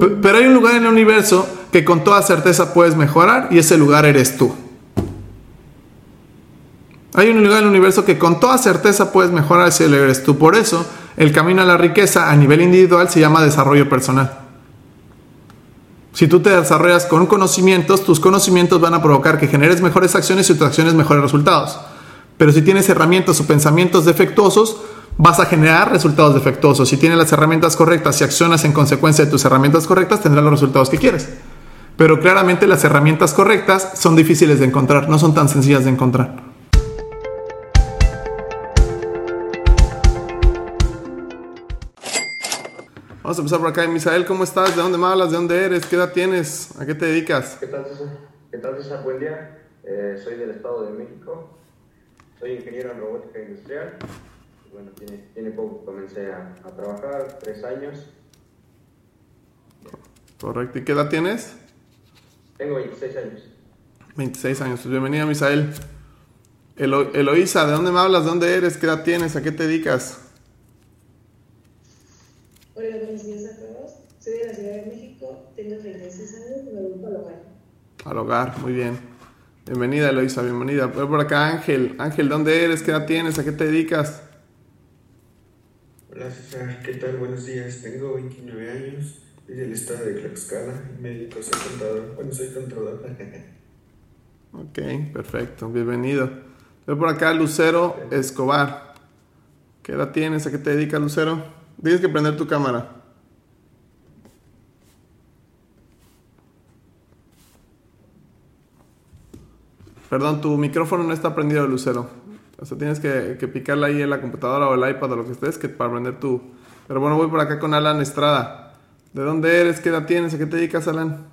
Pero hay un lugar en el universo que con toda certeza puedes mejorar y ese lugar eres tú. Hay un lugar en el universo que con toda certeza puedes mejorar y ese lugar eres tú. Por eso, el camino a la riqueza a nivel individual se llama desarrollo personal. Si tú te desarrollas con conocimientos, tus conocimientos van a provocar que generes mejores acciones y tus acciones mejores resultados. Pero si tienes herramientas o pensamientos defectuosos, vas a generar resultados defectuosos. Si tienes las herramientas correctas y accionas en consecuencia de tus herramientas correctas, tendrás los resultados que quieres. Pero claramente las herramientas correctas son difíciles de encontrar, no son tan sencillas de encontrar. Vamos a empezar por acá. Misael, ¿cómo estás? ¿De dónde me hablas? ¿De dónde eres? ¿Qué edad tienes? ¿A qué te dedicas? ¿Qué tal, César? ¿Qué tal, César? Buen día. Eh, soy del Estado de México. Soy ingeniero en robótica industrial. Bueno, tiene, tiene poco que comencé a, a trabajar, tres años. Correcto. ¿Y qué edad tienes? Tengo 26 años. 26 años. Pues bienvenida, Misael. Elo- Eloísa, ¿de dónde me hablas? ¿De dónde eres? ¿Qué edad tienes? ¿A qué te dedicas? Hola, buenos días a todos. Soy de la Ciudad de México, tengo 36 años y me dedico al hogar. Al hogar, muy bien. Bienvenida, Eloísa, bienvenida. Voy por acá, Ángel. Ángel, ¿dónde eres? ¿Qué edad tienes? ¿A qué te dedicas? Hola César, ¿qué tal? Buenos días. Tengo 29 años, soy del estado de Tlaxcala y me dedico a ser contador. Bueno, soy contador. Ok, perfecto, bienvenido. Voy por acá, Lucero Escobar. ¿Qué edad tienes? ¿A qué te dedicas, Lucero? Tienes que prender tu cámara. Perdón, tu micrófono no está prendido, Lucero. O sea, tienes que, que picarle ahí en la computadora o el iPad o lo que estés que para prender tu... Pero bueno, voy por acá con Alan Estrada. ¿De dónde eres? ¿Qué edad tienes? ¿A qué te dedicas, Alan?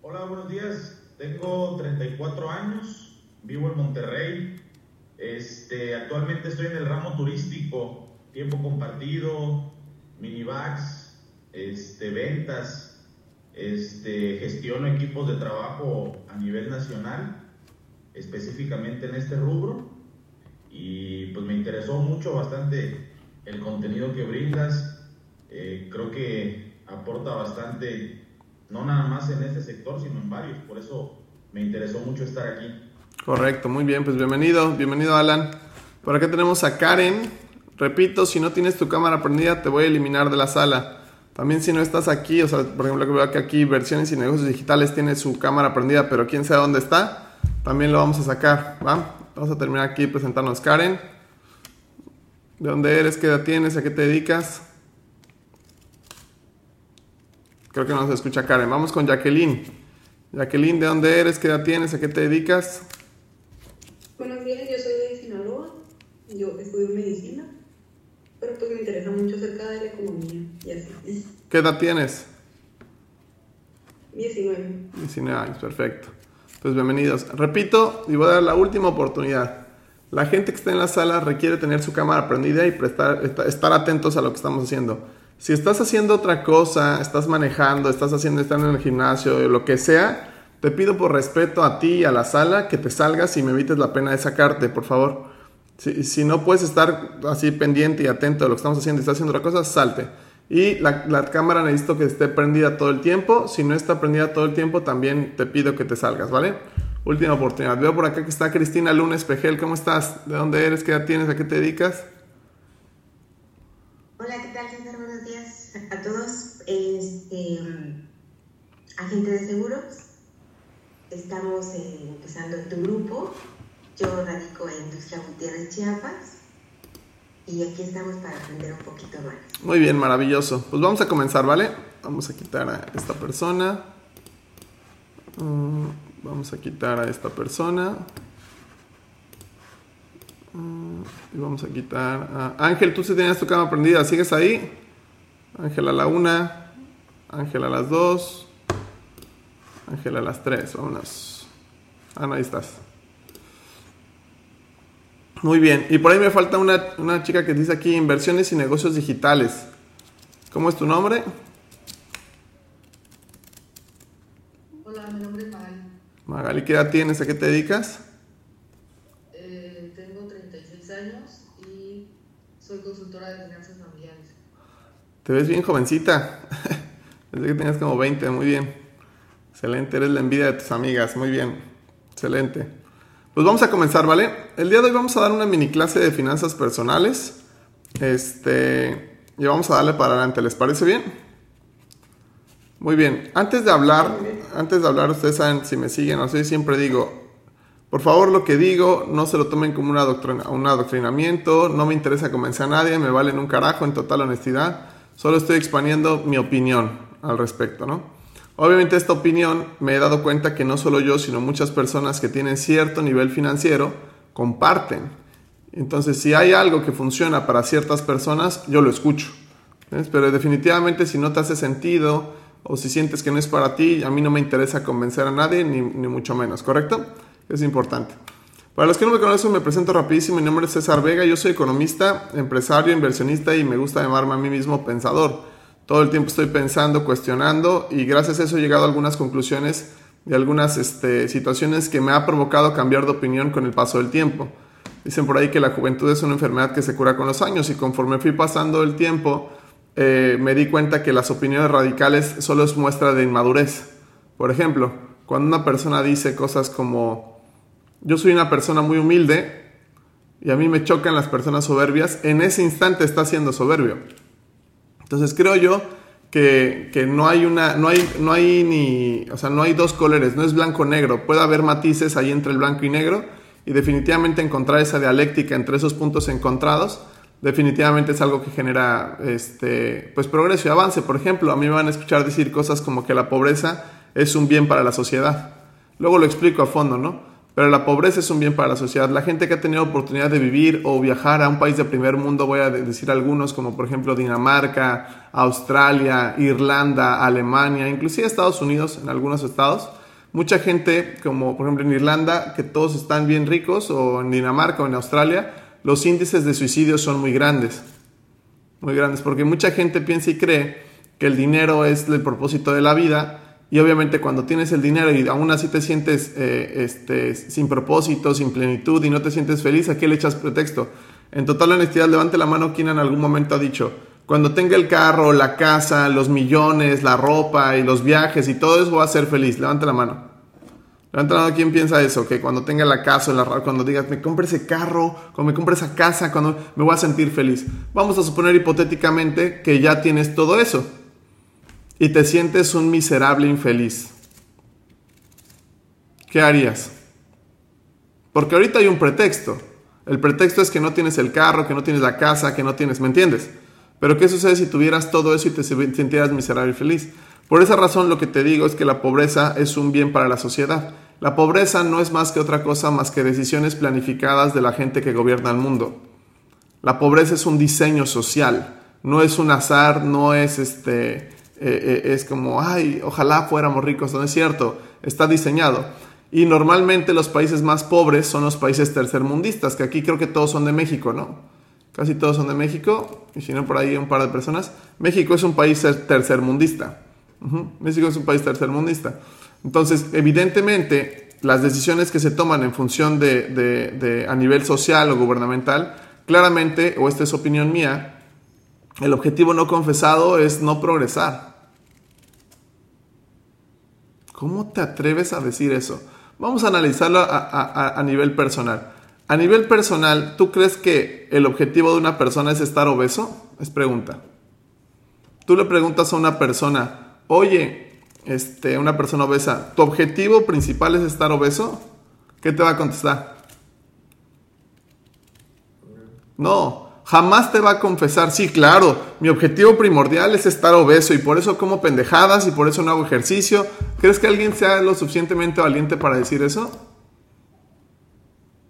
Hola, buenos días. Tengo 34 años, vivo en Monterrey. Este, actualmente estoy en el ramo turístico, tiempo compartido, minivacs, este, ventas, este, gestiono equipos de trabajo a nivel nacional, específicamente en este rubro. Y pues me interesó mucho bastante el contenido que brindas. Eh, creo que aporta bastante no nada más en este sector, sino en varios. Por eso me interesó mucho estar aquí. Correcto, muy bien, pues bienvenido, bienvenido Alan. Por acá tenemos a Karen. Repito, si no tienes tu cámara prendida, te voy a eliminar de la sala. También si no estás aquí, o sea, por ejemplo, que veo que aquí versiones y negocios digitales tiene su cámara prendida, pero quién sabe dónde está, también lo vamos a sacar, ¿va? Vamos a terminar aquí presentarnos Karen. ¿De dónde eres? ¿Qué edad tienes? ¿A qué te dedicas? Creo que no se escucha Karen. Vamos con Jacqueline. Jacqueline, ¿de dónde eres? ¿Qué edad tienes? ¿A qué te dedicas? Buenos días, yo soy de Sinaloa, yo estudio medicina, pero pues me interesa mucho acerca de la economía y así. ¿Qué edad tienes? 19. 19 años, perfecto. Pues bienvenidos. Repito, y voy a dar la última oportunidad. La gente que está en la sala requiere tener su cámara prendida y prestar, esta- estar atentos a lo que estamos haciendo. Si estás haciendo otra cosa, estás manejando, estás haciendo, están en el gimnasio, lo que sea, te pido por respeto a ti y a la sala que te salgas y me evites la pena de sacarte, por favor. Si, si no puedes estar así pendiente y atento a lo que estamos haciendo y estás haciendo otra cosa, salte. Y la, cámara necesito que esté prendida todo el tiempo. Si no está prendida todo el tiempo, también te pido que te salgas, ¿vale? Última oportunidad. Veo por acá que está Cristina Lunes Pejel. ¿Cómo estás? ¿De dónde eres? ¿Qué edad tienes? ¿A qué te dedicas? Hola, ¿qué tal, César? Buenos días a todos. Este, agente de seguros. Estamos eh, empezando tu grupo. Yo radico en Industria Gutiérrez, Chiapas. Y aquí estamos para aprender un poquito más. Muy bien, maravilloso. Pues vamos a comenzar, ¿vale? Vamos a quitar a esta persona. Mm, vamos a quitar a esta persona. Mm, y vamos a quitar a... Ángel, tú sí tenías tu cámara prendida. ¿Sigues ahí? Ángel a la una. Ángel a las dos. Ángel a las tres. Vámonos. Ah, no, ahí estás. Muy bien. Y por ahí me falta una, una chica que dice aquí inversiones y negocios digitales. ¿Cómo es tu nombre? Hola, mi nombre es Magali. Magali, ¿qué edad tienes? ¿A qué te dedicas? Eh, tengo 36 años y soy consultora de finanzas familiares. Te ves bien jovencita. Pensé que tenías como 20, muy bien. Excelente, eres la envidia de tus amigas, muy bien. Excelente. Pues vamos a comenzar, ¿vale? El día de hoy vamos a dar una mini clase de finanzas personales. Este, y vamos a darle para adelante, ¿les parece bien? Muy bien. Antes de hablar, antes de hablar, ustedes saben, si me siguen, o siempre digo, por favor, lo que digo, no se lo tomen como una un adoctrinamiento, no me interesa convencer a nadie, me valen un carajo en total honestidad, solo estoy expandiendo mi opinión al respecto, ¿no? Obviamente esta opinión me he dado cuenta que no solo yo, sino muchas personas que tienen cierto nivel financiero comparten. Entonces, si hay algo que funciona para ciertas personas, yo lo escucho. Pero definitivamente si no te hace sentido o si sientes que no es para ti, a mí no me interesa convencer a nadie, ni, ni mucho menos, ¿correcto? es importante. Para los que no me conocen, me presento rapidísimo. Mi nombre es César Vega. Yo soy economista, empresario, inversionista y me gusta llamarme a mí mismo pensador. Todo el tiempo estoy pensando, cuestionando y gracias a eso he llegado a algunas conclusiones de algunas este, situaciones que me ha provocado cambiar de opinión con el paso del tiempo. Dicen por ahí que la juventud es una enfermedad que se cura con los años y conforme fui pasando el tiempo eh, me di cuenta que las opiniones radicales solo es muestra de inmadurez. Por ejemplo, cuando una persona dice cosas como yo soy una persona muy humilde y a mí me chocan las personas soberbias, en ese instante está siendo soberbio. Entonces creo yo que, no hay una, no hay, no hay ni, o sea, no hay dos colores, no es blanco-negro, puede haber matices ahí entre el blanco y negro y definitivamente encontrar esa dialéctica entre esos puntos encontrados definitivamente es algo que genera este, pues progreso y avance. Por ejemplo, a mí me van a escuchar decir cosas como que la pobreza es un bien para la sociedad. Luego lo explico a fondo, ¿no? Pero la pobreza es un bien para la sociedad. La gente que ha tenido oportunidad de vivir o viajar a un país de primer mundo, voy a decir algunos como por ejemplo Dinamarca, Australia, Irlanda, Alemania, inclusive Estados Unidos en algunos estados. Mucha gente, como por ejemplo en Irlanda, que todos están bien ricos, o en Dinamarca o en Australia, los índices de suicidio son muy grandes. Muy grandes, porque mucha gente piensa y cree que el dinero es el propósito de la vida y obviamente cuando tienes el dinero y aún así te sientes eh, este, sin propósito, sin plenitud y no te sientes feliz, ¿a qué le echas pretexto? En total honestidad, levante la mano quien en algún momento ha dicho, cuando tenga el carro, la casa, los millones, la ropa y los viajes y todo eso voy a ser feliz. Levante la mano. Levante la mano quien piensa eso, que cuando tenga la casa, la, cuando digas, me compre ese carro, cuando me compre esa casa, cuando me voy a sentir feliz. Vamos a suponer hipotéticamente que ya tienes todo eso y te sientes un miserable infeliz, ¿qué harías? Porque ahorita hay un pretexto. El pretexto es que no tienes el carro, que no tienes la casa, que no tienes, ¿me entiendes? Pero ¿qué sucede si tuvieras todo eso y te sintieras miserable y feliz? Por esa razón lo que te digo es que la pobreza es un bien para la sociedad. La pobreza no es más que otra cosa más que decisiones planificadas de la gente que gobierna el mundo. La pobreza es un diseño social, no es un azar, no es este eh, eh, es como, ay, ojalá fuéramos ricos, no es cierto, está diseñado. Y normalmente los países más pobres son los países tercermundistas, que aquí creo que todos son de México, ¿no? Casi todos son de México, y si no por ahí un par de personas. México es un país tercermundista. México es un país tercermundista. Entonces, evidentemente, las decisiones que se toman en función de, a nivel social o gubernamental, claramente, o esta es opinión mía, el objetivo no confesado es no progresar. ¿Cómo te atreves a decir eso? Vamos a analizarlo a, nivel personal. A nivel personal, ¿tú crees que el objetivo de una persona es estar obeso? Es pregunta. Tú le preguntas a una persona, oye, este, una persona obesa, ¿tu objetivo principal es estar obeso? ¿Qué te va a contestar? No, Jamás te va a confesar, sí, claro, mi objetivo primordial es estar obeso y por eso como pendejadas y por eso no hago ejercicio. ¿Crees que alguien sea lo suficientemente valiente para decir eso?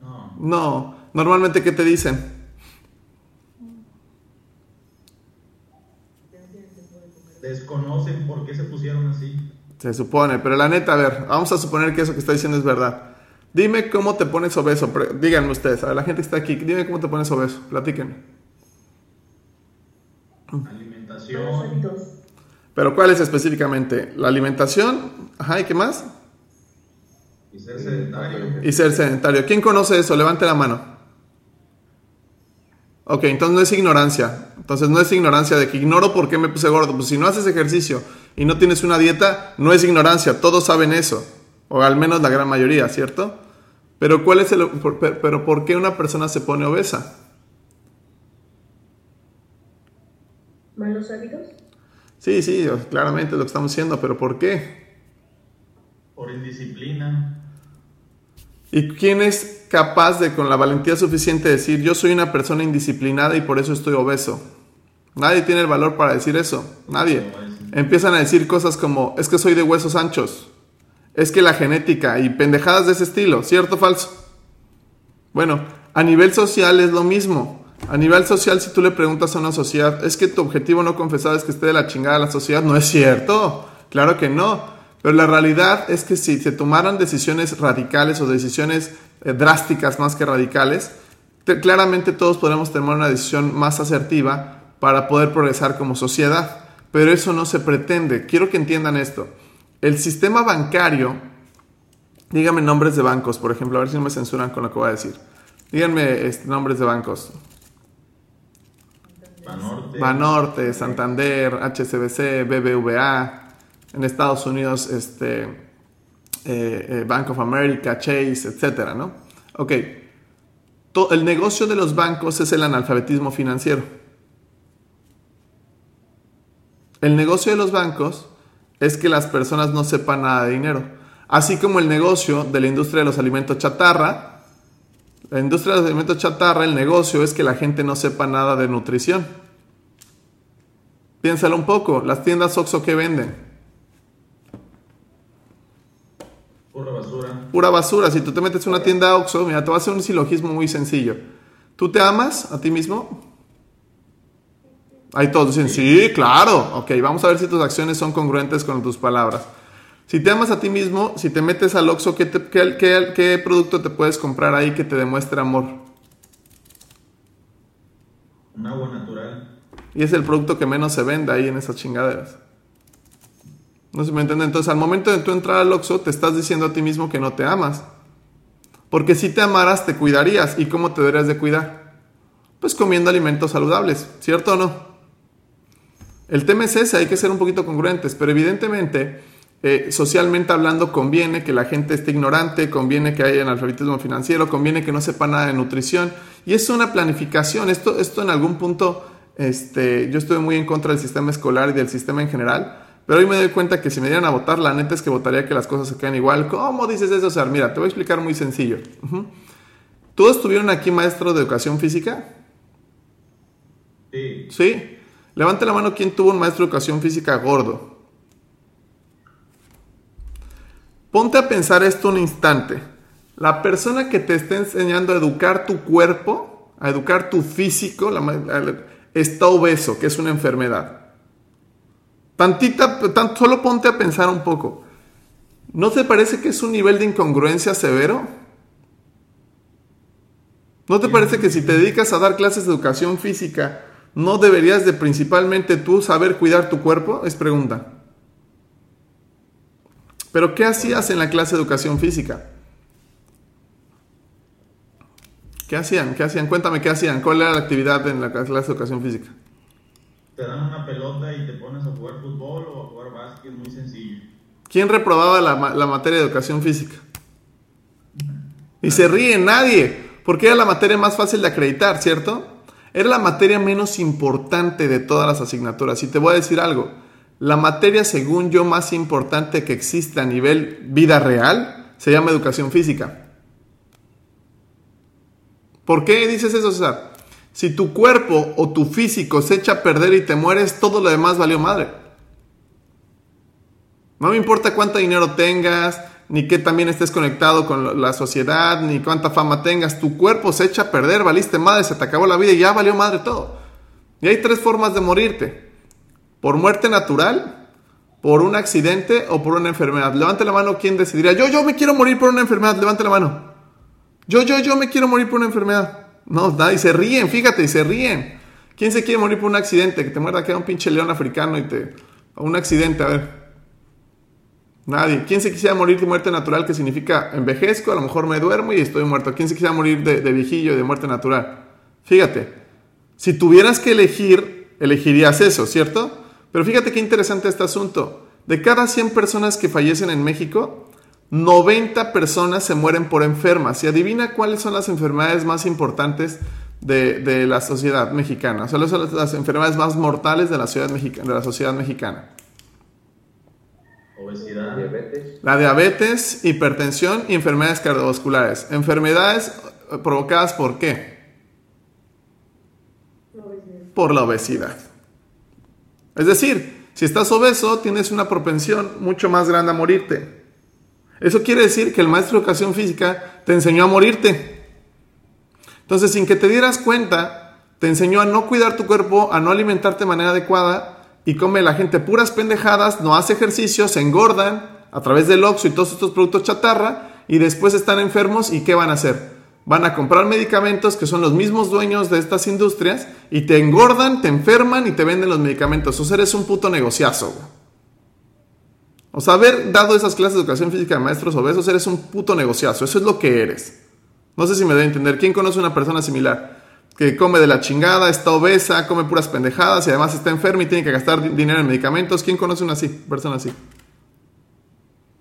No. No. Normalmente, ¿qué te dicen? Desconocen por qué se pusieron así. Se supone, pero la neta, a ver, vamos a suponer que eso que está diciendo es verdad. Dime cómo te pones obeso. Díganme ustedes, a ver, la gente que está aquí, dime cómo te pones obeso. Platíquenme. Alimentación. Pero ¿cuál es específicamente? ¿La alimentación? Ajá, ¿y qué más? Y ser sedentario. Y ser sedentario. ¿Quién conoce eso? Levante la mano. Ok, entonces no es ignorancia. Entonces no es ignorancia de que ignoro por qué me puse gordo. Pues si no haces ejercicio y no tienes una dieta, no es ignorancia, todos saben eso, o al menos la gran mayoría, ¿cierto? Pero ¿cuál es el por- pero por qué una persona se pone obesa? ¿Malos hábitos? Sí, sí, claramente es lo que estamos diciendo, pero ¿por qué? Por indisciplina. ¿Y quién es capaz de con la valentía suficiente decir yo soy una persona indisciplinada y por eso estoy obeso? Nadie tiene el valor para decir eso, nadie. Empiezan a decir cosas como es que soy de huesos anchos, es que la genética y pendejadas de ese estilo, ¿cierto o falso? Bueno, a nivel social es lo mismo. A nivel social, si tú le preguntas a una sociedad, es que tu objetivo no confesado es que esté de la chingada la sociedad, no es cierto. Claro que no. Pero la realidad es que si se tomaran decisiones radicales o decisiones eh, drásticas más que radicales, te- claramente todos podremos tomar una decisión más asertiva para poder progresar como sociedad. Pero eso no se pretende. Quiero que entiendan esto. El sistema bancario, díganme nombres de bancos, por ejemplo, a ver si no me censuran con lo que voy a decir. Díganme este, nombres de bancos. Banorte. Banorte, Santander, HSBC, BBVA, en Estados Unidos, este, eh, eh, Bank of America, Chase, etcétera, ¿no? Ok. To- el negocio de los bancos es el analfabetismo financiero. El negocio de los bancos es que las personas no sepan nada de dinero. Así como el negocio de la industria de los alimentos chatarra, la industria de los alimentos chatarra, el negocio es que la gente no sepa nada de nutrición. Piénsalo un poco, las tiendas Oxxo que venden, Pura basura. pura basura. Si tú te metes a una tienda Oxxo, mira, te voy a hacer un silogismo muy sencillo. ¿Tú te amas a ti mismo? Ahí todos dicen, sí, claro. Ok, vamos a ver si tus acciones son congruentes con tus palabras. Si te amas a ti mismo, si te metes al Oxxo, ¿qué, te- qué- qué- qué producto te puedes comprar ahí que te demuestre amor? Un agua natural. Y es el producto que menos se vende ahí en esas chingaderas. No se me entiende. Entonces, al momento de tú entrar al Oxxo, te estás diciendo a ti mismo que no te amas. Porque si te amaras, te cuidarías. ¿Y cómo te deberías de cuidar? Pues comiendo alimentos saludables, ¿cierto o no? El tema es ese, hay que ser un poquito congruentes, pero evidentemente, eh, socialmente hablando, conviene que la gente esté ignorante, conviene que haya analfabetismo financiero, conviene que no sepa nada de nutrición, y es una planificación. Esto, esto en algún punto, este, yo estoy muy en contra del sistema escolar y del sistema en general, pero hoy me doy cuenta que si me dieran a votar, la neta es que votaría que las cosas se queden igual. ¿Cómo dices eso? O sea, mira, te voy a explicar muy sencillo. ¿Todos tuvieron aquí maestro de educación física? Sí. ¿Sí? Levante la mano quien tuvo un maestro de educación física gordo. Ponte a pensar esto un instante. La persona que te está enseñando a educar tu cuerpo, a educar tu físico, la está obeso, que es una enfermedad. Tantita, tan- solo ponte a pensar un poco. ¿No te parece que es un nivel de incongruencia severo? ¿No te parece que si te dedicas a dar clases de educación física, no deberías de principalmente tú saber cuidar tu cuerpo? Es pregunta. Pero ¿qué hacías en la clase de educación física? ¿Qué hacían? ¿Qué hacían? Cuéntame qué hacían. ¿Cuál era la actividad en la clase de educación física? Te dan una pelota y te pones a jugar fútbol o a jugar básquet, muy sencillo. ¿Quién reprobaba la, la materia de educación física? Y se ríe nadie, porque era la materia más fácil de acreditar, ¿cierto? Era la materia menos importante de todas las asignaturas. Y te voy a decir algo, la materia según yo más importante que existe a nivel vida real se llama educación física. ¿Por qué dices eso, César? Si tu cuerpo o tu físico se echa a perder y te mueres, todo lo demás valió madre. No me importa cuánto dinero tengas, ni que también estés conectado con la sociedad, ni cuánta fama tengas. Tu cuerpo se echa a perder, valiste madre, se te acabó la vida y ya valió madre todo. Y hay tres formas de morirte. Por muerte natural, por un accidente o por una enfermedad. Levante la mano quien decidiría, yo, yo me quiero morir por una enfermedad. Levante la mano. Yo, yo, yo me quiero morir por una enfermedad. No, nadie, se ríen, fíjate, y se ríen. ¿Quién se quiere morir por un accidente? Que te muerda que un pinche león africano y te... un accidente, a ver. Nadie. ¿Quién se quisiera morir de muerte natural? Que significa envejezco, a lo mejor me duermo y estoy muerto. ¿Quién se quisiera morir de, de viejillo y de muerte natural? Fíjate, si tuvieras que elegir, elegirías eso, ¿cierto? Pero fíjate qué interesante este asunto. De cada 100 personas que fallecen en México, 90 personas se mueren por enfermas. Y adivina cuáles son las enfermedades más importantes de, la sociedad mexicana. O sea, son las, enfermedades más mortales de la sociedad mexicana. Obesidad. Diabetes. La diabetes, hipertensión y enfermedades cardiovasculares. Enfermedades eh, provocadas por qué? Por la obesidad. Es decir, si estás obeso, tienes una propensión mucho más grande a morirte. Eso quiere decir que el maestro de educación física te enseñó a morirte. Entonces, sin que te dieras cuenta, te enseñó a no cuidar tu cuerpo, a no alimentarte de manera adecuada y come la gente puras pendejadas, no hace ejercicio, se engordan a través del Oxxo y todos estos productos chatarra y después están enfermos y ¿qué van a hacer? Van a comprar medicamentos que son los mismos dueños de estas industrias y te engordan, te enferman y te venden los medicamentos. O sea, eres un puto negociazo. O sea, haber dado esas clases de educación física de maestros obesos, eres un puto negociazo. Eso es lo que eres. No sé si me debe entender. ¿Quién conoce una persona similar? Que come de la chingada, está obesa, come puras pendejadas y además está enferma y tiene que gastar di- dinero en medicamentos. ¿Quién conoce una así? Persona así.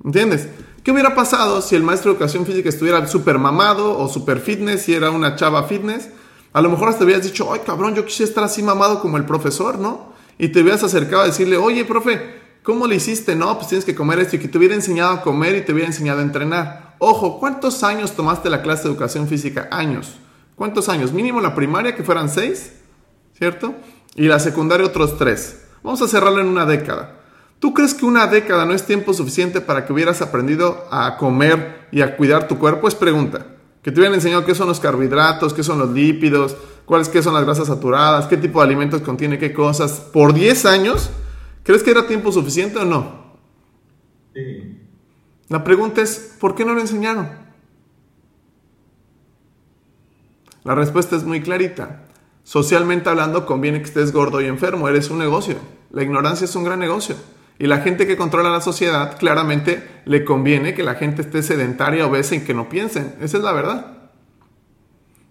¿Entiendes? ¿Qué hubiera pasado si el maestro de educación física estuviera súper mamado o súper fitness, si era una chava fitness? A lo mejor hasta hubieras dicho, ay cabrón, yo quisiera estar así mamado como el profesor, ¿no? Y te hubieras acercado a decirle, oye, profe, ¿cómo le hiciste? No, pues tienes que comer esto y que te hubiera enseñado a comer y te hubiera enseñado a entrenar. Ojo, ¿cuántos años tomaste la clase de educación física? Años. ¿Cuántos años? Mínimo la primaria, que fueran seis, ¿cierto? Y la secundaria otros tres. Vamos a cerrarlo en una década. ¿Tú crees que una década no es tiempo suficiente para que hubieras aprendido a comer y a cuidar tu cuerpo? Es pregunta. Que te hubieran enseñado qué son los carbohidratos, qué son los lípidos, cuáles qué son las grasas saturadas, qué tipo de alimentos contiene qué cosas. Por 10 años, ¿crees que era tiempo suficiente o no? Sí. La pregunta es, ¿por qué no lo enseñaron? La respuesta es muy clarita. Socialmente hablando, conviene que estés gordo y enfermo, eres un negocio. La ignorancia es un gran negocio. Y la gente que controla la sociedad, claramente le conviene que la gente esté sedentaria, obesa y que no piensen. Esa es la verdad.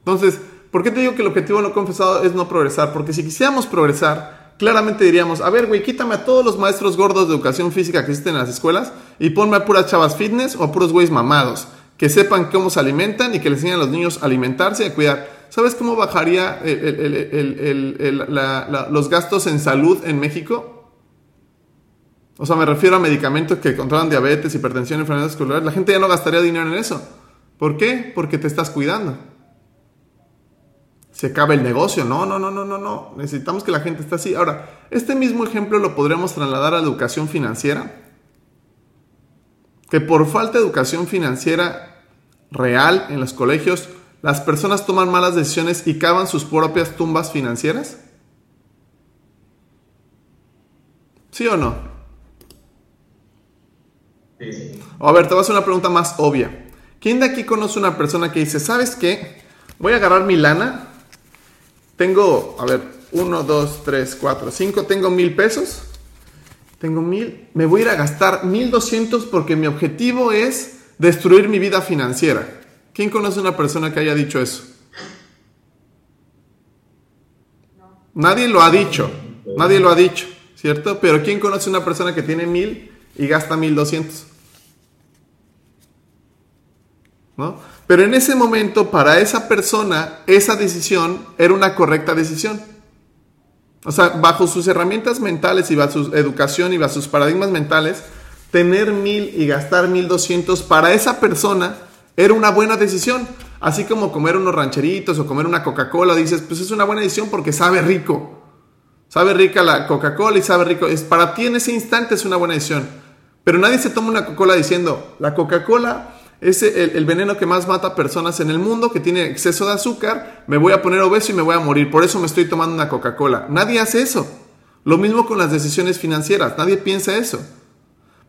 Entonces, ¿por qué te digo que el objetivo no confesado es no progresar? Porque si quisiéramos progresar, claramente diríamos, a ver, güey, quítame a todos los maestros gordos de educación física que existen en las escuelas y ponme a puras chavas fitness o a puros güeyes mamados, que sepan cómo se alimentan y que les enseñen a los niños a alimentarse y a cuidar. ¿Sabes cómo bajaría los gastos en salud en México? O sea, me refiero a medicamentos que controlan diabetes, hipertensión, enfermedades vasculares. La gente ya no gastaría dinero en eso. ¿Por qué? Porque te estás cuidando. Se acaba el negocio. No, no, no, no, no, no. Necesitamos que la gente esté así. Ahora, este mismo ejemplo lo podríamos trasladar a la educación financiera. Que por falta de educación financiera real en los colegios, las personas toman malas decisiones y cavan sus propias tumbas financieras. ¿Sí o no? Sí. A ver, te voy a hacer una pregunta más obvia. ¿Quién de aquí conoce una persona que dice, ¿sabes qué? Voy a agarrar mi lana. Tengo, a ver, uno, dos, tres, cuatro, cinco. Tengo mil pesos. Tengo mil. Me voy a ir a gastar mil doscientos porque mi objetivo es destruir mi vida financiera. ¿Quién conoce una persona que haya dicho eso? Nadie lo ha dicho. Nadie lo ha dicho, ¿cierto? Pero ¿quién conoce una persona que tiene mil y gasta mil doscientos? ¿no? Pero en ese momento, para esa persona, esa decisión era una correcta decisión. O sea, bajo sus herramientas mentales y bajo su educación y bajo sus paradigmas mentales, tener mil y gastar mil doscientos para esa persona era una buena decisión. Así como comer unos rancheritos o comer una Coca-Cola, dices, pues es una buena decisión porque sabe rico. Sabe rica la Coca-Cola y sabe rico. Es, para ti en ese instante es una buena decisión. Pero nadie se toma una Coca-Cola diciendo, la Coca-Cola es el, veneno que más mata personas en el mundo, que tiene exceso de azúcar, me voy a poner obeso y me voy a morir. Por eso me estoy tomando una Coca-Cola. Nadie hace eso. Lo mismo con las decisiones financieras. Nadie piensa eso.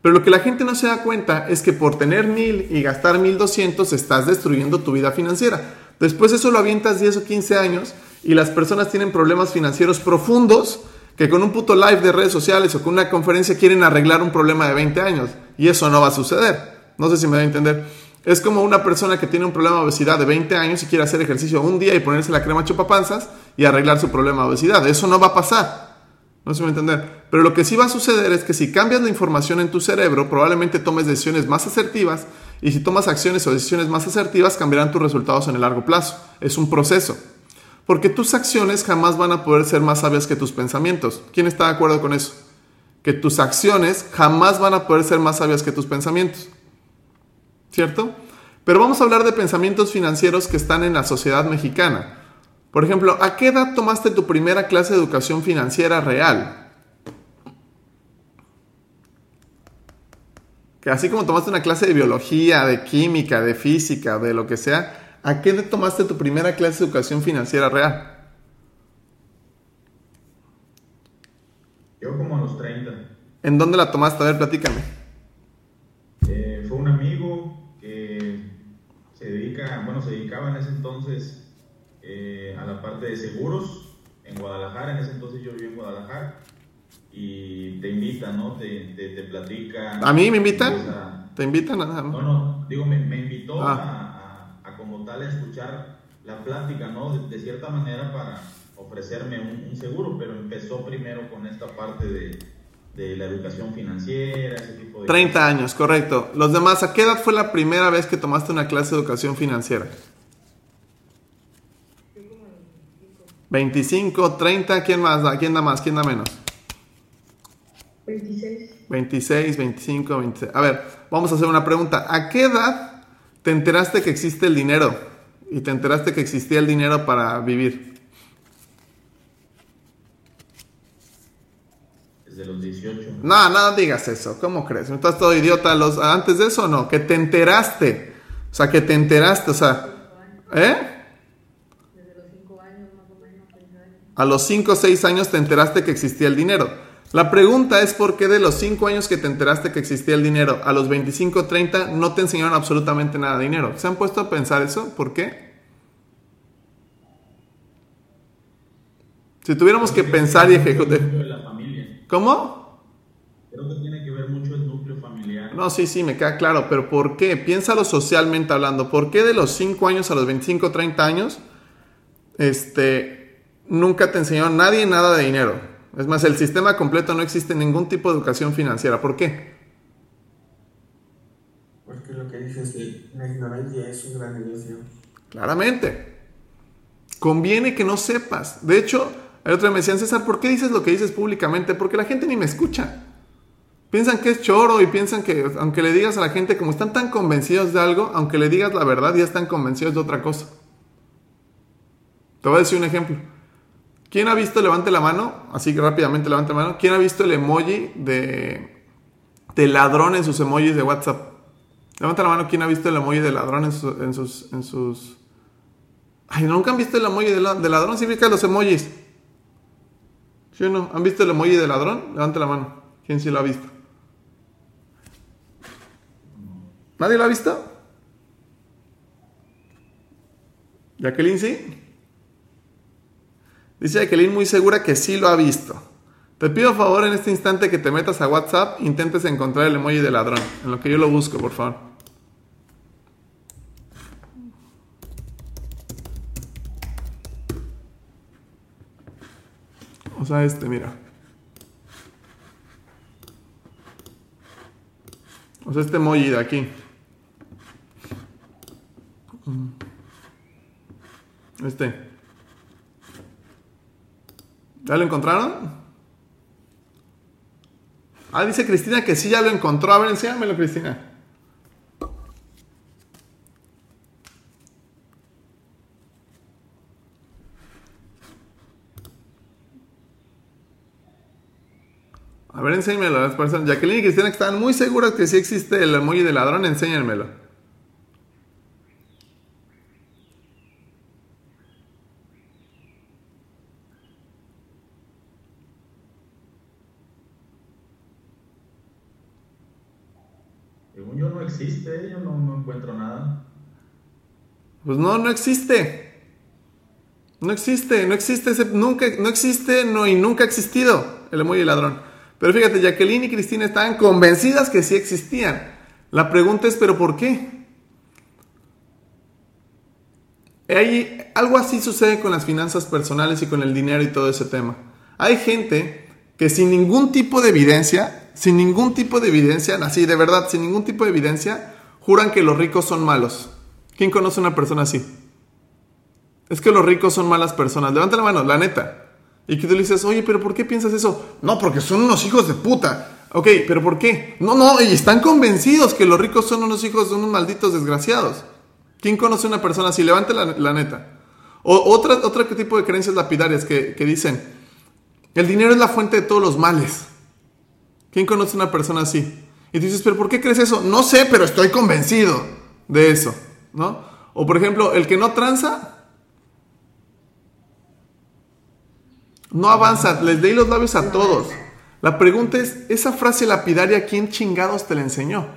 Pero lo que la gente no se da cuenta es que por tener mil y gastar mil doscientos estás destruyendo tu vida financiera. Después eso lo avientas 10 o 15 años y las personas tienen problemas financieros profundos que con un puto live de redes sociales o con una conferencia quieren arreglar un problema de 20 años. Y eso no va a suceder. No sé si me da a entender. Es como una persona que tiene un problema de obesidad de 20 años y quiere hacer ejercicio un día y ponerse la crema chupapanzas y arreglar su problema de obesidad. Eso no va a pasar. No se me va a entender. Pero lo que sí va a suceder es que si cambias la información en tu cerebro, probablemente tomes decisiones más asertivas y si tomas acciones o decisiones más asertivas, cambiarán tus resultados en el largo plazo. Es un proceso. Porque tus acciones jamás van a poder ser más sabias que tus pensamientos. ¿Quién está de acuerdo con eso? Que tus acciones jamás van a poder ser más sabias que tus pensamientos. ¿Cierto? Pero vamos a hablar de pensamientos financieros que están en la sociedad mexicana. Por ejemplo, ¿a qué edad tomaste tu primera clase de educación financiera real? Que así como tomaste una clase de biología, de química, de física, de lo que sea, ¿a qué edad tomaste tu primera clase de educación financiera real? Yo como a los 30. ¿En dónde la tomaste? A ver, platícame. Eh, fue un amigo que se dedica, bueno, se dedicaba en ese entonces eh, a la parte de seguros en Guadalajara. En ese entonces yo vivía en Guadalajara. Y te invita, ¿no? Te, te, te platica. ¿A mí me invitan? empieza- ¿Te invitan a nada? No, no, digo, me, me invitó Ah. a, a- a como tal a escuchar la plática, ¿no? De, de cierta manera para ofrecerme un, un seguro, pero empezó primero con esta parte de, de la educación financiera, ese tipo de 30 años, correcto. Los demás, ¿a qué edad fue la primera vez que tomaste una clase de educación financiera? 25, 30, ¿quién más da? ¿Quién da más? ¿Quién da menos? 26. 26, 25, 26. A ver, vamos a hacer una pregunta. ¿A qué edad te enteraste que existe el dinero? Y te enteraste que existía el dinero para vivir. Desde los 18. No, no digas eso. ¿Cómo crees? ¿No estás todo idiota? Los, antes de eso, no. Que te enteraste. O sea, que te enteraste. O sea, ¿eh? Desde los 5 años más o menos, 6 años. A los 5 o 6 años te enteraste que existía el dinero. La pregunta es por qué de los 5 años que te enteraste que existía el dinero a los 25 o 30 no te enseñaron absolutamente nada de dinero. ¿Se han puesto a pensar eso? ¿Por qué? Si tuviéramos que pensar y ejecutar... ¿Cómo? Creo que tiene que ver mucho el núcleo familiar. No, sí, sí, me queda claro, pero ¿por qué? Piénsalo socialmente hablando. ¿Por qué de los 5 años a los 25 o 30 años este, nunca te enseñó nadie nada de dinero? Es más, el sistema completo no existe ningún tipo de educación financiera. ¿Por qué? Porque lo que dices de la ignorancia es un gran negocio. Claramente. Conviene que no sepas. De hecho, el otro día me decían, César, ¿por qué dices lo que dices públicamente? Porque la gente ni me escucha. Piensan que es choro y piensan que aunque le digas a la gente, como están tan convencidos de algo, aunque le digas la verdad, ya están convencidos de otra cosa. Te voy a decir un ejemplo. ¿Quién ha visto, levante la mano, así que rápidamente levante la mano, ¿quién ha visto el emoji de, de ladrón en sus emojis de WhatsApp? Levanta la mano, ¿quién ha visto el emoji de ladrón en, su- en sus, en sus... Ay, ¿nunca han visto el emoji de, la- de ladrón? Sí, ubica los emojis. ¿Sí o no? ¿Han visto el emoji de ladrón? Levante la mano. ¿Quién sí lo ha visto? ¿Nadie lo ha visto? ¿Jacqueline sí? Dice Jacqueline muy segura que sí lo ha visto. Te pido favor en este instante que te metas a WhatsApp, intentes encontrar el emoji de ladrón, en lo que yo lo busco, por favor. O sea, este, mira. O sea, este emoji de aquí. Este. ¿Ya lo encontraron? Ah, dice Cristina que sí ya lo encontró. A ver, enséñamelo, Cristina. A ver, enséñamelo. Jacqueline y Cristina que están muy seguras que sí existe el emoji de ladrón, enséñenmelo. Según yo no existe, yo no, no encuentro nada. Pues no, no existe. No existe, no existe ese, nunca, no existe, no, y nunca ha existido el emoji ladrón. Pero fíjate, Jacqueline y Cristina estaban convencidas que sí existían. La pregunta es, ¿pero por qué? Hay, algo así sucede con las finanzas personales y con el dinero y todo ese tema. Hay gente que sin ningún tipo de evidencia, sin ningún tipo de evidencia, así de verdad, sin ningún tipo de evidencia, juran que los ricos son malos. ¿Quién conoce a una persona así? Es que los ricos son malas personas. Levanta la mano, la neta. Y que tú le dices, oye, pero ¿por qué piensas eso? No, porque son unos hijos de puta. Ok, pero ¿por qué? No, no, y están convencidos que los ricos son unos hijos de unos malditos desgraciados. ¿Quién conoce a una persona así? Levante la, la neta. O otra, otro tipo de creencias lapidarias que, que dicen, el dinero es la fuente de todos los males. ¿Quién conoce a una persona así? Y tú dices, pero ¿por qué crees eso? No sé, pero estoy convencido de eso, ¿no? O por ejemplo, el que no tranza, no avanza, les leí los labios a todos. La pregunta es, esa frase lapidaria, ¿quién chingados te la enseñó?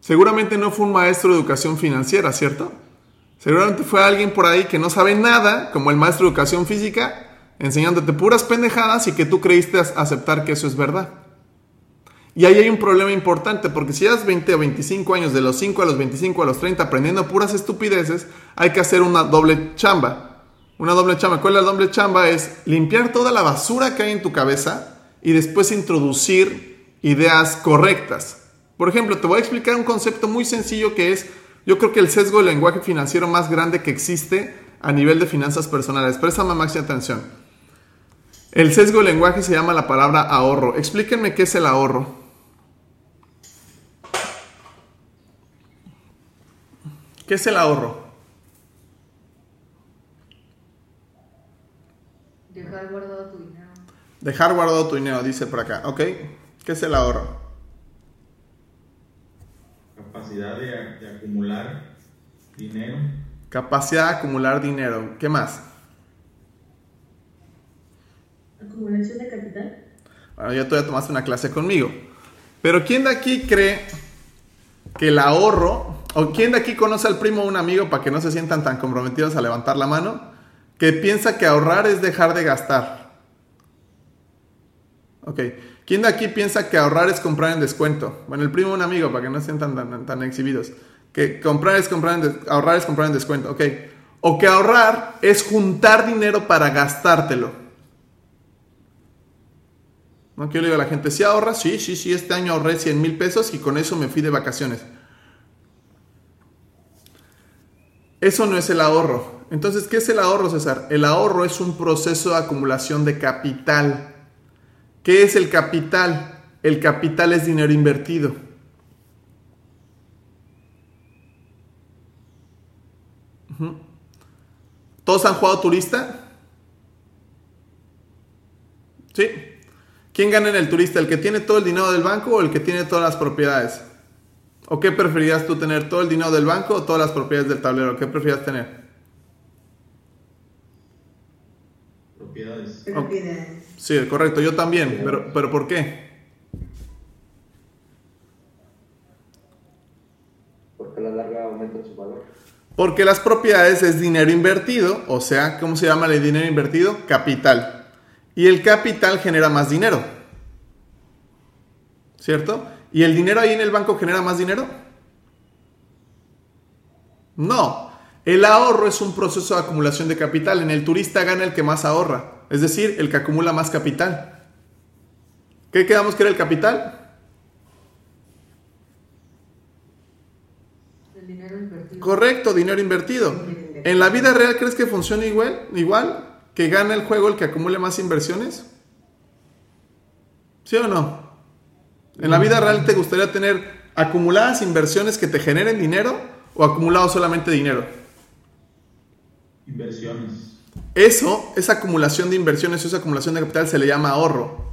Seguramente no fue un maestro de educación financiera, ¿cierto? Seguramente fue alguien por ahí que no sabe nada, como el maestro de educación física, enseñándote puras pendejadas y que tú creíste aceptar que eso es verdad. Y ahí hay un problema importante, porque si llevas 20 o 25 años, de los 5 a los 25 a los 30, aprendiendo puras estupideces, hay que hacer una doble chamba. Una doble chamba. ¿Cuál es la doble chamba? Es limpiar toda la basura que hay en tu cabeza y después introducir ideas correctas. Por ejemplo, te voy a explicar un concepto muy sencillo que es, yo creo que el sesgo del lenguaje financiero más grande que existe a nivel de finanzas personales. Préstame máxima atención. El sesgo del lenguaje se llama la palabra ahorro. Explíquenme qué es el ahorro. ¿Qué es el ahorro? Dejar guardado tu dinero. Dejar guardado tu dinero, dice por acá. ¿Ok? ¿Qué es el ahorro? Capacidad de, de acumular dinero. Capacidad de acumular dinero. ¿Qué más? Acumulación de capital. Bueno, ya tú ya tomaste una clase conmigo. Pero ¿quién de aquí cree que el ahorro, o quién de aquí conoce al primo o un amigo para que no se sientan tan comprometidos a levantar la mano, que piensa que ahorrar es dejar de gastar? Ok. ¿Quién de aquí piensa que ahorrar es comprar en descuento? Bueno, el primo o un amigo, para que no se sientan tan, tan exhibidos. Que comprar es comprar en ahorrar es comprar en descuento. O que ahorrar es juntar dinero para gastártelo. ¿No? Que yo le digo a la gente, si ahorras, sí, sí, sí, este año ahorré 100 mil pesos y con eso me fui de vacaciones. Eso no es el ahorro. Entonces, ¿qué es el ahorro, César? El ahorro es un proceso de acumulación de capital. ¿Qué es el capital? El capital es dinero invertido. ¿Todos han jugado turista? Sí. ¿Quién gana en el turista? ¿El que tiene todo el dinero del banco o el que tiene todas las propiedades? ¿O qué preferirías tú tener? ¿Todo el dinero del banco o todas las propiedades del tablero? ¿Qué preferirías tener? Propiedades. Propiedades. Sí, correcto, yo también. Pero, pero ¿por qué? Porque a la larga aumenta su valor. Porque las propiedades es dinero invertido, o sea, ¿cómo se llama el dinero invertido? Capital. Y el capital genera más dinero. ¿Cierto? ¿Y el dinero ahí en el banco genera más dinero? No. El ahorro es un proceso de acumulación de capital. En el turista gana el que más ahorra. Es decir, el que acumula más capital. ¿Qué quedamos que era el capital? El dinero invertido. Correcto, dinero invertido. ¿En la vida real crees que funciona igual? ¿Igual? ¿Que gana el juego el que acumule más inversiones? ¿Sí o no? ¿En la vida real te gustaría tener acumuladas inversiones que te generen dinero o acumulado solamente dinero? Inversiones. Eso, esa acumulación de inversiones, esa acumulación de capital se le llama ahorro.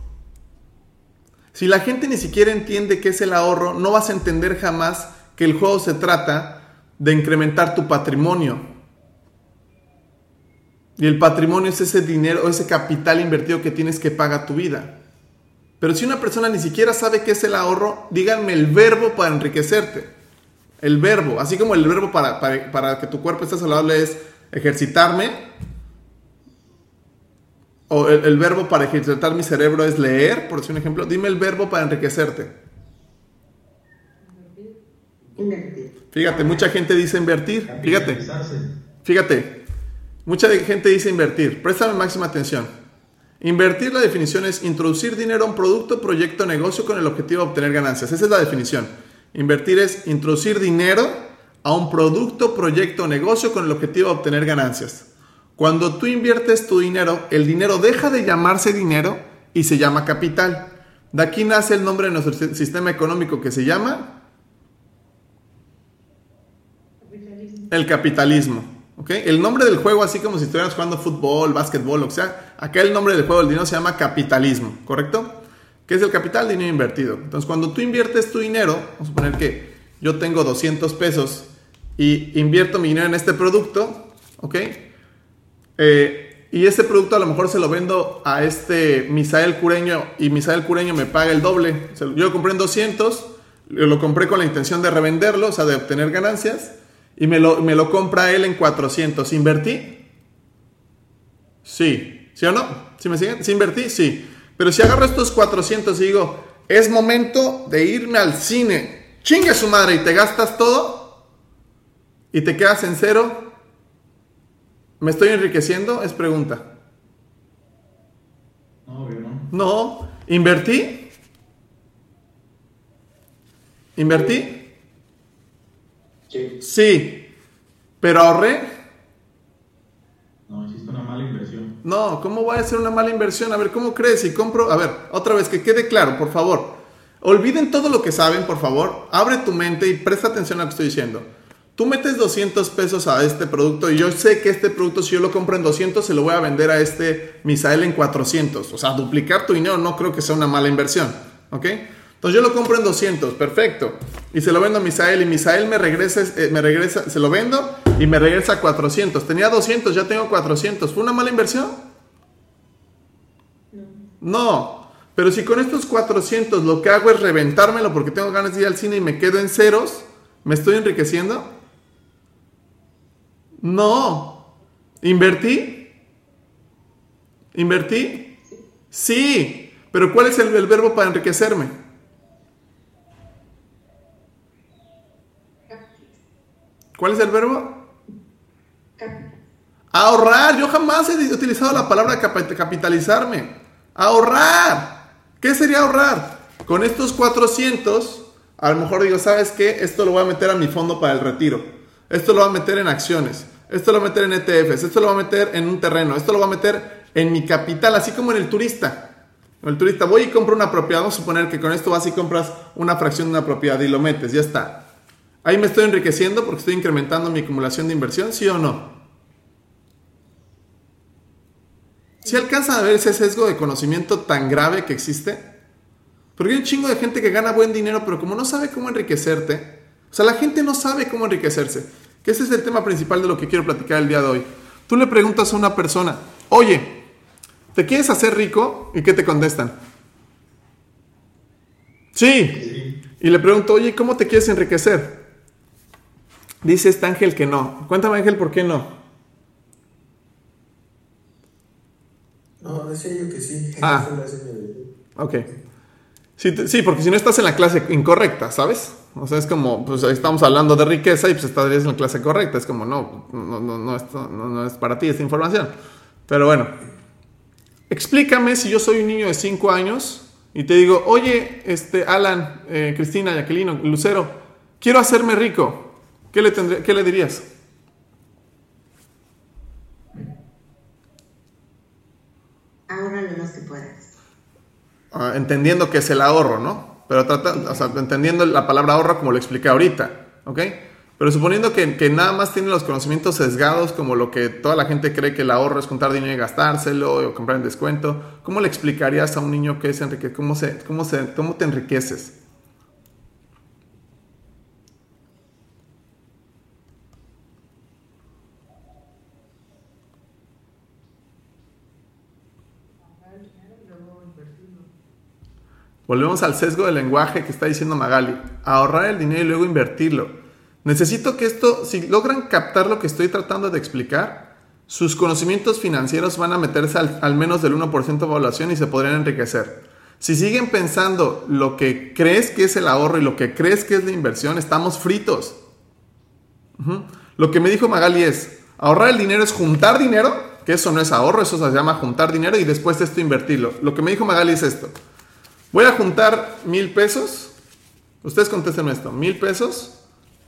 Si la gente ni siquiera entiende qué es el ahorro, no vas a entender jamás que el juego se trata de incrementar tu patrimonio. Y el patrimonio es ese dinero, ese capital invertido que tienes que pagar tu vida. Pero si una persona ni siquiera sabe qué es el ahorro, díganme el verbo para enriquecerte. El verbo, así como el verbo para, para, para que tu cuerpo esté saludable es ejercitarme, o el, el verbo para ejercitar mi cerebro es leer, por decir un ejemplo. Dime el verbo para enriquecerte. Invertir. Fíjate, mucha gente dice invertir. Fíjate, fíjate, mucha gente dice invertir. Préstame máxima atención. Invertir, la definición es introducir dinero a un producto, proyecto, negocio con el objetivo de obtener ganancias. Esa es la definición. Invertir es introducir dinero a un producto, proyecto, negocio con el objetivo de obtener ganancias. Cuando tú inviertes tu dinero, el dinero deja de llamarse dinero y se llama capital. De aquí nace el nombre de nuestro si- sistema económico que se llama el capitalismo. El nombre del juego, así como si estuvieras jugando fútbol, básquetbol, o sea, acá el nombre del juego del dinero se llama capitalismo, ¿correcto? ¿Qué es el capital? Dinero invertido. Entonces, cuando tú inviertes tu dinero, vamos a suponer que yo tengo 200 pesos y invierto mi dinero en este producto, ¿ok? Eh, y ese producto a lo mejor se lo vendo a este Misael Cureño y Misael Cureño me paga el doble. Yo lo compré en 200, lo lo compré con la intención de revenderlo, o sea, de obtener ganancias, y me lo, me lo compra él en 400. ¿Invertí? Sí. ¿Sí o no? ¿Sí me siguen? ¿Sí invertí? Sí. Pero si agarro estos 400 y digo, es momento de irme al cine, chingue su madre y te gastas todo y te quedas en cero, ¿me estoy enriqueciendo? Es pregunta. Obvio, no. No. ¿Invertí? ¿Invertí? Sí. Sí. ¿Pero ahorré? No, hiciste una mala inversión. No, ¿cómo va a ser una mala inversión? A ver, ¿cómo crees? Si compro, a ver, otra vez, que quede claro, por favor. Olviden todo lo que saben, por favor. Abre tu mente y presta atención a lo que estoy diciendo. Tú metes 200 pesos a este producto y yo sé que este producto, si yo lo compro en 200, se lo voy a vender a este Misael en 400. O sea, duplicar tu dinero no creo que sea una mala inversión. ¿Ok? Entonces yo lo compro en 200, perfecto. Y se lo vendo a Misael y Misael me regresa, eh, me regresa, se lo vendo y me regresa a 400. Tenía 200, ya tengo 400. ¿Fue una mala inversión? No, pero si con estos 400 lo que hago es reventármelo porque tengo ganas de ir al cine y me quedo en ceros, ¿me estoy enriqueciendo? No. ¿Invertí? ¿Invertí? Sí, pero ¿cuál es el verbo para enriquecerme? ¿Cuál es el verbo? Ahorrar. Yo jamás he utilizado la palabra capitalizarme. Ahorrar. ¿Qué sería ahorrar? Con estos 400, a lo mejor digo, ¿sabes qué? Esto lo voy a meter a mi fondo para el retiro. Esto lo voy a meter en acciones. Esto lo voy a meter en ETFs. Esto lo voy a meter en un terreno. Esto lo voy a meter en mi capital, así como en el turista. El turista, voy y compro una propiedad. Vamos a suponer que con esto vas y compras una fracción de una propiedad y lo metes. Ya está. Ahí me estoy enriqueciendo porque estoy incrementando mi acumulación de inversión, ¿sí o no? ¿Si alcanzan a ver ese sesgo de conocimiento tan grave que existe? Porque hay un chingo de gente que gana buen dinero, pero como no sabe cómo enriquecerte, o sea, la gente no sabe cómo enriquecerse, que ese es el tema principal de lo que quiero platicar el día de hoy. Tú le preguntas a una persona, oye, ¿te quieres hacer rico? ¿Y qué te contestan? Sí. Y le pregunto, oye, ¿cómo te quieres enriquecer? Dice este Ángel que no. Cuéntame Ángel, ¿por qué no? No, decía yo que sí. Ah. Ok. Sí, sí, porque si no estás en la clase incorrecta, ¿sabes? O sea, es como, pues estamos hablando de riqueza y pues estarías en la clase correcta. Es como, no, no, no, no, esto no, no es para ti esta información. Pero bueno, explícame si yo soy un niño de 5 años y te digo, oye, este, Alan, eh, Cristina, Jacqueline, Lucero, quiero hacerme rico. ¿Qué le, tendré, ¿Qué le dirías? Ahorra lo más que puedas. Ah, entendiendo que es el ahorro, ¿no? Pero trata, o sea, entendiendo la palabra ahorro como lo expliqué ahorita, ¿ok? Pero suponiendo que, que nada más tiene los conocimientos sesgados, como lo que toda la gente cree que el ahorro es juntar dinero y gastárselo o comprar en descuento, ¿cómo le explicarías a un niño qué es enrique cómo, se, cómo, se, cómo te enriqueces? Volvemos al sesgo del lenguaje que está diciendo Magali. Ahorrar el dinero y luego invertirlo. Necesito que esto, si logran captar lo que estoy tratando de explicar, sus conocimientos financieros van a meterse al, menos del 1% de población y se podrían enriquecer. Si siguen pensando lo que crees que es el ahorro y lo que crees que es la inversión, estamos fritos. Lo que me dijo Magali es, Ahorrar el dinero es juntar dinero, que eso no es ahorro, eso se llama juntar dinero y después esto invertirlo. Lo que me dijo Magali es esto. Voy a juntar mil pesos. Ustedes contesten esto. Mil pesos,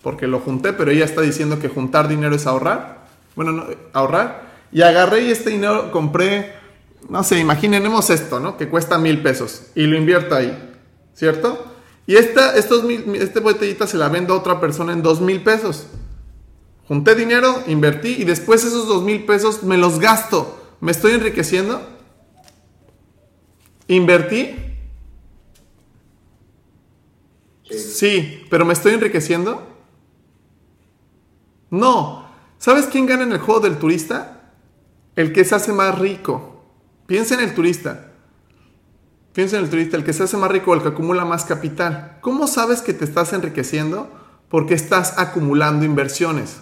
porque lo junté, pero ella está diciendo que juntar dinero es ahorrar. Bueno, no, ahorrar. Y agarré y este dinero compré, no sé, imaginemos esto, ¿no? Que cuesta mil pesos y lo invierto ahí, ¿cierto? Y esta, estos mil, este botellita se la vendo a otra persona en dos mil pesos. Junté dinero, invertí y después esos dos mil pesos me los gasto. ¿Me estoy enriqueciendo? ¿Invertí? Sí. Sí, pero ¿me estoy enriqueciendo? No. ¿Sabes quién gana en el juego del turista? El que se hace más rico. Piensa en el turista. Piensa en el turista, el que se hace más rico, el que acumula más capital. ¿Cómo sabes que te estás enriqueciendo? Porque estás acumulando inversiones.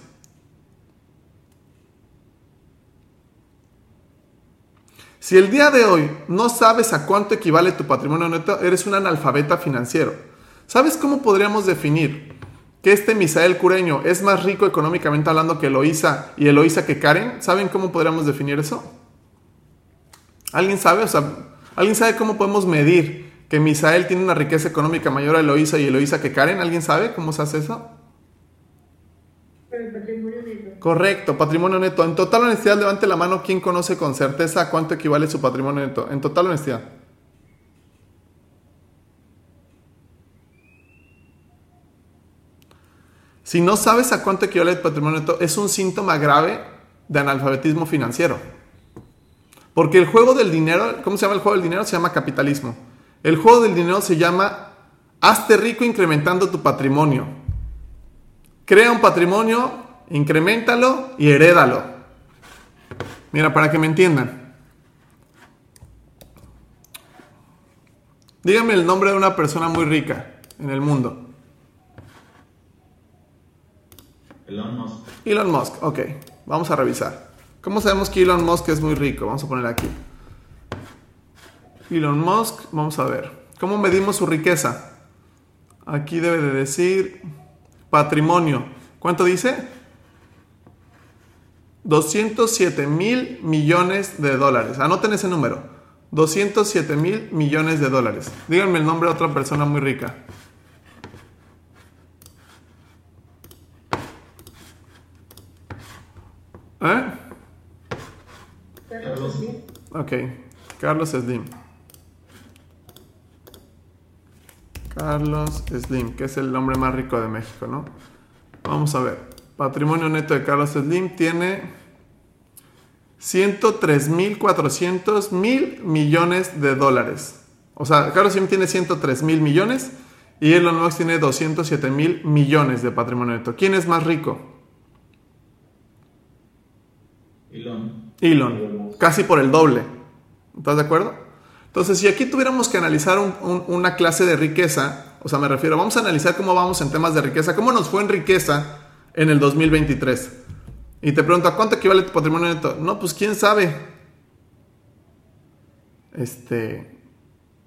Si el día de hoy no sabes a cuánto equivale tu patrimonio neto, eres un analfabeta financiero. ¿Sabes cómo podríamos definir que este Misael Cureño es más rico económicamente hablando que Eloísa y Eloísa que Karen? ¿Saben cómo podríamos definir eso? ¿Alguien sabe? O sea, ¿alguien sabe cómo podemos medir que Misael tiene una riqueza económica mayor a Eloísa y Eloísa que Karen? ¿Alguien sabe cómo se hace eso? Por el patrimonio neto. Correcto, patrimonio neto. En total honestidad, levante la mano quien conoce con certeza cuánto equivale su patrimonio neto. En total honestidad. Si no sabes a cuánto equivale el patrimonio es un síntoma grave de analfabetismo financiero. Porque el juego del dinero, ¿cómo se llama el juego del dinero? Se llama capitalismo. El juego del dinero se llama hazte rico incrementando tu patrimonio. Crea un patrimonio, incrementalo y herédalo. Mira, para que me entiendan. Dígame el nombre de una persona muy rica en el mundo. Elon Musk. Elon Musk, ok. Vamos a revisar. ¿Cómo sabemos que Elon Musk es muy rico? Vamos a poner aquí. Elon Musk, vamos a ver. ¿Cómo medimos su riqueza? Aquí debe de decir patrimonio. ¿Cuánto dice? 207 mil millones de dólares. Anoten ese número. 207 mil millones de dólares. Díganme el nombre de otra persona muy rica. ¿Eh? Carlos Slim. Ok, Carlos Slim. Carlos Slim, que es el hombre más rico de México, ¿no? Vamos a ver. Patrimonio neto de Carlos Slim tiene 103.400 mil millones de dólares. O sea, Carlos Slim tiene 103 mil millones y Elon Musk tiene 207 mil millones de patrimonio neto. ¿Quién es más rico? Elon. Elon, casi por el doble. ¿Estás de acuerdo? Entonces, si aquí tuviéramos que analizar un- un- una clase de riqueza, o sea, me refiero, vamos a analizar cómo vamos en temas de riqueza, cómo nos fue en riqueza en el 2023. Y te pregunto, ¿a cuánto equivale tu patrimonio neto? No, pues quién sabe. Este,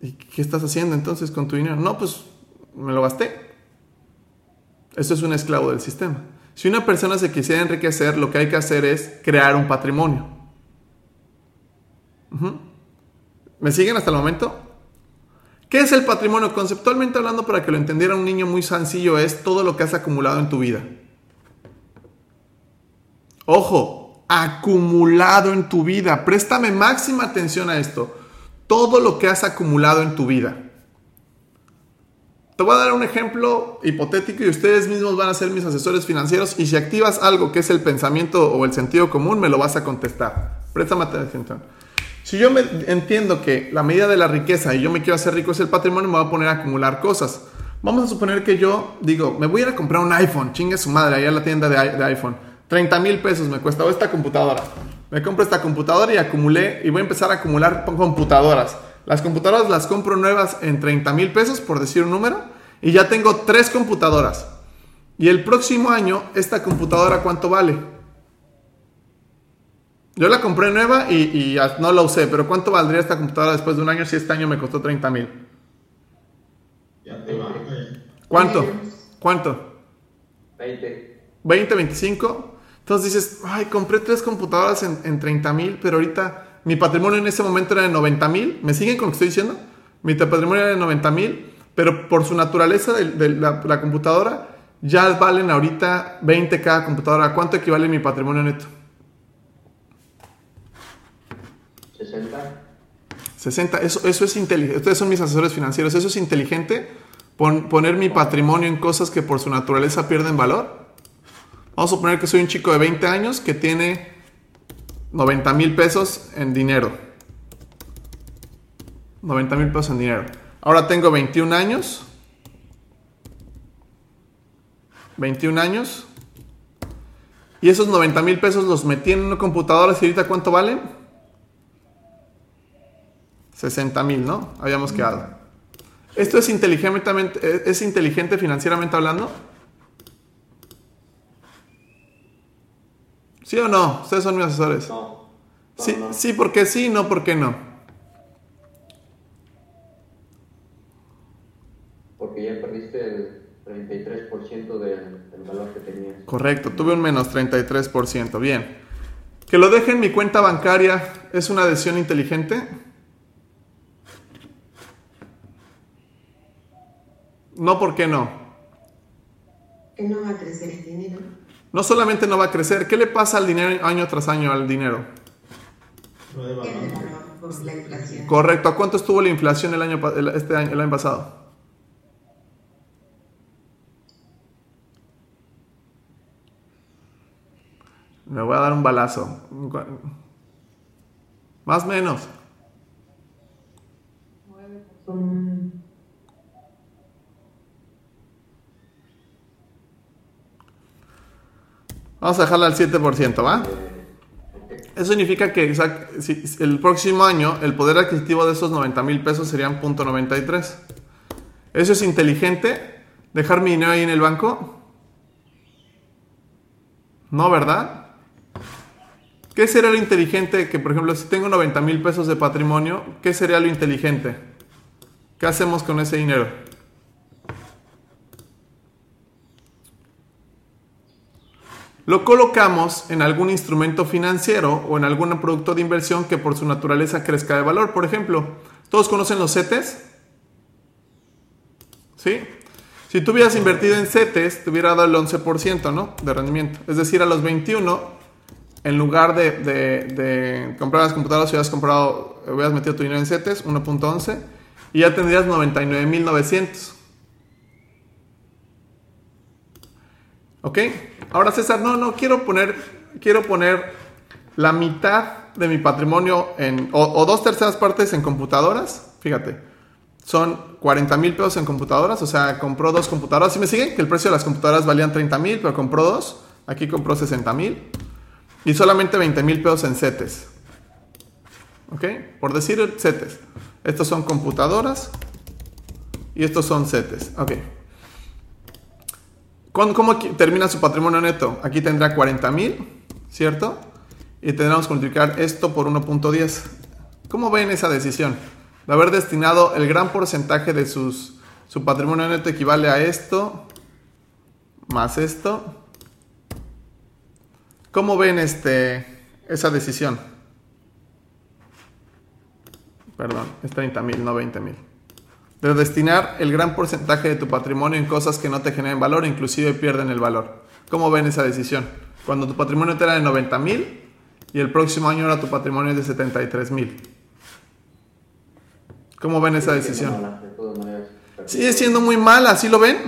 ¿y qué estás haciendo entonces con tu dinero? No, pues me lo gasté. Eso es un esclavo del sistema. Si una persona se quisiera enriquecer, lo que hay que hacer es crear un patrimonio. ¿Me siguen hasta el momento? ¿Qué es el patrimonio? Conceptualmente hablando, para que lo entendiera un niño muy sencillo, es todo lo que has acumulado en tu vida. Ojo, acumulado en tu vida. Préstame máxima atención a esto. Todo lo que has acumulado en tu vida. Te voy a dar un ejemplo hipotético y ustedes mismos van a ser mis asesores financieros y si activas algo que es el pensamiento o el sentido común, me lo vas a contestar. Préstame atención. Si yo me entiendo que la medida de la riqueza y yo me quiero hacer rico es el patrimonio, me voy a poner a acumular cosas. Vamos a suponer que yo digo, me voy a ir a comprar un iPhone, chingue su madre, allá en la tienda de, de iPhone. 30 mil pesos me cuesta, o esta computadora. Me compro esta computadora y acumulé, y voy a empezar a acumular computadoras. Las computadoras las compro nuevas en 30 mil pesos, por decir un número, y ya tengo tres computadoras. Y el próximo año, esta computadora, ¿cuánto vale? Yo la compré nueva y, no la usé, pero ¿cuánto valdría esta computadora después de un año si este año me costó 30 mil? Ya te baja. ¿Cuánto? ¿Cuánto? 20. 20, 25. Entonces dices, ay, compré tres computadoras en, en 30 mil, pero ahorita mi patrimonio en ese momento era de 90 mil. ¿Me siguen con lo que estoy diciendo? Mi patrimonio era de 90 mil, pero por su naturaleza de, de la, la computadora, ya valen ahorita 20 cada computadora. ¿A ¿Cuánto equivale mi patrimonio neto? 60. 60. Eso, eso es inteligente. Ustedes son mis asesores financieros. Eso es inteligente. Pon- poner mi patrimonio en cosas que por su naturaleza pierden valor. Vamos a suponer que soy un chico de 20 años que tiene 90 mil pesos en dinero. 90 mil pesos en dinero. Ahora tengo 21 años. 21 años. Y esos 90 mil pesos los metí en una computadora. ¿Y ahorita cuánto valen? 60 mil, ¿no? Habíamos quedado. ¿Esto es inteligentemente, es inteligente financieramente hablando? ¿Sí o no? Ustedes son mis asesores. No. no, Sí, no. sí, porque sí, no, porque no. Porque ya perdiste el 33% del, del valor que tenías. Correcto, tuve un menos 33%. Bien. Que lo deje en mi cuenta bancaria es una decisión inteligente. No, ¿por qué no? Que no va a crecer el dinero. No solamente no va a crecer, ¿qué le pasa al dinero año tras año al dinero? Por la inflación. Correcto, ¿a cuánto estuvo la inflación el año, el- este año, el año pasado? Me voy a dar un balazo. Más o menos. Con Vamos a dejarla al 7%, ¿va? Eso significa que si el próximo año el poder adquisitivo de esos 90 mil pesos serían .93. ¿Eso es inteligente? ¿Dejar mi dinero ahí en el banco? No, ¿verdad? ¿Qué sería lo inteligente? Que, por ejemplo, si tengo 90 mil pesos de patrimonio, ¿qué sería lo inteligente? ¿Qué hacemos con ese dinero? Lo colocamos en algún instrumento financiero o en algún producto de inversión que por su naturaleza crezca de valor. Por ejemplo, ¿todos conocen los CETES? ¿Sí? Si tú hubieras invertido en CETES, te hubiera dado el 11% ¿no? de rendimiento. Es decir, a los 21, en lugar de, comprar las computadoras, hubieras, comprado, hubieras metido tu dinero en CETES, 1.11, y ya tendrías 99.900. ¿Ok? Ahora César, no, no, quiero poner, quiero poner la mitad de mi patrimonio en, o, dos terceras partes en computadoras. Fíjate, son 40 mil pesos en computadoras, o sea, compró dos computadoras. ¿Sí me siguen? Que el precio de las computadoras valían 30 mil, pero compró dos. Aquí compró 60 mil. Y solamente 20 mil pesos en CETES. ¿Ok? Por decir CETES. Estos son computadoras y estos son CETES. Ok. ¿Cómo, termina su patrimonio neto? Aquí tendrá 40 mil, ¿cierto? Y tendremos que multiplicar esto por 1.10. ¿Cómo ven esa decisión? De haber destinado el gran porcentaje de sus, su patrimonio neto equivale a esto, más esto. ¿Cómo ven este, esa decisión? Perdón, es 30 mil, no 20 mil de destinar el gran porcentaje de tu patrimonio en cosas que no te generen valor, inclusive pierden el valor. ¿Cómo ven esa decisión? Cuando tu patrimonio te era de 90 mil y el próximo año ahora tu patrimonio es de 73 mil. ¿Cómo ven esa decisión? Sigue siendo muy mala, ¿sí lo ven?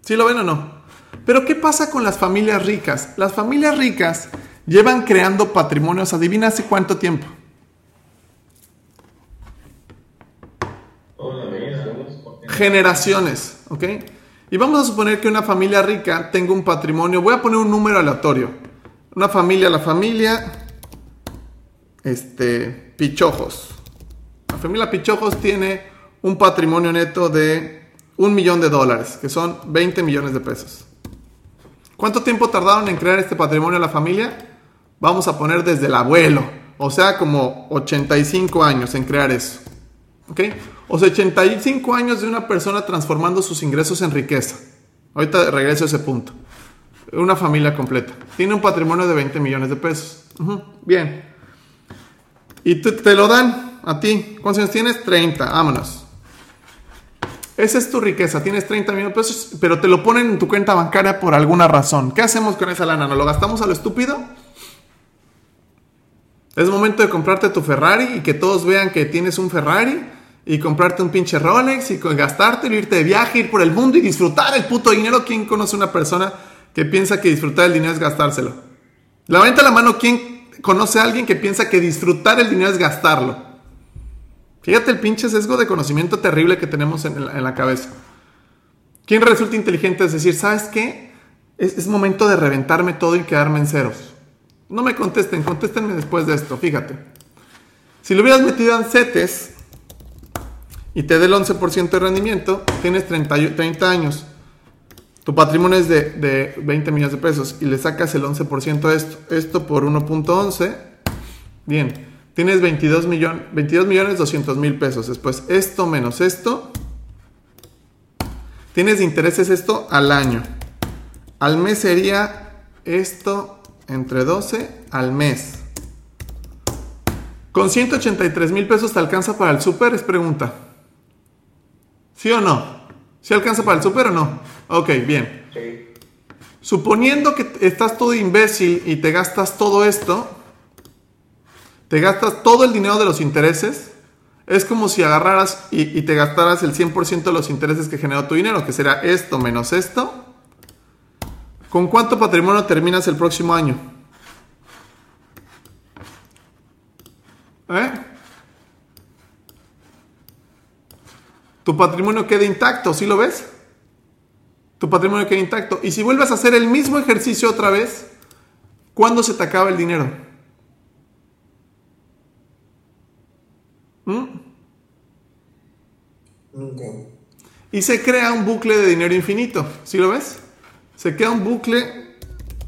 ¿Sí lo ven o no? Pero ¿qué pasa con las familias ricas? Las familias ricas llevan creando patrimonios, adivina hace cuánto tiempo. Toda la vida. Generaciones, ¿ok? Y vamos a suponer que una familia rica tenga un patrimonio, voy a poner un número aleatorio. Una familia, la familia, este, Pichojos. La familia Pichojos tiene un patrimonio neto de un millón de dólares, que son 20 millones de pesos. ¿Cuánto tiempo tardaron en crear este patrimonio la familia? Vamos a poner desde el abuelo, o sea, como 85 años en crear eso. ¿Ok? O sea, 85 años de una persona transformando sus ingresos en riqueza. Ahorita regreso a ese punto. Una familia completa. Tiene un patrimonio de 20 millones de pesos. Bien. Y te lo dan a ti. ¿Cuántos años tienes? 30. Vámonos. Esa es tu riqueza. Tienes 30 millones de pesos, pero te lo ponen en tu cuenta bancaria por alguna razón. ¿Qué hacemos con esa lana? ¿Nos lo gastamos a lo estúpido? Es momento de comprarte tu Ferrari y que todos vean que tienes un Ferrari y comprarte un pinche Rolex y gastártelo, irte de viaje, ir por el mundo y disfrutar el puto dinero. ¿Quién conoce una persona que piensa que disfrutar el dinero es gastárselo? Levanta la mano, ¿quién conoce a alguien que piensa que disfrutar el dinero es gastarlo? Fíjate el pinche sesgo de conocimiento terrible que tenemos en la, cabeza. ¿Quién resulta inteligente es decir, ¿sabes qué? Es, es momento de reventarme todo y quedarme en ceros. No me contesten, contéstenme después de esto, fíjate. Si lo hubieras metido en CETES y te dé el 11% de rendimiento, tienes 30, y- 30 años. Tu patrimonio es de, de 20 millones de pesos y le sacas el 11% a esto. Esto por 1.11. Bien, tienes 22, millón, 22 millones 200 mil pesos. Después esto menos esto. Tienes de intereses esto al año. Al mes sería esto entre 12 al mes. ¿Con 183 mil pesos te alcanza para el súper? Es pregunta. ¿Sí o no? ¿Sí alcanza para el súper o no? Ok, bien. Sí. Suponiendo que estás todo imbécil y te gastas todo esto, te gastas todo el dinero de los intereses, es como si agarraras y, y te gastaras el 100% de los intereses que generó tu dinero, que será esto menos esto. ¿Con cuánto patrimonio terminas el próximo año? ¿Eh? Tu patrimonio queda intacto, ¿sí lo ves? Tu patrimonio queda intacto. Y si vuelves a hacer el mismo ejercicio otra vez, ¿cuándo se te acaba el dinero? ¿Mm? Nunca. Y se crea un bucle de dinero infinito. ¿Sí lo ves? Se crea un bucle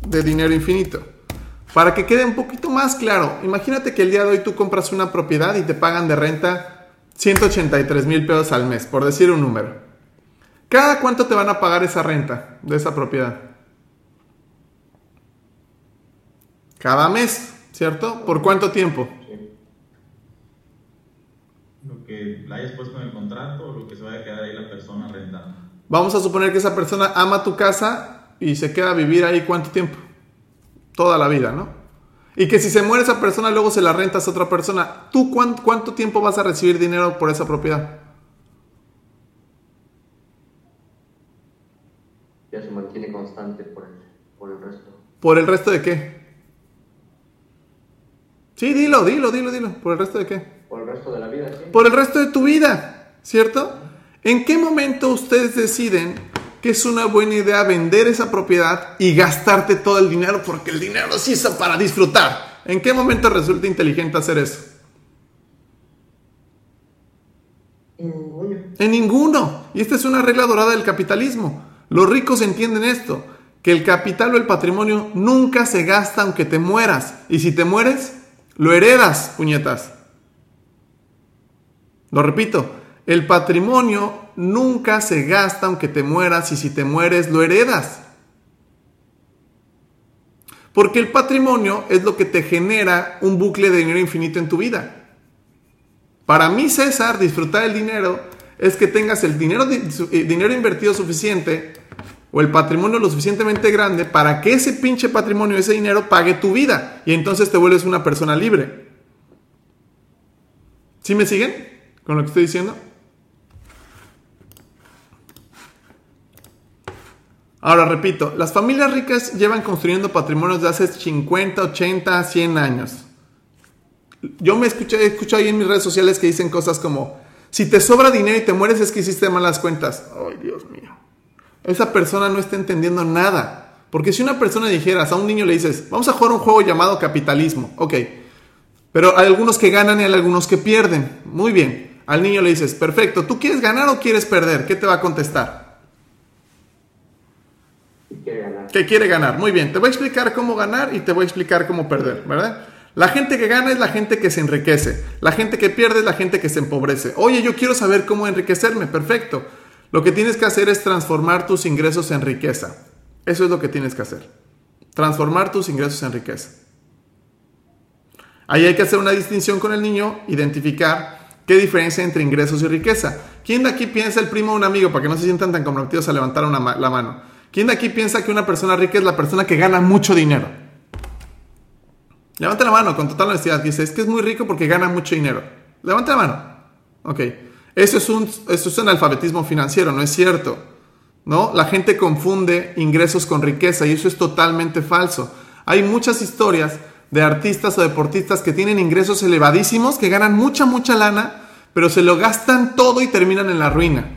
de dinero infinito. Para que quede un poquito más claro, imagínate que el día de hoy tú compras una propiedad y te pagan de renta 183 mil pesos al mes, por decir un número. ¿Cada cuánto te van a pagar esa renta de esa propiedad? Cada mes, ¿cierto? ¿Por cuánto tiempo? Lo que la hayas puesto en el contrato o lo que se vaya a quedar ahí la persona rentando. Vamos a suponer que esa persona ama tu casa y se queda a vivir ahí cuánto tiempo? Toda la vida, ¿no? Y que si se muere esa persona, luego se la rentas a otra persona. ¿Tú cuán- cuánto tiempo vas a recibir dinero por esa propiedad? Ya se mantiene constante por el, por el resto. ¿Por el resto de qué? Sí, dilo, dilo, dilo, dilo. ¿Por el resto de qué? Por el resto de la vida, sí. Por el resto de tu vida, ¿cierto? ¿En qué momento ustedes deciden que es una buena idea vender esa propiedad y gastarte todo el dinero porque el dinero se hizo para disfrutar? ¿En qué momento resulta inteligente hacer eso? En ninguno. En ninguno. Y esta es una regla dorada del capitalismo. Los ricos entienden esto, que el capital o el patrimonio nunca se gasta aunque te mueras. Y si te mueres, lo heredas, puñetas. Lo repito, el patrimonio nunca se gasta aunque te mueras y si te mueres, lo heredas. Porque el patrimonio es lo que te genera un bucle de dinero infinito en tu vida. Para mí, César, disfrutar el dinero es que tengas el dinero, eh, dinero invertido suficiente o el patrimonio lo suficientemente grande para que ese pinche patrimonio, ese dinero, pague tu vida. Y entonces te vuelves una persona libre. ¿Sí me siguen con lo que estoy diciendo? Ahora repito, las familias ricas llevan construyendo patrimonios de hace 50, 80, 100 años. Yo me escuché, he escuchado ahí en mis redes sociales que dicen cosas como, si te sobra dinero y te mueres es que hiciste malas cuentas. Ay, Dios mío. Esa persona no está entendiendo nada. Porque si una persona dijeras a un niño le dices, vamos a jugar un juego llamado capitalismo, ok. Pero hay algunos que ganan y hay algunos que pierden. Muy bien. Al niño le dices, perfecto, ¿tú quieres ganar o quieres perder? ¿Qué te va a contestar? Que quiere ganar. Muy bien, te voy a explicar cómo ganar y te voy a explicar cómo perder, ¿verdad? La gente que gana es la gente que se enriquece. La gente que pierde es la gente que se empobrece. Oye, yo quiero saber cómo enriquecerme. Perfecto. Lo que tienes que hacer es transformar tus ingresos en riqueza. Eso es lo que tienes que hacer. Transformar tus ingresos en riqueza. Ahí hay que hacer una distinción con el niño, identificar qué diferencia entre ingresos y riqueza. ¿Quién de aquí piensa el primo de un amigo para que no se sientan tan comprometidos a levantar una la mano? ¿Quién de aquí piensa que una persona rica es la persona que gana mucho dinero? Levante la mano con total honestidad. Dice, es que es muy rico porque gana mucho dinero. Levante la mano. Ok. Eso es un, eso es un alfabetismo financiero, no es cierto. ¿No? La gente confunde ingresos con riqueza y eso es totalmente falso. Hay muchas historias de artistas o deportistas que tienen ingresos elevadísimos, que ganan mucha, mucha lana, pero se lo gastan todo y terminan en la ruina.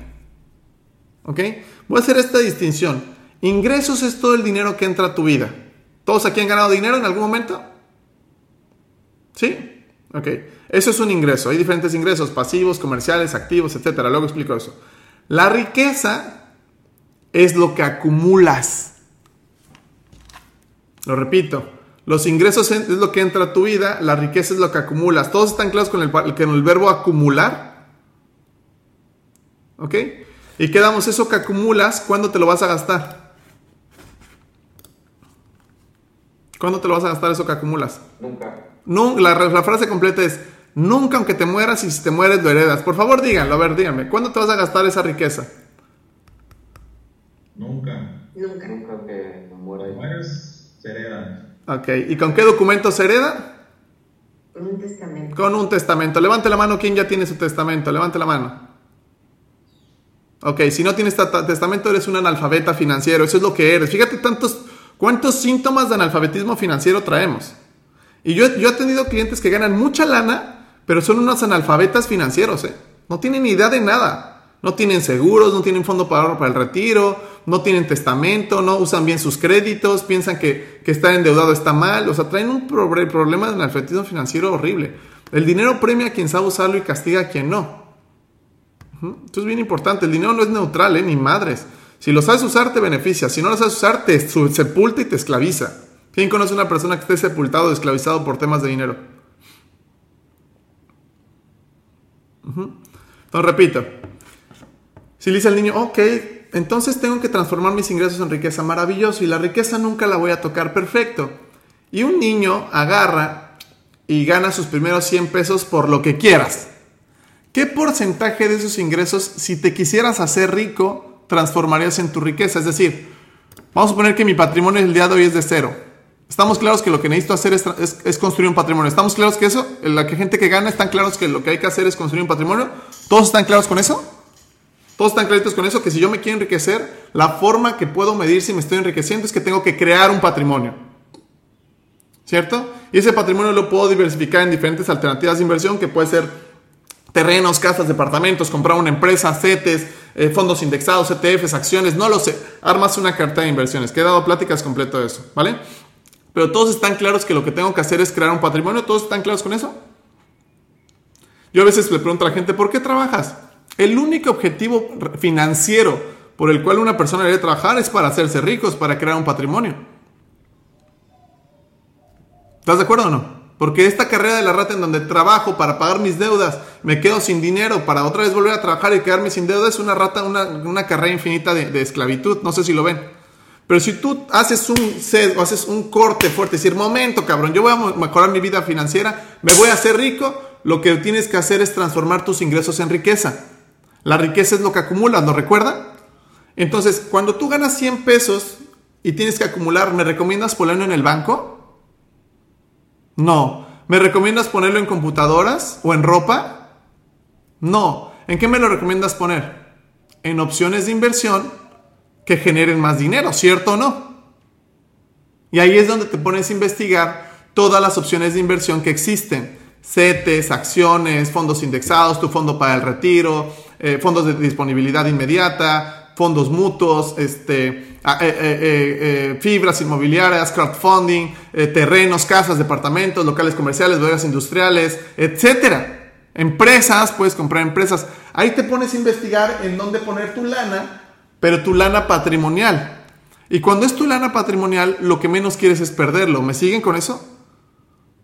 ¿Ok? Voy a hacer esta distinción. Ingresos es todo el dinero que entra a tu vida. ¿Todos aquí han ganado dinero en algún momento? ¿Sí? Ok. Eso es un ingreso. Hay diferentes ingresos, pasivos, comerciales, activos, etc. Luego explico eso. La riqueza es lo que acumulas. Lo repito. Los ingresos es lo que entra a tu vida, la riqueza es lo que acumulas. ¿Todos están claros con el, con el verbo acumular? ¿Ok? Y quedamos eso que acumulas, ¿cuándo te lo vas a gastar? ¿Cuándo te lo vas a gastar eso que acumulas? Nunca. No, la, la frase completa es, nunca aunque te mueras y si te mueres lo heredas. Por favor díganlo, a ver, díganme, ¿cuándo te vas a gastar esa riqueza? Nunca. Nunca. Nunca que me muera. Si mueres, se hereda. Ok, ¿y con qué documento se hereda? Con un testamento. Con un testamento. Levante la mano, ¿quién ya tiene su testamento? Levante la mano. Ok, si no tienes ta- testamento eres un analfabeta financiero, eso es lo que eres. Fíjate tantos, cuántos síntomas de analfabetismo financiero traemos. Y yo, he tenido clientes que ganan mucha lana, pero son unos analfabetas financieros, ¿eh? No tienen ni idea de nada. No tienen seguros, no tienen fondo para el retiro, no tienen testamento, no usan bien sus créditos, piensan que, que estar endeudado está mal. O sea, traen un problema de analfabetismo financiero horrible. El dinero premia a quien sabe usarlo y castiga a quien no. Esto es bien importante. El dinero no es neutral, ¿eh? ni madres. Si lo sabes usar, te beneficia. Si no lo sabes usar, te sepulta y te esclaviza. ¿Quién conoce una persona que esté sepultado o esclavizado por temas de dinero? Entonces, repito. Si le dice al niño, ok, entonces tengo que transformar mis ingresos en riqueza, maravilloso, y la riqueza nunca la voy a tocar, perfecto. Y un niño agarra y gana sus primeros 100 pesos por lo que quieras. ¿Qué porcentaje de esos ingresos, si te quisieras hacer rico, transformarías en tu riqueza? Es decir, vamos a suponer que mi patrimonio el día de hoy es de cero. Estamos claros que lo que necesito hacer es, construir un patrimonio. ¿Estamos claros que eso? La que gente que gana están claros que lo que hay que hacer es construir un patrimonio. ¿Todos están claros con eso? ¿Todos están claritos con eso? Que si yo me quiero enriquecer, la forma que puedo medir si me estoy enriqueciendo es que tengo que crear un patrimonio. ¿Cierto? Y ese patrimonio lo puedo diversificar en diferentes alternativas de inversión, que puede ser terrenos, casas, departamentos, comprar una empresa, CETES, eh, fondos indexados, ETFs, acciones, no lo sé. Armas una carta de inversiones. Que he dado pláticas completo de eso, ¿vale? Pero todos están claros que lo que tengo que hacer es crear un patrimonio. ¿Todos están claros con eso? Yo a veces le pregunto a la gente, ¿por qué trabajas? El único objetivo financiero por el cual una persona debe trabajar es para hacerse ricos, para crear un patrimonio. ¿Estás de acuerdo o no? Porque esta carrera de la rata en donde trabajo para pagar mis deudas, me quedo sin dinero para otra vez volver a trabajar y quedarme sin deudas, es una rata, una, una carrera infinita de, esclavitud. No sé si lo ven. Pero si tú haces un sesgo, haces un corte fuerte, decir, momento, cabrón, yo voy a mejorar mi vida financiera, me voy a hacer rico, lo que tienes que hacer es transformar tus ingresos en riqueza. La riqueza es lo que acumulas, ¿lo recuerda? Entonces, cuando tú ganas 100 pesos y tienes que acumular, ¿me recomiendas ponerlo en el banco? No. ¿Me recomiendas ponerlo en computadoras o en ropa? No. ¿En qué me lo recomiendas poner? En opciones de inversión que generen más dinero, ¿cierto o no? Y ahí es donde te pones a investigar todas las opciones de inversión que existen. CETES, acciones, fondos indexados, tu fondo para el retiro, eh, fondos de disponibilidad inmediata, fondos mutuos, este, eh, eh, fibras inmobiliarias, crowdfunding, terrenos, casas, departamentos, locales comerciales, bodegas industriales, etcétera. Empresas, puedes comprar empresas. Ahí te pones a investigar en dónde poner tu lana, pero tu lana patrimonial. Y cuando es tu lana patrimonial, lo que menos quieres es perderlo. ¿Me siguen con eso?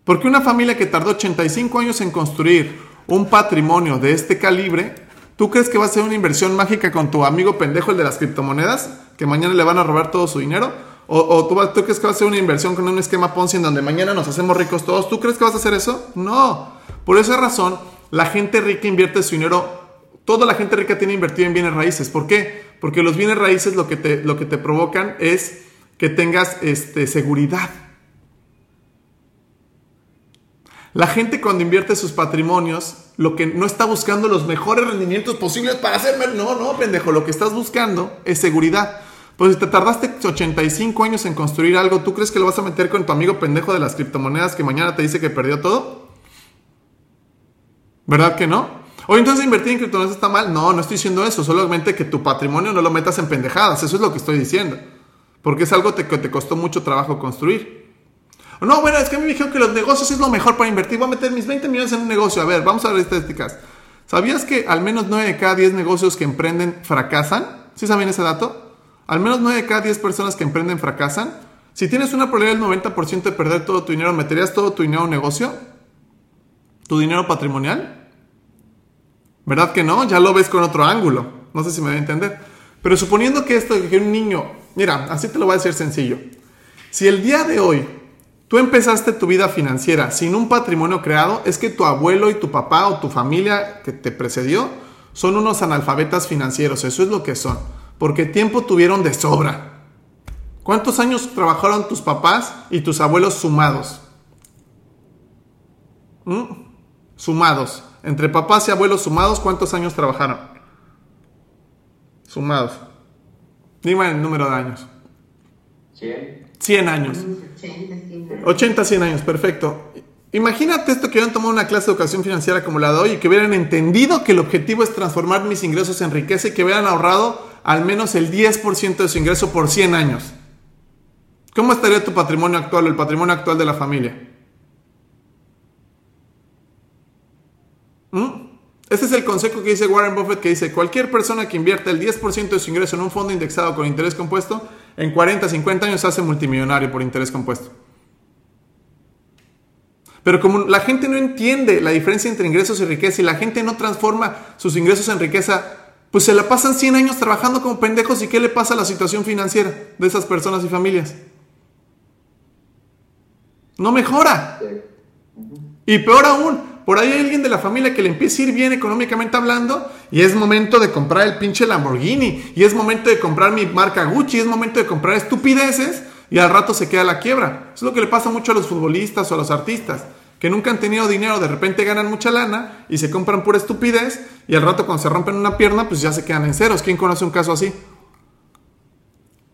Porque una familia que tardó 85 años en construir un patrimonio de este calibre, ¿Tú crees que va a ser una inversión mágica con tu amigo pendejo, el de las criptomonedas, que mañana le van a robar todo su dinero? ¿O, tú, tú crees que va a ser una inversión con un esquema Ponzi en donde mañana nos hacemos ricos todos? ¿Tú crees que vas a hacer eso? No. Por esa razón, la gente rica invierte su dinero. Toda la gente rica tiene invertido en bienes raíces. ¿Por qué? Porque los bienes raíces lo que te, lo que te provocan es que tengas este, seguridad. La gente cuando invierte sus patrimonios, lo que no está buscando los mejores rendimientos posibles para hacerme... No, no, pendejo, lo que estás buscando es seguridad. Pues si te tardaste 85 años en construir algo, ¿tú crees que lo vas a meter con tu amigo pendejo de las criptomonedas que mañana te dice que perdió todo? ¿Verdad que no? Oye, entonces invertir en criptomonedas está mal. No, no estoy diciendo eso. Solamente que tu patrimonio no lo metas en pendejadas. Eso es lo que estoy diciendo. Porque es algo que te costó mucho trabajo construir. No, bueno, es que a mí me dijeron que los negocios es lo mejor para invertir. Voy a meter mis 20 millones en un negocio. A ver, vamos a ver estadísticas. ¿Sabías que al menos 9 de cada 10 negocios que emprenden fracasan? ¿Sí sabían ese dato? Al menos 9 de cada 10 personas que emprenden fracasan. Si tienes una probabilidad del 90% de perder todo tu dinero, ¿meterías todo tu dinero en un negocio? ¿Tu dinero patrimonial? ¿Verdad que no? Ya lo ves con otro ángulo. No sé si me voy a entender. Pero suponiendo que esto, que un niño, mira, así te lo voy a decir sencillo. Si el día de hoy tú empezaste tu vida financiera sin un patrimonio creado, es que tu abuelo y tu papá o tu familia que te precedió son unos analfabetas financieros. Eso es lo que son. Porque tiempo tuvieron de sobra. ¿Cuántos años trabajaron tus papás y tus abuelos sumados? ¿Mm? Sumados. Entre papás y abuelos sumados, ¿cuántos años trabajaron? Sumados. Dime el número de años. 100. 100 años. 80, 100 años, perfecto. Imagínate esto que hubieran tomado una clase de educación financiera como la de hoy y que hubieran entendido que el objetivo es transformar mis ingresos en riqueza y que hubieran ahorrado al menos el 10% de su ingreso por 100 años. ¿Cómo estaría tu patrimonio actual o el patrimonio actual de la familia? ¿Mm? Este es el consejo que dice Warren Buffett que dice, cualquier persona que invierta el 10% de su ingreso en un fondo indexado con interés compuesto, en 40, 50 años se hace multimillonario por interés compuesto. Pero como la gente no entiende la diferencia entre ingresos y riqueza y la gente no transforma sus ingresos en riqueza, pues se la pasan 100 años trabajando como pendejos y ¿qué le pasa a la situación financiera de esas personas y familias? No mejora. Y peor aún, por ahí hay alguien de la familia que le empieza a ir bien económicamente hablando y es momento de comprar el pinche Lamborghini y es momento de comprar mi marca Gucci, es momento de comprar estupideces y al rato se queda la quiebra. Es lo que le pasa mucho a los futbolistas o a los artistas, que nunca han tenido dinero, de repente ganan mucha lana y se compran pura estupidez y al rato cuando se rompen una pierna pues ya se quedan en ceros. ¿Quién conoce un caso así?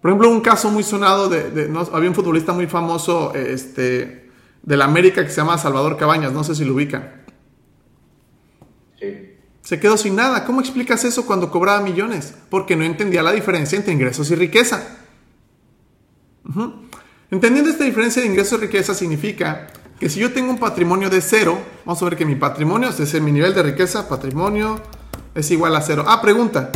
Por ejemplo, un caso muy sonado de, había un futbolista muy famoso este, de la América que se llama Salvador Cabañas, no sé si lo ubican. Se quedó sin nada. ¿Cómo explicas eso cuando cobraba millones? Porque no entendía la diferencia entre ingresos y riqueza. Entendiendo esta diferencia de ingresos y riqueza significa que si yo tengo un patrimonio de cero, vamos a ver que mi patrimonio, es decir, mi nivel de riqueza, patrimonio, es igual a cero. Ah, pregunta.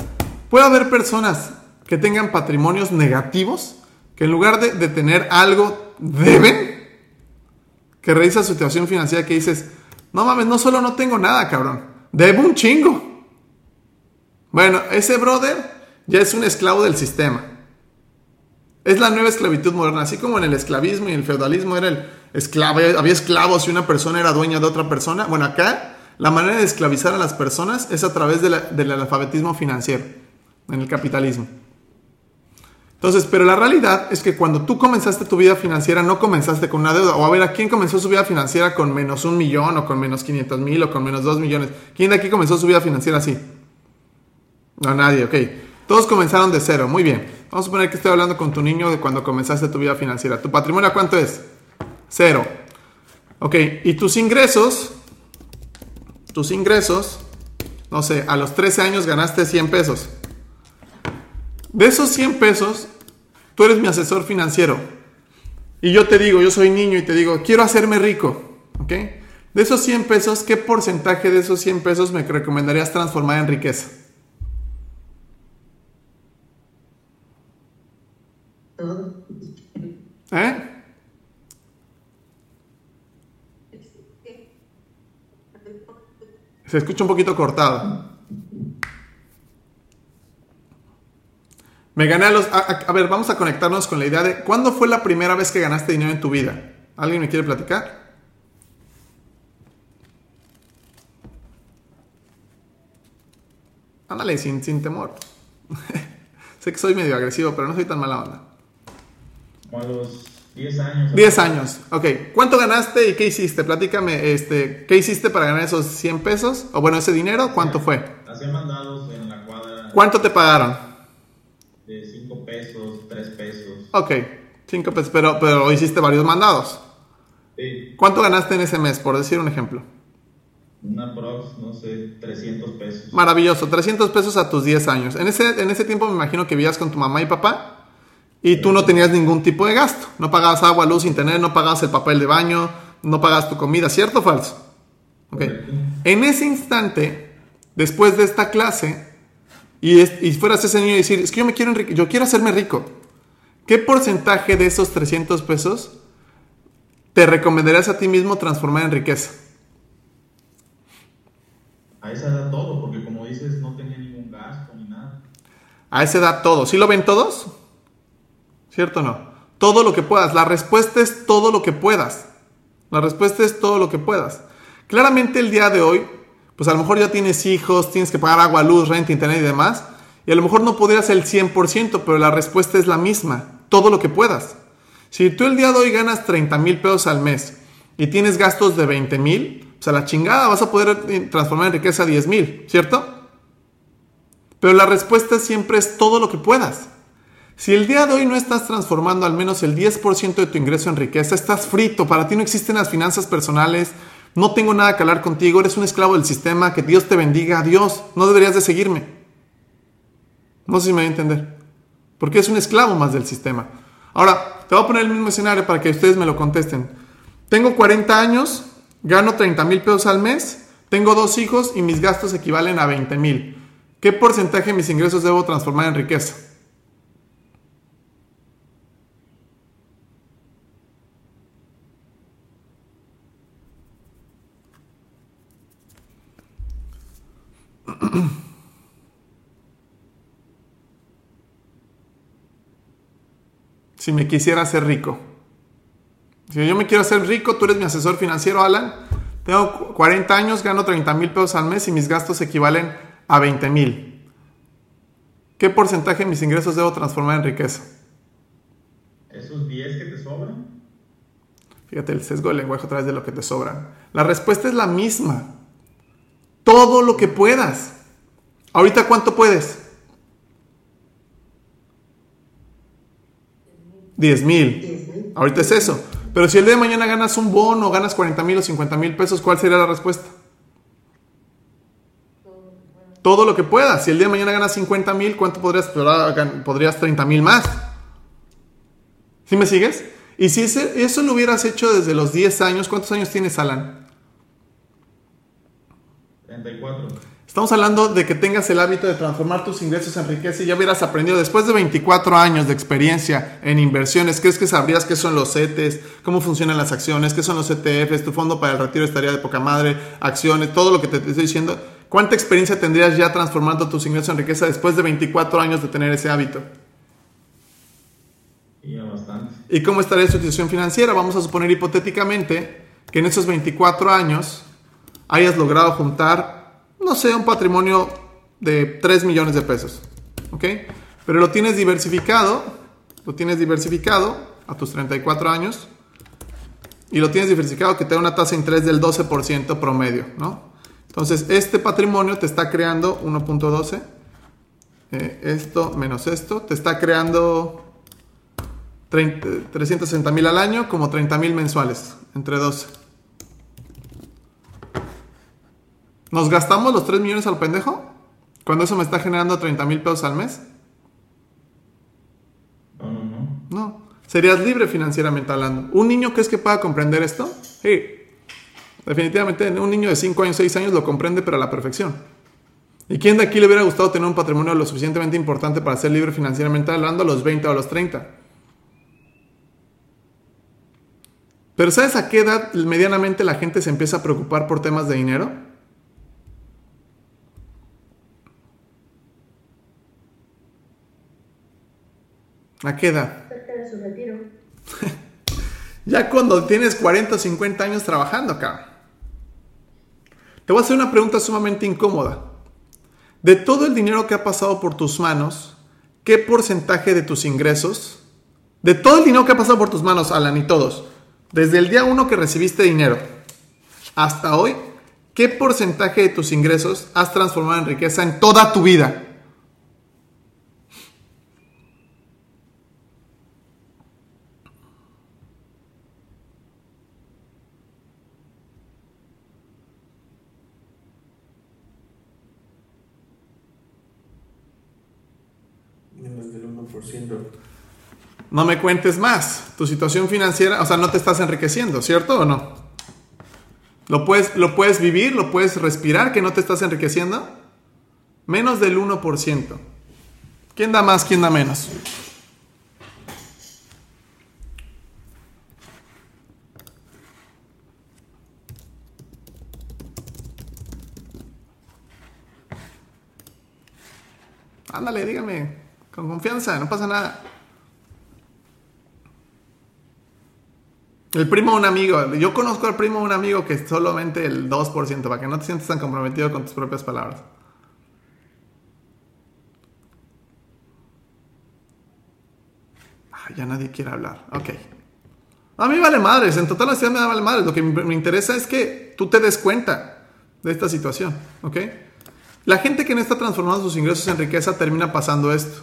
¿Puede haber personas que tengan patrimonios negativos que en lugar de, tener algo deben? Que revisa su situación financiera que dices, no mames, no solo no tengo nada, cabrón, debo un chingo. Bueno, ese brother ya es un esclavo del sistema. Es la nueva esclavitud moderna, así como en el esclavismo y el feudalismo era el esclavo, había esclavos y una persona era dueña de otra persona. Bueno, acá la manera de esclavizar a las personas es a través del alfabetismo financiero, en el capitalismo. Entonces, pero la realidad es que cuando tú comenzaste tu vida financiera no comenzaste con una deuda. O a ver, ¿a quién comenzó su vida financiera con menos un millón o con menos 500 mil o con menos dos millones? ¿Quién de aquí comenzó su vida financiera así? No, nadie, ok. Todos comenzaron de cero, muy bien. Vamos a suponer que estoy hablando con tu niño de cuando comenzaste tu vida financiera. ¿Tu patrimonio cuánto es? Cero. Ok, y tus ingresos, tus ingresos, no sé, a los 13 años ganaste 100 pesos. De esos 100 pesos, tú eres mi asesor financiero. Y yo te digo, yo soy niño y te digo, quiero hacerme rico. ¿Ok? De esos 100 pesos, ¿qué porcentaje de esos 100 pesos me recomendarías transformar en riqueza? ¿Eh? Se escucha un poquito cortado. Me gané a los... A, a- a ver, vamos a conectarnos con la idea de... ¿Cuándo fue la primera vez que ganaste dinero en tu vida? ¿Alguien me quiere platicar? Ándale, sin, sin temor. sé que soy medio agresivo, pero no soy tan mala onda. Como a los 10 años. 10 años. Ok. ¿Cuánto ganaste y qué hiciste? Platícame, este, ¿qué hiciste para ganar esos 100 pesos? O bueno, ese dinero, ¿cuánto fue? Hacía mandados en la cuadra ¿Cuánto te pagaron? De 5 pesos, 3 pesos. Ok, 5 pesos, pero, pero hiciste varios mandados. Sí, ¿Cuánto ganaste en ese mes, por decir un ejemplo? una prox, no sé, 300 pesos. Maravilloso, 300 pesos a tus 10 años. En ese, en ese tiempo me imagino que vivías con tu mamá y papá y tú no tenías ningún tipo de gasto. No pagabas agua, luz, internet, no pagabas el papel de baño, no pagabas tu comida, ¿cierto o falso? Ok. Correcto. En ese instante, después de esta clase, y, es- y fueras ese niño y decir, es que yo me quiero yo quiero hacerme rico. ¿Qué porcentaje de esos 300 pesos te recomendarías a ti mismo transformar en riqueza? A esa edad todo, porque como dices, no tenía ningún gasto ni nada. A esa edad todo. ¿Sí lo ven todos? ¿Cierto o no? Todo lo que puedas. La respuesta es todo lo que puedas. La respuesta es todo lo que puedas. Claramente el día de hoy, pues a lo mejor ya tienes hijos, tienes que pagar agua, luz, renta, internet y demás. Y a lo mejor no podrías el 100%, pero la respuesta es la misma. Todo lo que puedas. Si tú el día de hoy ganas 30 mil pesos al mes y tienes gastos de 20 mil, pues a la chingada vas a poder eh, transformar en riqueza 10 mil, ¿cierto? Pero la respuesta siempre es todo lo que puedas. Si el día de hoy no estás transformando al menos el 10% de tu ingreso en riqueza, estás frito, para ti no existen las finanzas personales, no tengo nada que hablar contigo, eres un esclavo del sistema, que Dios te bendiga, Dios, no deberías de seguirme. No sé si me voy a entender. Porque es un esclavo más del sistema. Ahora, te voy a poner el mismo escenario para que ustedes me lo contesten. Tengo 40 años, gano 30 mil pesos al mes, tengo dos hijos y mis gastos equivalen a 20 mil. ¿Qué porcentaje de mis ingresos debo transformar en riqueza? Si me quisiera hacer rico. Si yo me quiero hacer rico, tú eres mi asesor financiero, Alan. Tengo cu- 40 años, gano 30 mil pesos al mes y mis gastos equivalen a 20 mil. ¿Qué porcentaje de mis ingresos debo transformar en riqueza? Esos 10 que te sobran, Fíjate el sesgo del lenguaje a través de lo que te sobran. La respuesta es la misma. Todo lo que puedas. Ahorita, ¿cuánto puedes? 10 mil. Ahorita es eso. Pero si el día de mañana ganas un bono, ganas 40 mil o 50 mil pesos, ¿cuál sería la respuesta? Todo lo que puedas. Si el día de mañana ganas 50 mil, ¿cuánto podrías? Podrías 30 mil más. ¿Sí me sigues? Y si eso lo hubieras hecho desde los 10 años, ¿cuántos años tienes, Alan? 34. Estamos hablando de que tengas el hábito de transformar tus ingresos en riqueza y ya hubieras aprendido después de 24 años de experiencia en inversiones. ¿Crees que sabrías qué son los CETES, cómo funcionan las acciones, qué son los ETFs, tu fondo para el retiro estaría de poca madre, acciones, todo lo que te estoy diciendo? ¿Cuánta experiencia tendrías ya transformando tus ingresos en riqueza después de 24 años de tener ese hábito? Y ya bastante. ¿Y cómo estaría su situación financiera? Vamos a suponer hipotéticamente que en esos 24 años hayas logrado juntar, no sé, un patrimonio de 3 millones de pesos. ¿Ok? Pero lo tienes diversificado, lo tienes diversificado a tus 34 años y lo tienes diversificado que te da una tasa de interés del 12% promedio, ¿no? Entonces, este patrimonio te está creando 1.12. eh, esto menos esto, te está creando 30 360 mil al año, como 30 mil mensuales, entre 12. ¿Nos gastamos los 3 millones al pendejo? Cuando eso me está generando 30 mil pesos al mes. No, no, no. No. Serías libre financieramente hablando. ¿Un niño crees que pueda comprender esto? Sí. Definitivamente un niño de 5 años, 6 años lo comprende, pero a la perfección. ¿Y quién de aquí le hubiera gustado tener un patrimonio lo suficientemente importante para ser libre financieramente hablando a los 20 o a los 30? Pero ¿sabes a qué edad medianamente la gente se empieza a preocupar por temas de dinero? ¿A qué edad? Cerca de su retiro. Ya cuando tienes 40 o 50 años trabajando, cabrón. Te voy a hacer una pregunta sumamente incómoda. De todo el dinero que ha pasado por tus manos, ¿qué porcentaje de tus ingresos, de todo el dinero que ha pasado por tus manos, Alan y todos, desde el día 1 que recibiste dinero hasta hoy, ¿qué porcentaje de tus ingresos has transformado en riqueza en toda tu vida? Menos del 1%. No me cuentes más. Tu situación financiera, o sea, no te estás enriqueciendo, ¿cierto o no? ¿Lo puedes, ¿Lo puedes vivir? ¿Lo puedes respirar que no te estás enriqueciendo? Menos del 1%. ¿Quién da más? ¿Quién da menos? Ándale, dígame, con confianza, no pasa nada. El primo de un amigo, yo conozco al primo de un amigo que es solamente el 2%, para que no te sientas tan comprometido con tus propias palabras. Ah, ya nadie quiere hablar, ok. A mí vale madres, en total honestidad me da vale madres. Lo que me interesa es que tú te des cuenta de esta situación, ¿ok? La gente que no está transformando sus ingresos en riqueza termina pasando esto.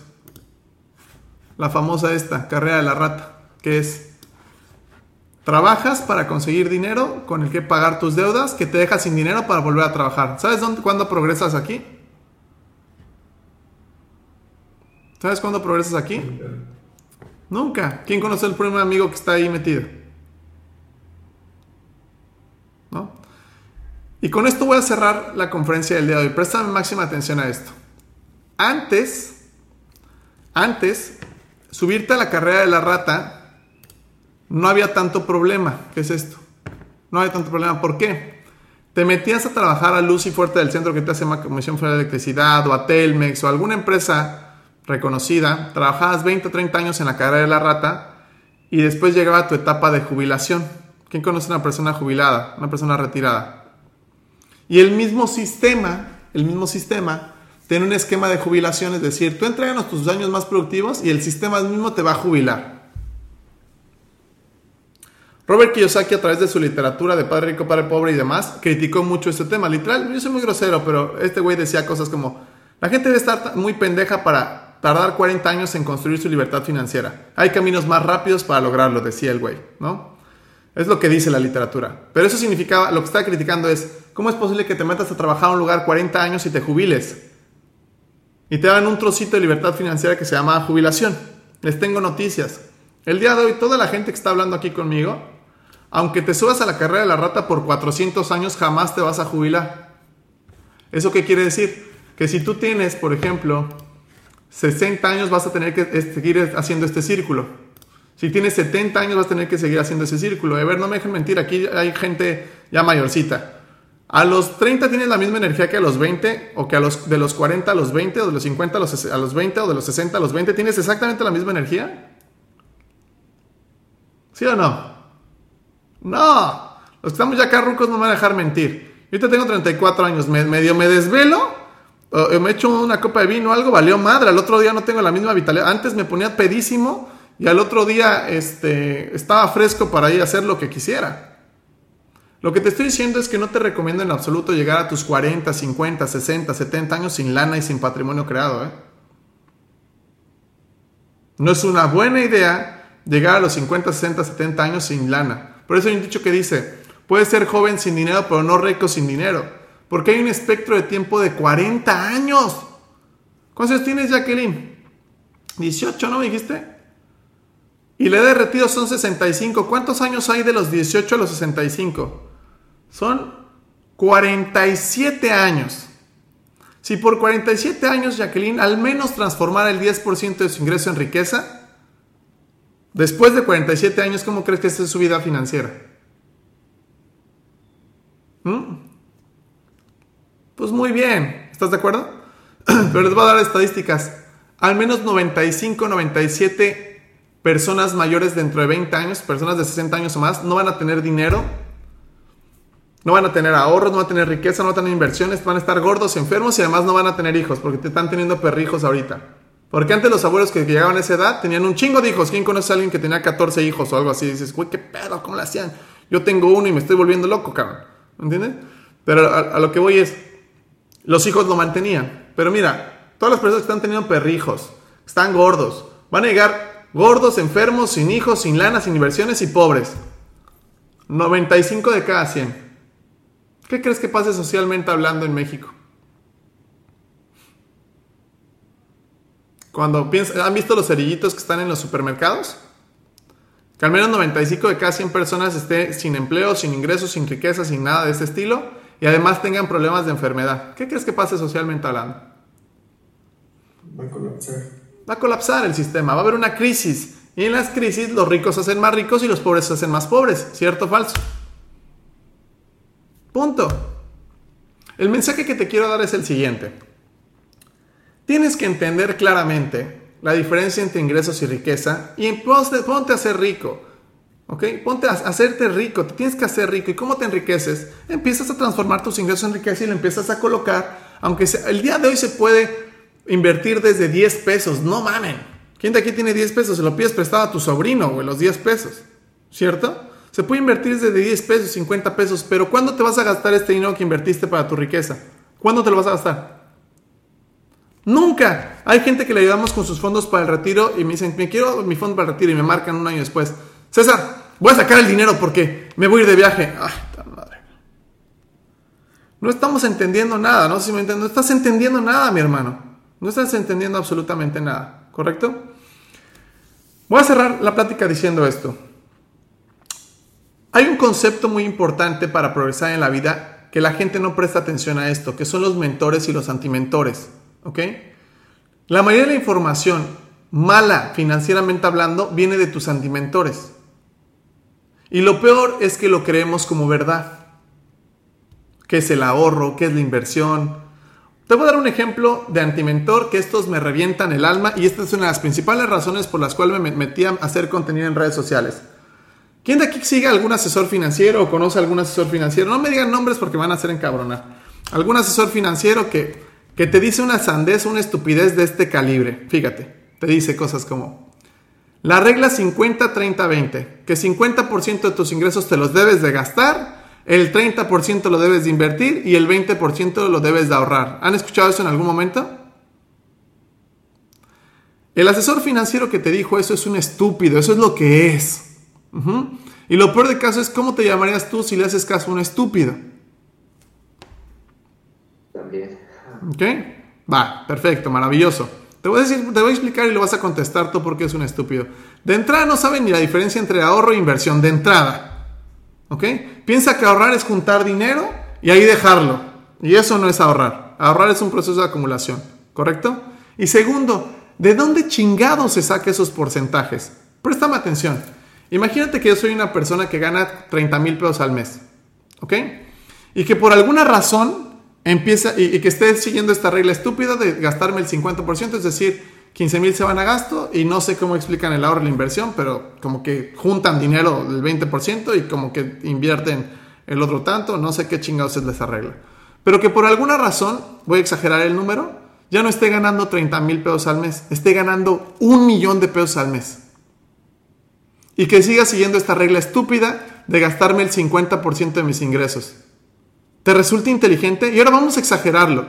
La famosa esta, carrera de la rata, que es, trabajas para conseguir dinero con el que pagar tus deudas, que te dejas sin dinero para volver a trabajar. ¿Sabes dónde, cuándo progresas aquí? ¿Sabes cuándo progresas aquí? Nunca. ¿Quién conoce el primer amigo que está ahí metido? ¿No? Y con esto voy a cerrar la conferencia del día de hoy. Préstame máxima atención a esto. Antes, antes, subirte a la carrera de la rata, no había tanto problema. ¿Qué es esto? No había tanto problema. ¿Por qué? Te metías a trabajar a Luz y Fuerte del Centro que te hace una Comisión Federal de Electricidad o a Telmex o alguna empresa reconocida, trabajabas 20 o 30 años en la carrera de la rata y después llegaba tu etapa de jubilación. ¿Quién conoce a una persona jubilada? Una persona retirada. Y el mismo sistema, el mismo sistema, tiene un esquema de jubilación, es decir, tú entreganos tus años más productivos y el sistema mismo te va a jubilar. Robert Kiyosaki a través de su literatura de Padre Rico, Padre Pobre y demás, criticó mucho este tema. Literal, yo soy muy grosero, pero este güey decía cosas como, la gente debe estar muy pendeja para tardar 40 años en construir su libertad financiera. Hay caminos más rápidos para lograrlo, decía el güey, ¿no? Es lo que dice la literatura. Pero eso significaba, lo que está criticando es, ¿cómo es posible que te metas a trabajar a un lugar 40 años y te jubiles? Y te dan un trocito de libertad financiera que se llama jubilación. Les tengo noticias. El día de hoy, toda la gente que está hablando aquí conmigo, aunque te subas a la carrera de la rata por 400 años, jamás te vas a jubilar. ¿Eso qué quiere decir? Que si tú tienes, por ejemplo, 60 años, vas a tener que seguir haciendo este círculo. Si tienes 70 años vas a tener que seguir haciendo ese círculo. A ver, no me dejen mentir, aquí hay gente ya mayorcita. A los 30 tienes la misma energía que a los 20, o que a los, de los 40 a los 20, o de los 50 a los, a los 20, o de los 60 a los 20, ¿tienes exactamente la misma energía? ¿Sí o no? No. Los que estamos ya acá rucos no me van a dejar mentir. Yo ahorita tengo 34 años, me, medio me desvelo, o me echo una copa de vino algo, valió madre. Al otro día no tengo la misma vitalidad. Antes me ponía pedísimo y al otro día este, estaba fresco para ir a hacer lo que quisiera. Lo que te estoy diciendo es que no te recomiendo en absoluto llegar a tus 40, 50, 60, 70 años sin lana y sin patrimonio creado. ¿eh? No es una buena idea llegar a los 50, 60, 70 años sin lana. Por eso hay un dicho que dice, puedes ser joven sin dinero, pero no rico sin dinero. Porque hay un espectro de tiempo de 40 años. ¿Cuántos años tienes, Jacqueline? 18, ¿no me dijiste? Y la edad de retiro son 65. ¿Cuántos años hay de los 18 a los 65? Son 47 años. Si por 47 años Jacqueline al menos transformara el 10% de su ingreso en riqueza, después de 47 años, ¿cómo crees que es su vida financiera? ¿Mm? Pues muy bien, ¿estás de acuerdo? Pero les voy a dar estadísticas. Al menos 95, 97 personas mayores dentro de 20 años, personas de 60 años o más, no van a tener dinero, no van a tener ahorros, no van a tener riqueza, no van a tener inversiones, van a estar gordos, enfermos y además no van a tener hijos porque te están teniendo perrijos ahorita. Porque antes los abuelos que llegaban a esa edad tenían un chingo de hijos. ¿Quién conoce a alguien que tenía 14 hijos o algo así? Y dices, güey, qué pedo, ¿cómo lo hacían? Yo tengo uno y me estoy volviendo loco, cabrón. ¿Entiendes? Pero a, lo que voy es, los hijos lo mantenían. Pero mira, todas las personas que están teniendo perrijos, están gordos, van a llegar gordos, enfermos, sin hijos, sin lana, sin inversiones y pobres. 95 de cada 100. ¿Qué crees que pase socialmente hablando en México? Cuando piensan, ¿han visto los cerillitos que están en los supermercados? Que al menos 95 de cada 100 personas esté sin empleo, sin ingresos, sin riqueza, sin nada de ese estilo y además tengan problemas de enfermedad. ¿Qué crees que pase socialmente hablando? Va a colapsar. Va a colapsar el sistema, va a haber una crisis. Y en las crisis los ricos se hacen más ricos y los pobres se hacen más pobres. ¿Cierto o falso? Punto. El mensaje que te quiero dar es el siguiente. Tienes que entender claramente la diferencia entre ingresos y riqueza y ponte, a ser rico. ¿Ok? Ponte a hacerte rico, tienes que hacer rico. ¿Y cómo te enriqueces? Empiezas a transformar tus ingresos en riqueza y lo empiezas a colocar. Aunque el día de hoy se puede invertir desde 10 pesos. No mamen. ¿Quién de aquí tiene 10 pesos? Se lo pides prestado a tu sobrino, güey, los 10 pesos. ¿Cierto? Se puede invertir desde 10 pesos, 50 pesos. Pero ¿cuándo te vas a gastar este dinero que invertiste para tu riqueza? ¿Cuándo te lo vas a gastar? Nunca. Hay gente que le ayudamos con sus fondos para el retiro y me dicen, me quiero mi fondo para el retiro y me marcan un año después. César, voy a sacar el dinero porque me voy a ir de viaje. Ay, madre. No estamos entendiendo nada, no si me entiendes. No estás entendiendo nada, mi hermano. No estás entendiendo absolutamente nada, ¿correcto? Voy a cerrar la plática diciendo esto. Hay un concepto muy importante para progresar en la vida que la gente no presta atención a esto, que son los mentores y los antimentores. ¿Ok? La mayoría de la información mala financieramente hablando viene de tus antimentores. Y lo peor es que lo creemos como verdad. ¿Qué es el ahorro? ¿Qué es la inversión? Te voy a dar un ejemplo de antimentor que estos me revientan el alma y esta es una de las principales razones por las cuales me metí a hacer contenido en redes sociales. ¿Quién de aquí sigue algún asesor financiero o conoce algún asesor financiero? No me digan nombres porque van a hacer encabronar. Algún asesor financiero que, que te dice una sandez, una estupidez de este calibre. Fíjate, te dice cosas como la regla 50-30-20, que 50% de tus ingresos te los debes de gastar, el 30% lo debes de invertir y el 20% lo debes de ahorrar. ¿Han escuchado eso en algún momento? El asesor financiero que te dijo eso es un estúpido, eso es lo que es. Y lo peor de caso es cómo te llamarías tú si le haces caso a un estúpido. También. ¿Ok? Va, perfecto, maravilloso. Te voy a decir, te voy a explicar y lo vas a contestar tú porque es un estúpido. De entrada no saben ni la diferencia entre ahorro e inversión. De entrada. ¿Ok? Piensa que ahorrar es juntar dinero y ahí dejarlo. Y eso no es ahorrar. Ahorrar es un proceso de acumulación. ¿Correcto? Y segundo, ¿de dónde chingado se saca esos porcentajes? Préstame atención. Imagínate que yo soy una persona que gana 30 mil pesos al mes. ¿Ok? Y que por alguna razón empieza y, y, que esté siguiendo esta regla estúpida de gastarme el 50%, es decir, 15 mil se van a gasto y no sé cómo explican el ahorro y la inversión, pero como que juntan dinero del 20% y como que invierten el otro tanto, no sé qué chingados es esa regla. Pero que por alguna razón, voy a exagerar el número, ya no esté ganando 30 mil pesos al mes, esté ganando un millón de pesos al mes. Y que siga siguiendo esta regla estúpida de gastarme el 50% de mis ingresos. ¿Te resulta inteligente? Y ahora vamos a exagerarlo.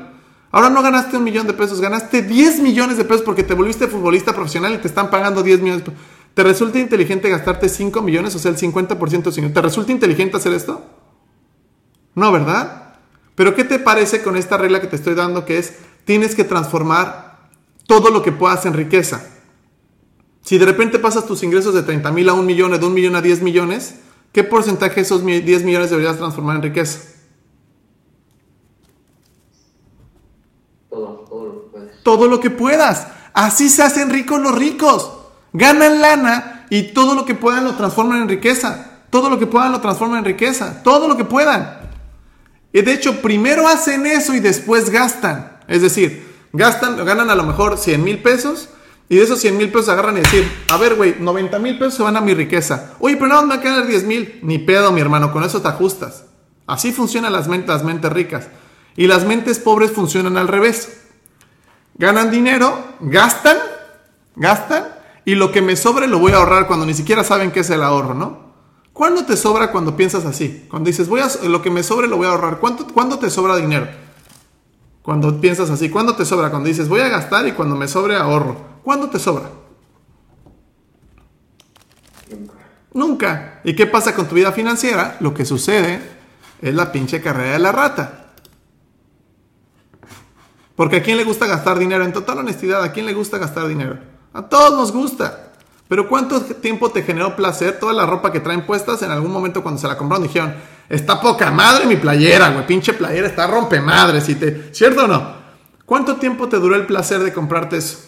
Ahora no ganaste un millón de pesos, ganaste 10 millones de pesos porque te volviste futbolista profesional y te están pagando 10 millones de pesos. ¿Te resulta inteligente gastarte 5 millones, o sea, el 50% de ¿Te resulta inteligente hacer esto? No, ¿verdad? Pero ¿qué te parece con esta regla que te estoy dando que es tienes que transformar todo lo que puedas en riqueza? Si de repente pasas tus ingresos de 30 mil a un millón, de un millón a 10 millones, ¿qué porcentaje de esos 10 millones deberías transformar en riqueza? Todo, todo lo que puedes. Todo lo que puedas. Así se hacen ricos los ricos. Ganan lana y todo lo que puedan lo transforman en riqueza. Todo lo que puedan lo transforman en riqueza. Todo lo que puedan. Y de hecho, primero hacen eso y después gastan. Es decir, gastan, ganan a lo mejor 100 mil pesos Y de esos 100 mil pesos agarran y decir, a ver, güey, 90 mil pesos se van a mi riqueza. Oye, pero más me van a quedar 10 mil. Ni pedo, mi hermano, con eso te ajustas. Así funcionan las mentes, las mentes ricas. Y las mentes pobres funcionan al revés. Ganan dinero, gastan, gastan, y lo que me sobre lo voy a ahorrar cuando ni siquiera saben qué es el ahorro, ¿no? ¿Cuándo te sobra cuando piensas así? Cuando dices, voy a, lo que me sobre lo voy a ahorrar. ¿Cuánto, ¿Cuándo te sobra dinero? Cuando piensas así, ¿cuándo te sobra? Cuando dices, voy a gastar y cuando me sobre ahorro. ¿Cuándo te sobra? Nunca. Nunca. ¿Y qué pasa con tu vida financiera? Lo que sucede es la pinche carrera de la rata. Porque a quién le gusta gastar dinero, en total honestidad, ¿a quién le gusta gastar dinero? A todos nos gusta. Pero ¿cuánto tiempo te generó placer toda la ropa que traen puestas en algún momento cuando se la compraron? Dijeron, está poca madre mi playera, güey, pinche playera, está rompe madre, si te... ¿Cierto o no? ¿Cuánto tiempo te duró el placer de comprarte eso?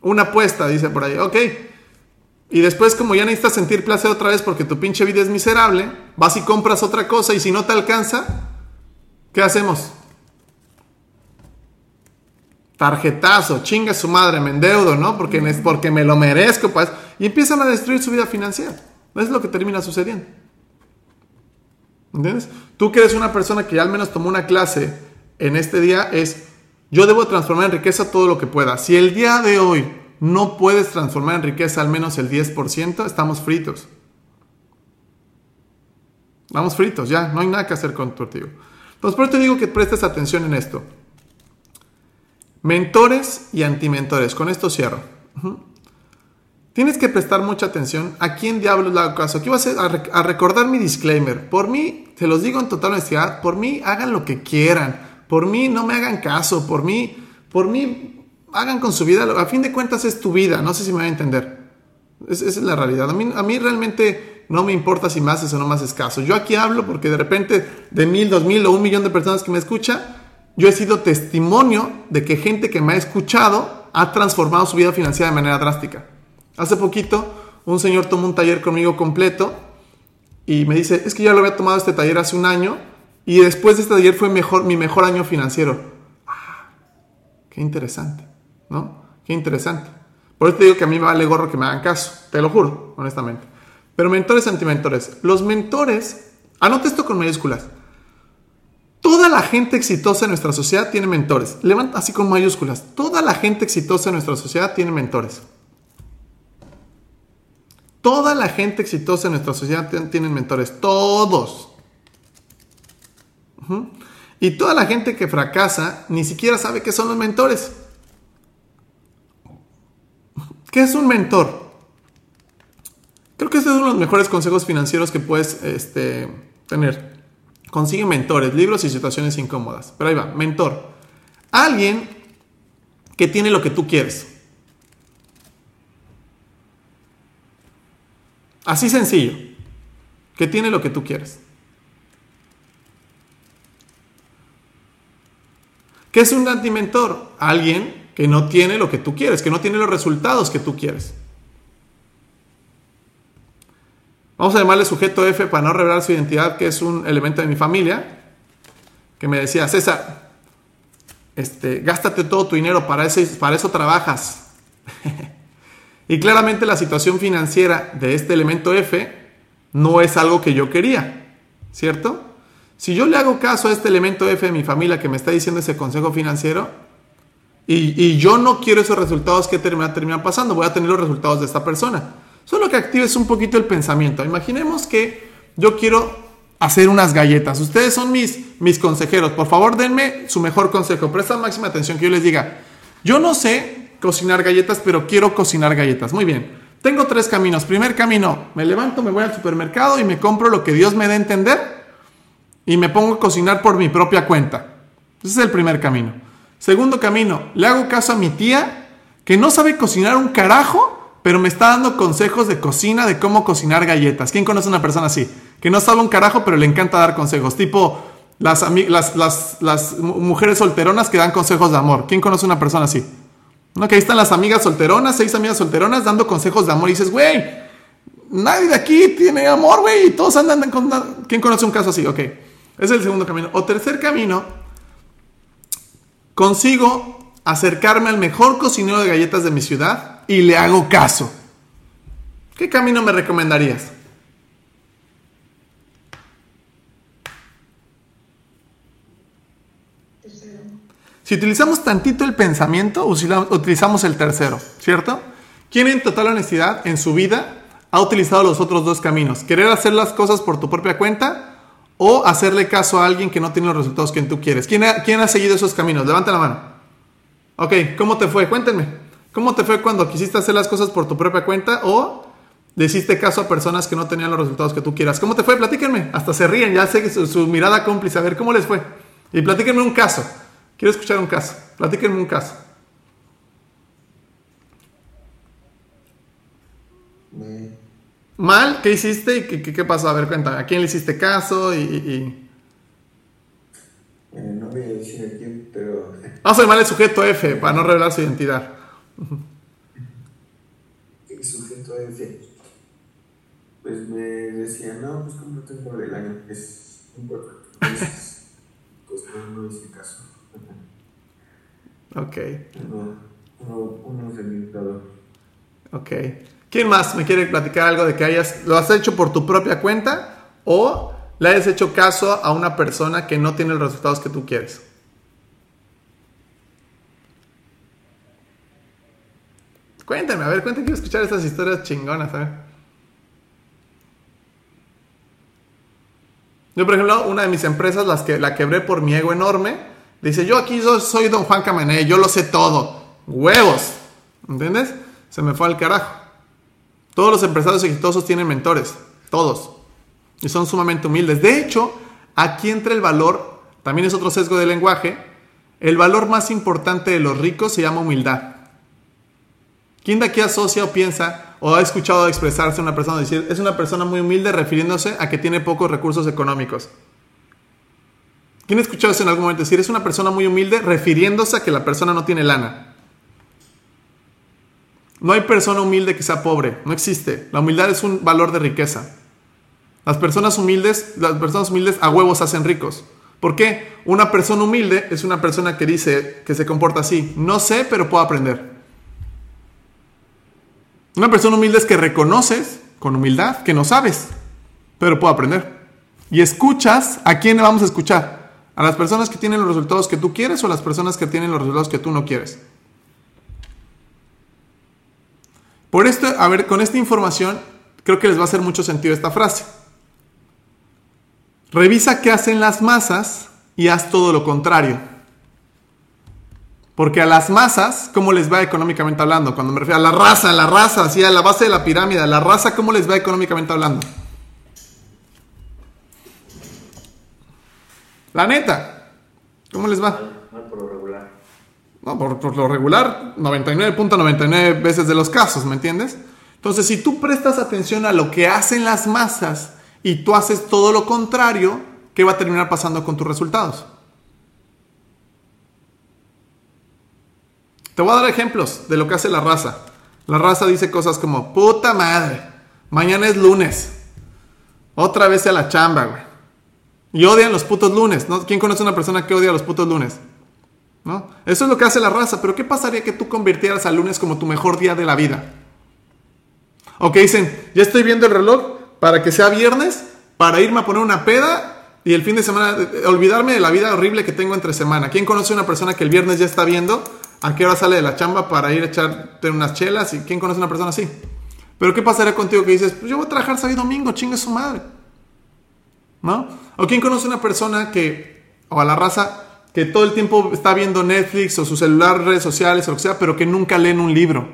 Una apuesta, dice por ahí, ok. Y después, como ya necesitas sentir placer otra vez porque tu pinche vida es miserable, vas y compras otra cosa y si no te alcanza, ¿qué hacemos? Tarjetazo, chinga su madre, me endeudo, ¿no? Porque, es porque me lo merezco, pues. Y empiezan a destruir su vida financiera. Es lo que termina sucediendo. ¿Entiendes? Tú que eres una persona que ya al menos tomó una clase en este día, es yo debo transformar en riqueza todo lo que pueda. Si el día de hoy no puedes transformar en riqueza al menos el 10%, estamos fritos. Vamos fritos, ya, no hay nada que hacer con Entonces, por eso te digo que prestes atención en esto. Mentores y antimentores. Con esto cierro. Tienes que prestar mucha atención a quién diablos le hago caso. Aquí voy a, a, recordar mi disclaimer. Por mí, te los digo en total honestidad, por mí hagan lo que quieran. Por mí no me hagan caso. Por mí, por mí hagan con su vida. A fin de cuentas es tu vida. No sé si me va a entender. esa es la realidad. A mí realmente no me importa si me haces o no me haces caso. Yo aquí hablo porque de repente de mil, dos mil o un millón de personas que me escuchan yo he sido testimonio de que gente que me ha escuchado ha transformado su vida financiera de manera drástica. Hace poquito, un señor tomó un taller conmigo completo y me dice, es que ya lo había tomado este taller hace un año y después de este taller fue mejor, mi mejor año financiero. Ah, qué interesante, ¿no? Qué interesante. Por eso te digo que a mí me vale gorro que me hagan caso, te lo juro, honestamente. Pero mentores, antimentores. Los mentores, anote esto con mayúsculas. Toda la gente exitosa en nuestra sociedad tiene mentores. Levanta así con mayúsculas. Toda la gente exitosa en nuestra sociedad tiene mentores. Toda la gente exitosa en nuestra sociedad tiene mentores. Todos. Y toda la gente que fracasa ni siquiera sabe qué son los mentores. ¿Qué es un mentor? Creo que este es uno de los mejores consejos financieros que puedes este, tener. Consigue mentores, libros y situaciones incómodas. Pero ahí va, mentor. Alguien que tiene lo que tú quieres. Así sencillo. Que tiene lo que tú quieres. ¿Qué es un antimentor? Alguien que no tiene lo que tú quieres, que no tiene los resultados que tú quieres. Vamos a llamarle sujeto F para no revelar su identidad, que es un elemento de mi familia, que me decía, César, este, gástate todo tu dinero, para, ese, para eso trabajas. y claramente la situación financiera de este elemento F no es algo que yo quería, ¿cierto? Si yo le hago caso a este elemento F de mi familia que me está diciendo ese consejo financiero, y, yo no quiero esos resultados que terminan, terminan pasando, voy a tener los resultados de esta persona. Solo que actives un poquito el pensamiento. Imaginemos que yo quiero hacer unas galletas. Ustedes son mis, mis consejeros. Por favor, denme su mejor consejo. Presta máxima atención que yo les diga. Yo no sé cocinar galletas, pero quiero cocinar galletas. Muy bien. Tengo tres caminos. Primer camino, me levanto, me voy al supermercado y me compro lo que Dios me dé a entender y me pongo a cocinar por mi propia cuenta. Ese es el primer camino. Segundo camino, le hago caso a mi tía que no sabe cocinar un carajo pero me está dando consejos de cocina, de cómo cocinar galletas. ¿Quién conoce a una persona así? Que no sabe un carajo, pero le encanta dar consejos. Tipo las, mujeres solteronas que dan consejos de amor. ¿Quién conoce una persona así? ¿No? Que ahí están las amigas solteronas, seis amigas solteronas dando consejos de amor. Y dices, güey, nadie de aquí tiene amor, güey. Todos andan con... ¿Quién conoce un caso así? Ok. Es el segundo camino. O tercer camino, consigo acercarme al mejor cocinero de galletas de mi ciudad y le hago caso. ¿Qué camino me recomendarías? Si utilizamos tantito el pensamiento, utilizamos el tercero, ¿cierto? ¿Quién en total honestidad en su vida ha utilizado los otros dos caminos? ¿Querer hacer las cosas por tu propia cuenta o hacerle caso a alguien que no tiene los resultados que tú quieres? ¿Quién ha, quién ha seguido esos caminos? Levanta la mano. Ok, ¿cómo te fue? Cuéntenme. ¿Cómo te fue cuando quisiste hacer las cosas por tu propia cuenta o le hiciste caso a personas que no tenían los resultados que tú quieras? ¿Cómo te fue? Platíquenme. Hasta se ríen, ya sé que su, su mirada cómplice. A ver, ¿cómo les fue? Y platíquenme un caso. Quiero escuchar un caso. Platíquenme un caso. ¿Mal? ¿Qué hiciste y qué, qué- qué pasó? A ver, cuéntame. ¿A quién le hiciste caso? Y, y- eh, no voy a decir a quién, pero Vamos a llamar el sujeto F para no revelar su identidad. El sujeto F, pues me decía, no, pues como no tengo el año, es importante. Entonces, pues no, no hice caso. Ok, Uno, uno, uno se ok. ¿Quién más me quiere platicar algo de que hayas, lo has hecho por tu propia cuenta o le hayas hecho caso a una persona que no tiene los resultados que tú quieres? Cuéntame, a ver, cuéntame, quiero escuchar estas historias chingonas, a. Yo, por ejemplo, una de mis empresas, las que la quebré por mi ego enorme, dice, yo aquí soy, soy don Juan Camané, yo lo sé todo. Huevos. ¿Entiendes? Se me fue al carajo. Todos los empresarios exitosos tienen mentores. Todos. Y son sumamente humildes. De hecho, aquí entra el valor, también es otro sesgo de lenguaje, el valor más importante de los ricos se llama humildad. ¿Quién de aquí asocia o piensa o ha escuchado expresarse una persona decir es una persona muy humilde refiriéndose a que tiene pocos recursos económicos? ¿Quién ha escuchado eso en algún momento decir es una persona muy humilde refiriéndose a que la persona no tiene lana? No hay persona humilde que sea pobre, no existe. La humildad es un valor de riqueza. Las personas humildes, las personas humildes a huevos hacen ricos. ¿Por qué? Una persona humilde es una persona que dice que se comporta así. No sé, pero puedo aprender. Una persona humilde es que reconoces con humildad que no sabes, pero puedo aprender. Y escuchas, ¿a quién vamos a escuchar? ¿A las personas que tienen los resultados que tú quieres o a las personas que tienen los resultados que tú no quieres? Por esto, a ver, con esta información, creo que les va a hacer mucho sentido esta frase. Revisa qué hacen las masas y haz todo lo contrario. Porque a las masas, ¿cómo les va económicamente hablando? Cuando me refiero a la raza, a la raza, así a la base de la pirámide, a la raza, ¿cómo les va económicamente hablando? La neta, ¿cómo les va? Mal por lo regular. No, por, por lo regular, 99.99 veces de los casos, ¿me entiendes? Entonces, si tú prestas atención a lo que hacen las masas y tú haces todo lo contrario, ¿qué va a terminar pasando con tus resultados? Te voy a dar ejemplos de lo que hace la raza. La raza dice cosas como, puta madre, mañana es lunes. Otra vez a la chamba, güey. Y odian los putos lunes. ¿no? ¿Quién conoce a una persona que odia los putos lunes? ¿No? Eso es lo que hace la raza. Pero ¿qué pasaría que tú convirtieras al lunes como tu mejor día de la vida? O que dicen, ya estoy viendo el reloj para que sea viernes, para irme a poner una peda y el fin de semana, eh, olvidarme de la vida horrible que tengo entre semana. ¿Quién conoce a una persona que el viernes ya está viendo a qué hora sale de la chamba para ir a echarte unas chelas? ¿Y quién conoce a una persona así? Pero ¿qué pasaría contigo que dices, pues yo voy a trabajar sábado y domingo, chingue su madre? ¿No? ¿O quién conoce a una persona que, o a la raza, que todo el tiempo está viendo Netflix o su celular, redes sociales o lo que sea, pero que nunca leen un libro?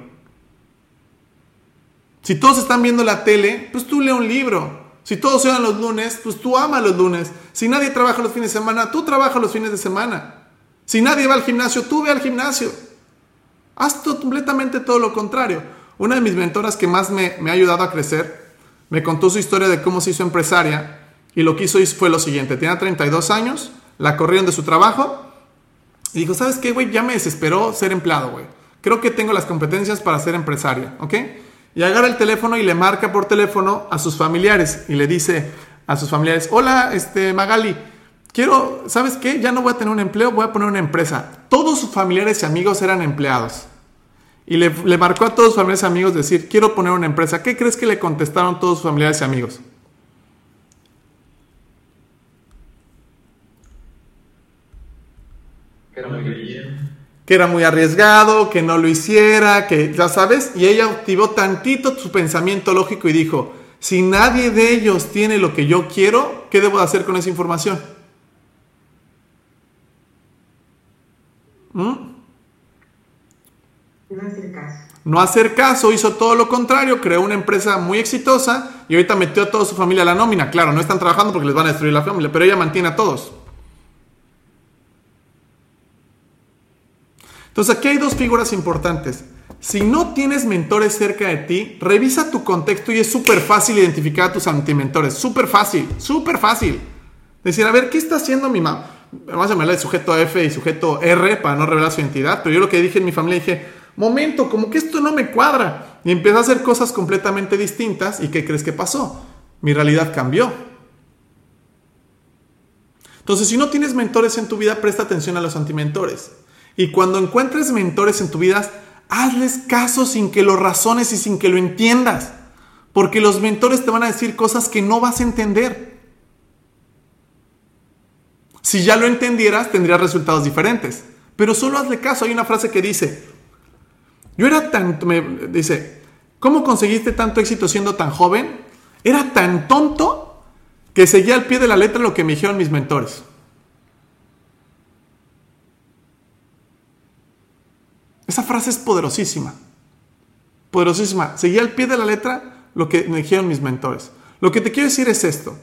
Si todos están viendo la tele, pues tú lee un libro. Si todos se van los lunes, pues tú ama los lunes. Si nadie trabaja los fines de semana, tú trabajas los fines de semana. Si nadie va al gimnasio, tú ve al gimnasio. Haz completamente todo lo contrario. Una de mis mentoras que más me, me ha ayudado a crecer, me contó su historia de cómo se hizo empresaria y lo que hizo fue lo siguiente. Tenía 32 años, la corrieron de su trabajo y dijo, ¿sabes qué, güey? Ya me desesperó ser empleado, güey. Creo que tengo las competencias para ser empresaria, ¿ok? Y agarra el teléfono y le marca por teléfono a sus familiares y le dice a sus familiares, hola, este, Magali, quiero, ¿sabes qué? Ya no voy a tener un empleo, voy a poner una empresa. Todos sus familiares y amigos eran empleados. Y le, le marcó a todos sus familiares y amigos decir, quiero poner una empresa. ¿Qué crees que le contestaron todos sus familiares y amigos? Que era muy que era muy arriesgado, que no lo hiciera, que ya sabes, y ella activó tantito su pensamiento lógico y dijo, si nadie de ellos tiene lo que yo quiero, ¿qué debo de hacer con esa información? ¿Mm? No hacer caso. No hacer caso, hizo todo lo contrario, creó una empresa muy exitosa y ahorita metió a toda su familia a la nómina. Claro, no están trabajando porque les van a destruir la familia, pero ella mantiene a todos. Entonces aquí hay dos figuras importantes. Si no tienes mentores cerca de ti, revisa tu contexto y es súper fácil identificar a tus antimentores. Súper fácil, súper fácil. Decir, a ver, ¿qué está haciendo mi mamá? Vamos a llamarle sujeto F y sujeto R para no revelar su identidad. Pero yo lo que dije en mi familia dije, momento, como que esto no me cuadra. Y empecé a hacer cosas completamente distintas. ¿Y qué crees que pasó? Mi realidad cambió. Entonces, si no tienes mentores en tu vida, presta atención a los antimentores. Y cuando encuentres mentores en tu vida, hazles caso sin que lo razones y sin que lo entiendas. Porque los mentores te van a decir cosas que no vas a entender. Si ya lo entendieras, tendrías resultados diferentes. Pero solo hazle caso. Hay una frase que dice, yo era tan, me dice, ¿cómo conseguiste tanto éxito siendo tan joven? Era tan tonto que seguía al pie de la letra lo que me dijeron mis mentores. Esa frase es poderosísima. Poderosísima. Seguía al pie de la letra lo que me dijeron mis mentores. Lo que te quiero decir es esto.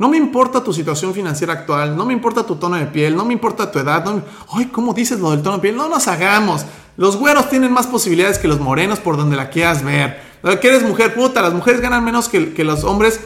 No me importa tu situación financiera actual, no me importa tu tono de piel, no me importa tu edad. No me... Ay, ¿cómo dices lo del tono de piel? No nos hagamos. Los güeros tienen más posibilidades que los morenos por donde la quieras ver. Que eres mujer, puta, las mujeres ganan menos que, los hombres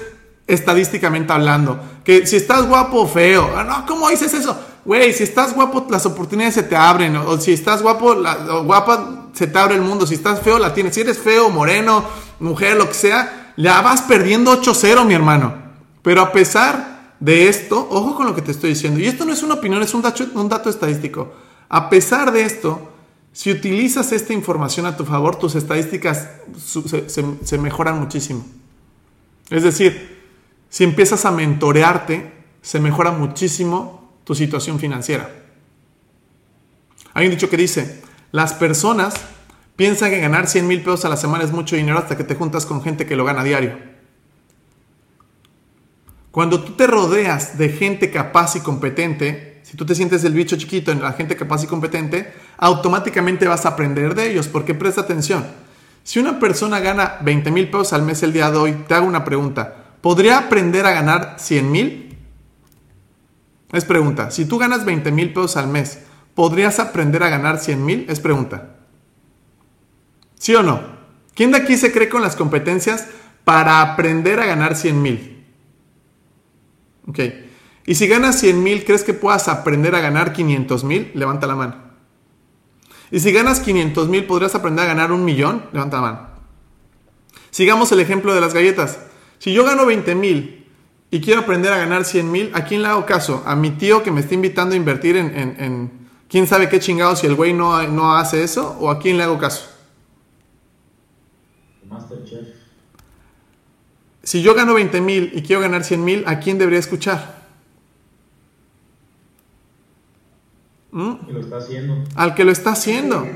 estadísticamente hablando. Que si estás guapo o feo. Ah, no, ¿cómo dices eso? Güey, si estás guapo, las oportunidades se te abren. O, si estás guapo, la, guapa, se te abre el mundo. Si estás feo, la tienes. Si eres feo, moreno, mujer, lo que sea, ya vas perdiendo 8-0, mi hermano. Pero a pesar de esto, ojo con lo que te estoy diciendo. Y esto no es una opinión, es un dato, estadístico. A pesar de esto, si utilizas esta información a tu favor, tus estadísticas se, mejoran muchísimo. Es decir, si empiezas a mentorearte, se mejora muchísimo tu situación financiera. Hay un dicho que dice, las personas piensan que ganar 100 mil pesos a la semana es mucho dinero hasta que te juntas con gente que lo gana diario. Cuando tú te rodeas de gente capaz y competente, si tú te sientes el bicho chiquito en la gente capaz y competente, automáticamente vas a aprender de ellos, porque presta atención. Si una persona gana 20 mil pesos al mes el día de hoy, te hago una pregunta. ¿Podría aprender a ganar 100 mil? Es pregunta. Si tú ganas 20 mil pesos al mes, ¿podrías aprender a ganar 100 mil? Es pregunta. ¿Sí o no? ¿Quién de aquí se cree con las competencias para aprender a ganar 100 mil? Ok. Y si ganas 100 mil, ¿crees que puedas aprender a ganar 500 mil? Levanta la mano. Y si ganas 500 mil, ¿podrías aprender a ganar un millón? Levanta la mano. Sigamos el ejemplo de las galletas. Si yo gano 20 mil y quiero aprender a ganar 100 mil, ¿a quién le hago caso? ¿A mi tío que me está invitando a invertir en, en, en quién sabe qué chingados si el güey no, no hace eso? ¿O a quién le hago caso? Masterchef. Si yo gano 20 mil y quiero ganar 100 mil, ¿a quién debería escuchar? ¿Mm? Y lo está haciendo. Al que lo está haciendo.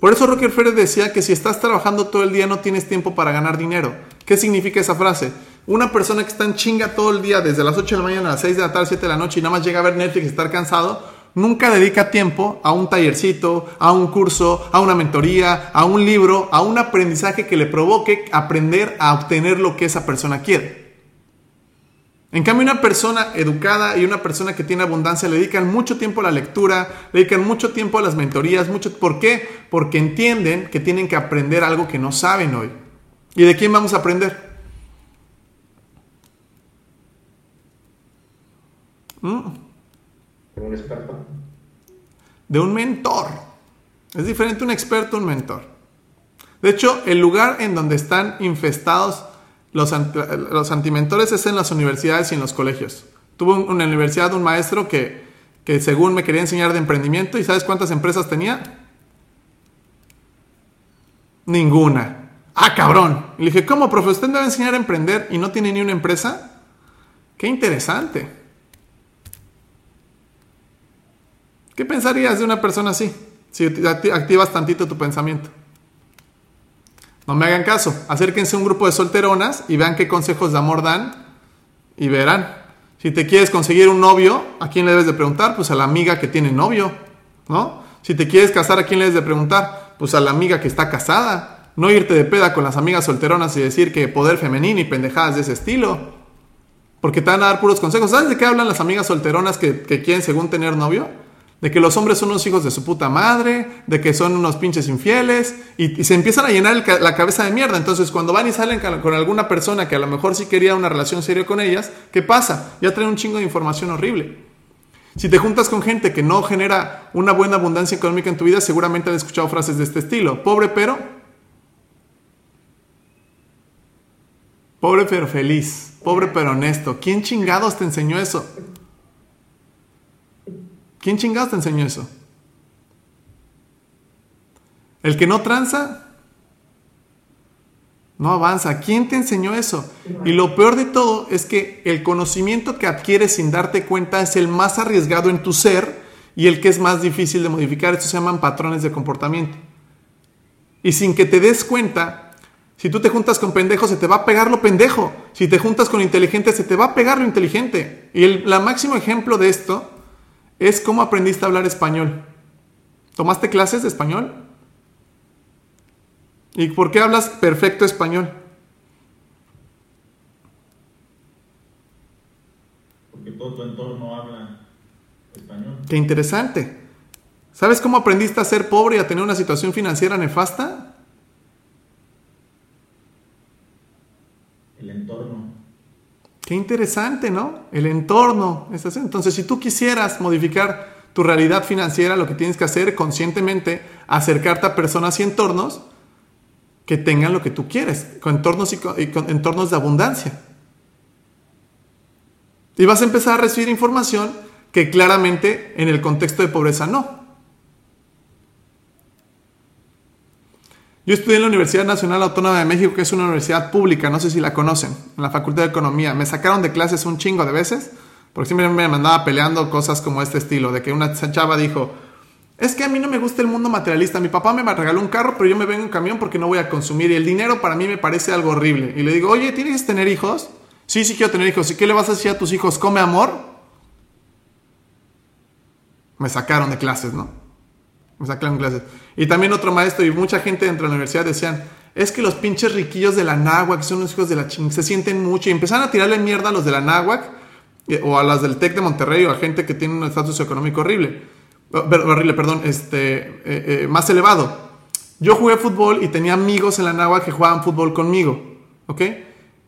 Por eso Rocker Férez decía que si estás trabajando todo el día no tienes tiempo para ganar dinero. ¿Qué significa esa frase? Una persona que está en chinga todo el día, desde las 8 de la mañana a las 6 de la tarde, 7 de la noche y nada más llega a ver Netflix y estar cansado, nunca dedica tiempo a un tallercito, a un curso, a una mentoría, a un libro, a un aprendizaje que le provoque aprender a obtener lo que esa persona quiere. En cambio, una persona educada y una persona que tiene abundancia le dedican mucho tiempo a la lectura, le dedican mucho tiempo a las mentorías, ¿por qué? Porque entienden que tienen que aprender algo que no saben hoy. ¿Y de quién vamos a aprender? ¿Mm? Un experto. De un mentor. Es diferente un experto a un mentor. De hecho, el lugar en donde están infestados los, los antimentores es en las universidades y en los colegios. Tuve en la universidad un maestro que, que según me quería enseñar de emprendimiento y ¿sabes cuántas empresas tenía? Ninguna. Ah, cabrón. Y le dije, ¿cómo, profe? ¿Usted me va a enseñar a emprender y no tiene ni una empresa? Qué interesante. ¿Qué pensarías de una persona así? Si acti- activas tantito tu pensamiento. No me hagan caso. Acérquense a un grupo de solteronas y vean qué consejos de amor dan y verán. Si te quieres conseguir un novio, ¿a quién le debes de preguntar? Pues a la amiga que tiene novio, ¿no? Si te quieres casar, ¿a quién le debes de preguntar? Pues a la amiga que está casada. No irte de peda con las amigas solteronas y decir que poder femenino y pendejadas de ese estilo. Porque te van a dar puros consejos. ¿Sabes de qué hablan las amigas solteronas que, que quieren según tener novio? De que los hombres son unos hijos de su puta madre, de que son unos pinches infieles, y, se empiezan a llenar la cabeza de mierda. Entonces, cuando van y salen con alguna persona que a lo mejor sí quería una relación seria con ellas, ¿qué pasa? Ya traen un chingo de información horrible. Si te juntas con gente que no genera una buena abundancia económica en tu vida, seguramente han escuchado frases de este estilo. Pobre pero. Pobre pero feliz. Pobre pero honesto. ¿Quién chingados te enseñó eso? ¿Quién chingados te enseñó eso? El que no tranza, no avanza. ¿Quién te enseñó eso? Y lo peor de todo es que el conocimiento que adquieres sin darte cuenta es el más arriesgado en tu ser y el que es más difícil de modificar. Estos se llaman patrones de comportamiento. Y sin que te des cuenta, si tú te juntas con pendejos, se te va a pegar lo pendejo. Si te juntas con inteligentes, se te va a pegar lo inteligente. Y el la máximo ejemplo de esto es cómo aprendiste a hablar español. ¿Tomaste clases de español? ¿Y por qué hablas perfecto español? Porque todo tu entorno habla español. Qué interesante. ¿Sabes cómo aprendiste a ser pobre y a tener una situación financiera nefasta? El entorno. Interesante, ¿no? El entorno. Entonces, si tú quisieras modificar tu realidad financiera, lo que tienes que hacer conscientemente, acercarte a personas y entornos que tengan lo que tú quieres, con entornos y con entornos de abundancia. Y vas a empezar a recibir información que claramente en el contexto de pobreza no. Yo estudié en la Universidad Nacional Autónoma de México, que es una universidad pública, no sé si la conocen, en la Facultad de Economía. Me sacaron de clases un chingo de veces, porque siempre me mandaba peleando cosas como este estilo, de que una chava dijo, es que a mí no me gusta el mundo materialista, mi papá me regaló un carro, pero yo me vengo en camión porque no voy a consumir, y el dinero para mí me parece algo horrible. Y le digo, oye, ¿tienes que tener hijos? Sí, sí quiero tener hijos. ¿Y qué le vas a decir a tus hijos? ¿Come amor? Me sacaron de clases, ¿no? Me sacaron clases. Y también otro maestro y mucha gente dentro de la universidad decían, es que los pinches riquillos de la náhuac, que son los hijos de la ching, se sienten mucho. Y empezaron a tirarle mierda a los de la náhuac eh, o a las del TEC de Monterrey o a gente que tiene un estatus económico horrible. Per- Horrible, perdón, este, eh, eh, más elevado. Yo jugué fútbol y tenía amigos en la náhuac que jugaban fútbol conmigo. ¿Ok?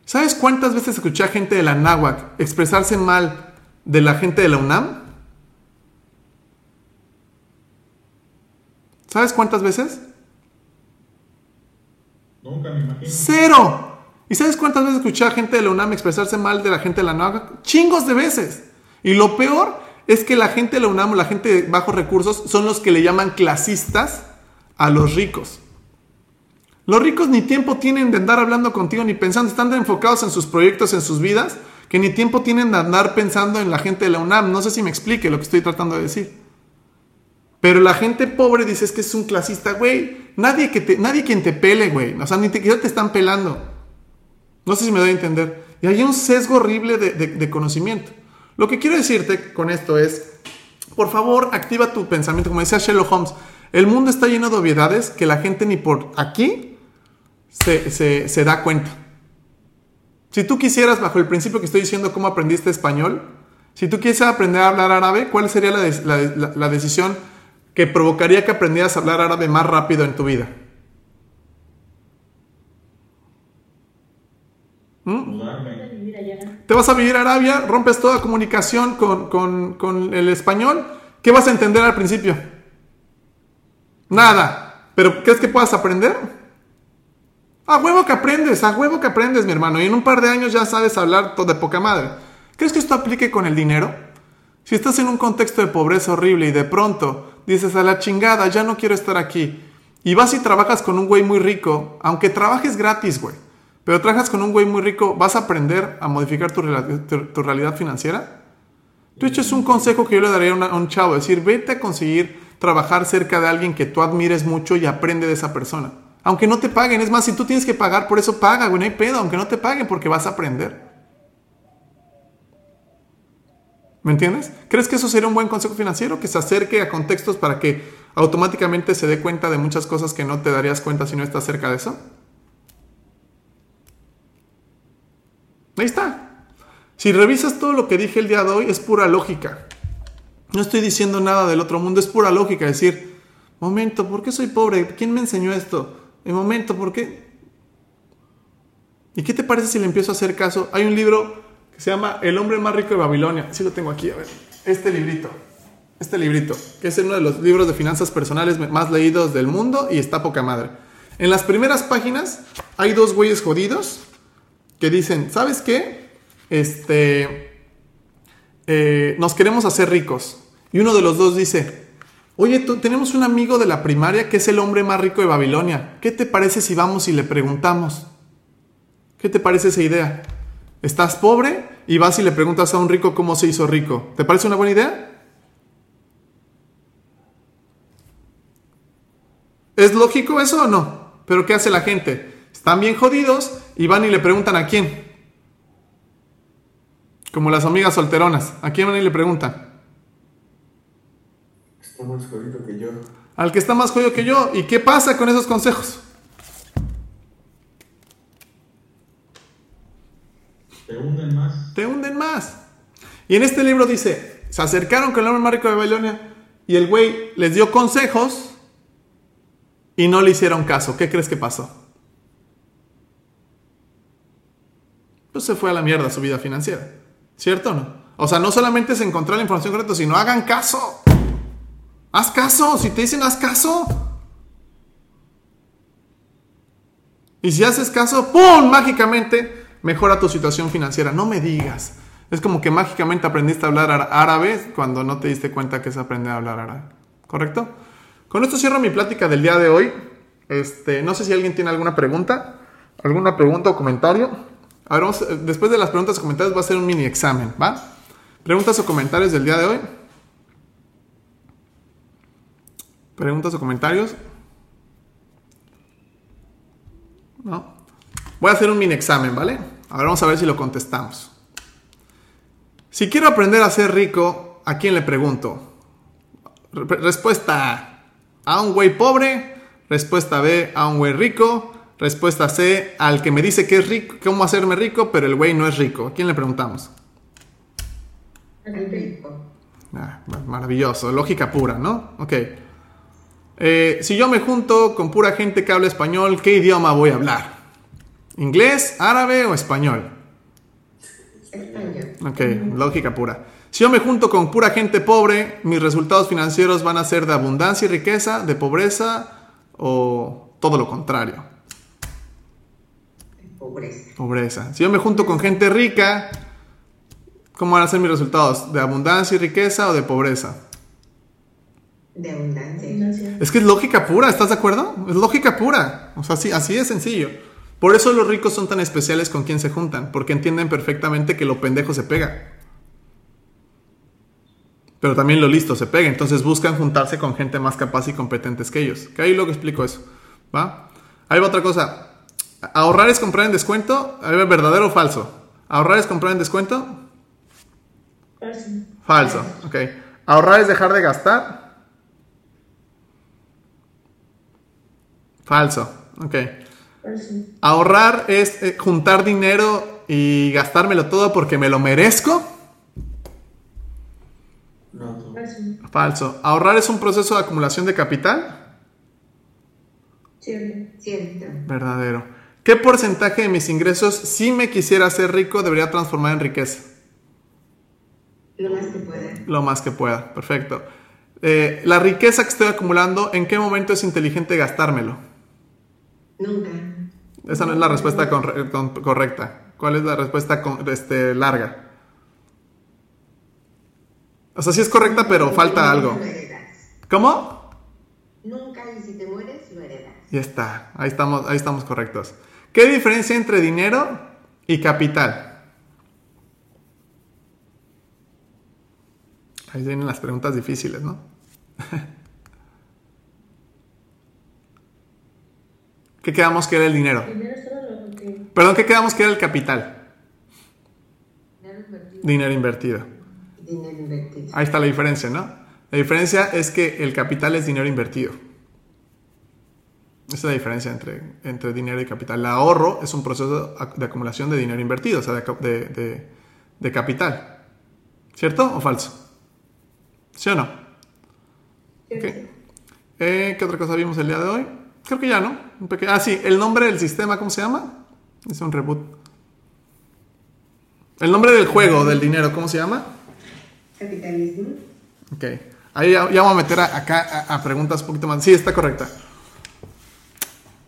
¿Sabes cuántas veces escuché a gente de la náhuac expresarse mal de la gente de la UNAM? ¿Sabes cuántas veces? Nunca me imagino. ¡Cero! ¿Y sabes cuántas veces escuché a gente de la UNAM expresarse mal de la gente de la náhuac? ¡Chingos de veces! Y lo peor es que la gente de la UNAM o la gente de bajos recursos son los que le llaman clasistas a los ricos. Los ricos ni tiempo tienen de andar hablando contigo ni pensando, están tan enfocados en sus proyectos, en sus vidas, que ni tiempo tienen de andar pensando en la gente de la UNAM. No sé si me explique lo que estoy tratando de decir. Pero la gente pobre dice es que es un clasista, güey. Nadie, que te, nadie quien te pele, güey. O sea, ni te, te están pelando. No sé si me doy a entender. Y hay un sesgo horrible de, de, conocimiento. Lo que quiero decirte con esto es, por favor, activa tu pensamiento. Como decía Sherlock Holmes, el mundo está lleno de obviedades que la gente ni por aquí se, se, se da cuenta. Si tú quisieras, bajo el principio que estoy diciendo, cómo aprendiste español, si tú quisieras aprender a hablar árabe, ¿cuál sería la- la decisión que provocaría que aprendieras a hablar árabe más rápido en tu vida? ¿Mm? Allá. Te vas a vivir a Arabia, rompes toda comunicación con, con- con el español. ¿Qué vas a entender al principio? Nada. ¿Pero crees que puedas aprender? A huevo que aprendes, a huevo que aprendes, mi hermano. Y en un par de años ya sabes hablar todo de poca madre. ¿Crees que esto aplique con el dinero? Si estás en un contexto de pobreza horrible y de pronto dices a la chingada, ya no quiero estar aquí, y vas y trabajas con un güey muy rico, aunque trabajes gratis, güey, pero trabajas con un güey muy rico, ¿vas a aprender a modificar tu, tu- tu realidad financiera? De hecho, es un consejo que yo le daría a, a un chavo, decir, vete a conseguir trabajar cerca de alguien que tú admires mucho y aprende de esa persona. Aunque no te paguen, es más, si tú tienes que pagar, por eso paga, güey, no hay pedo, aunque no te paguen, porque vas a aprender. ¿Me entiendes? ¿Crees que eso sería un buen consejo financiero? Que se acerque a contextos para que automáticamente se dé cuenta de muchas cosas que no te darías cuenta si no estás cerca de eso. Ahí está. Si revisas todo lo que dije el día de hoy, es pura lógica. No estoy diciendo nada del otro mundo, es pura lógica. Decir, momento, ¿por qué soy pobre? ¿Quién me enseñó esto? En momento, ¿por qué? ¿Y qué te parece si le empiezo a hacer caso? Hay un libro que se llama El hombre más rico de Babilonia. Sí lo tengo aquí, a ver. Este librito. Este librito, que es uno de los libros de finanzas personales más leídos del mundo y está poca madre. En las primeras páginas hay dos güeyes jodidos que dicen, ¿sabes qué? Este, eh, nos queremos hacer ricos. Y uno de los dos dice, oye, tú, tenemos un amigo de la primaria que es el hombre más rico de Babilonia. ¿Qué te parece si vamos y le preguntamos? ¿Qué te parece esa idea? ¿Estás pobre? Y vas y le preguntas a un rico cómo se hizo rico. ¿Te parece una buena idea? ¿Es lógico eso o no? Pero ¿qué hace la gente? Están bien jodidos y van y le preguntan a quién. Como las amigas solteronas. ¿A quién van y le preguntan? Está más jodido que yo. Al que está más jodido que yo. ¿Y qué pasa con esos consejos? Te hunden más. Te hunden más. Y en este libro dice, se acercaron con el hombre más rico de Babilonia y el güey les dio consejos y no le hicieron caso. ¿Qué crees que pasó? Pues se fue a la mierda su vida financiera. ¿Cierto o no? O sea, no solamente es encontrar la información correcta, sino hagan caso. Haz caso. Si te dicen haz caso. Y si haces caso, ¡pum! Mágicamente mejora tu situación financiera. No me digas. Es como que mágicamente aprendiste a hablar ar- árabe cuando no te diste cuenta que es aprender a hablar árabe. ¿Correcto? Con esto cierro mi plática del día de hoy. Este, no sé si alguien tiene alguna pregunta, alguna pregunta o comentario. Vamos, eh, después de las preguntas o comentarios va a ser un mini examen, ¿va? Preguntas o comentarios del día de hoy. Preguntas o comentarios. No. Voy a hacer un mini examen, ¿vale? Ahora vamos a ver si lo contestamos. Si quiero aprender a ser rico, ¿a quién le pregunto? Re- respuesta A. A un güey pobre. Respuesta B. A un güey rico. Respuesta C. Al que me dice que es rico, cómo hacerme rico, pero el güey no es rico. ¿A quién le preguntamos? Al rico. Ah, maravilloso. Lógica pura, ¿no? Ok. Eh, si yo me junto con pura gente que habla español, ¿qué idioma voy a hablar? ¿Inglés, árabe o español? Español. Ok, lógica pura. Si yo me junto con pura gente pobre, mis resultados financieros van a ser de abundancia y riqueza, de pobreza o todo lo contrario, Pobreza. pobreza. Si yo me junto con gente rica, ¿cómo van a ser mis resultados? ¿De abundancia y riqueza o de pobreza? De abundancia. Abundancia. Es que es lógica pura, ¿estás de acuerdo? Es lógica pura. O sea, así, así de sencillo. Por eso los ricos son tan especiales con quien se juntan, porque entienden perfectamente que lo pendejo se pega. Pero también lo listo se pega, entonces buscan juntarse con gente más capaz y competentes que ellos. Que ahí luego explico eso. ¿Va? Ahí va otra cosa. ¿Ahorrar es comprar en descuento? A ver, ¿verdadero o falso? ¿Ahorrar es comprar en descuento? Falso. Falso, ok. ¿Ahorrar es dejar de gastar? Falso, ok. Falso. ¿Ahorrar es eh, juntar dinero y gastármelo todo porque me lo merezco? No. Falso. Falso. ¿Ahorrar es un proceso de acumulación de capital? Cierto. Cierto. Verdadero. ¿Qué porcentaje de mis ingresos, si me quisiera hacer rico, debería transformar en riqueza? Lo más que pueda. Lo más que pueda. Perfecto. Eh, la riqueza que estoy acumulando, ¿en qué momento es inteligente gastármelo? Nunca. Esa no es la respuesta con- correcta. ¿Cuál es la respuesta con- este, larga? O sea, sí es correcta, pero falta algo. Lo heredas. ¿Cómo? Nunca y si te mueres, lo heredas. Ya está, ahí estamos, ahí estamos correctos. ¿Qué diferencia entre dinero y capital? Ahí vienen las preguntas difíciles, ¿no? ¿Qué quedamos que era el dinero? Primero solo lo que. Perdón, ¿qué quedamos que era el capital? Dinero invertido. Dinero invertido. Dinero invertido. Ahí está la diferencia, ¿no? La diferencia es que el capital es dinero invertido. Esa es la diferencia entre, entre dinero y capital. El ahorro es un proceso de acumulación de dinero invertido, o sea, de, de- de- de capital. ¿Cierto o falso? ¿Sí o no? Ok. Eh, ¿Qué otra cosa vimos el día de hoy? Creo que ya, ¿no? Un Ah, sí, el nombre del sistema, ¿cómo se llama? Es un reboot. El nombre del juego, del dinero, ¿cómo se llama? Capitalismo. Ok. Ahí ya, ya vamos a meter a- acá a, a preguntas un poquito más. Sí, está correcta.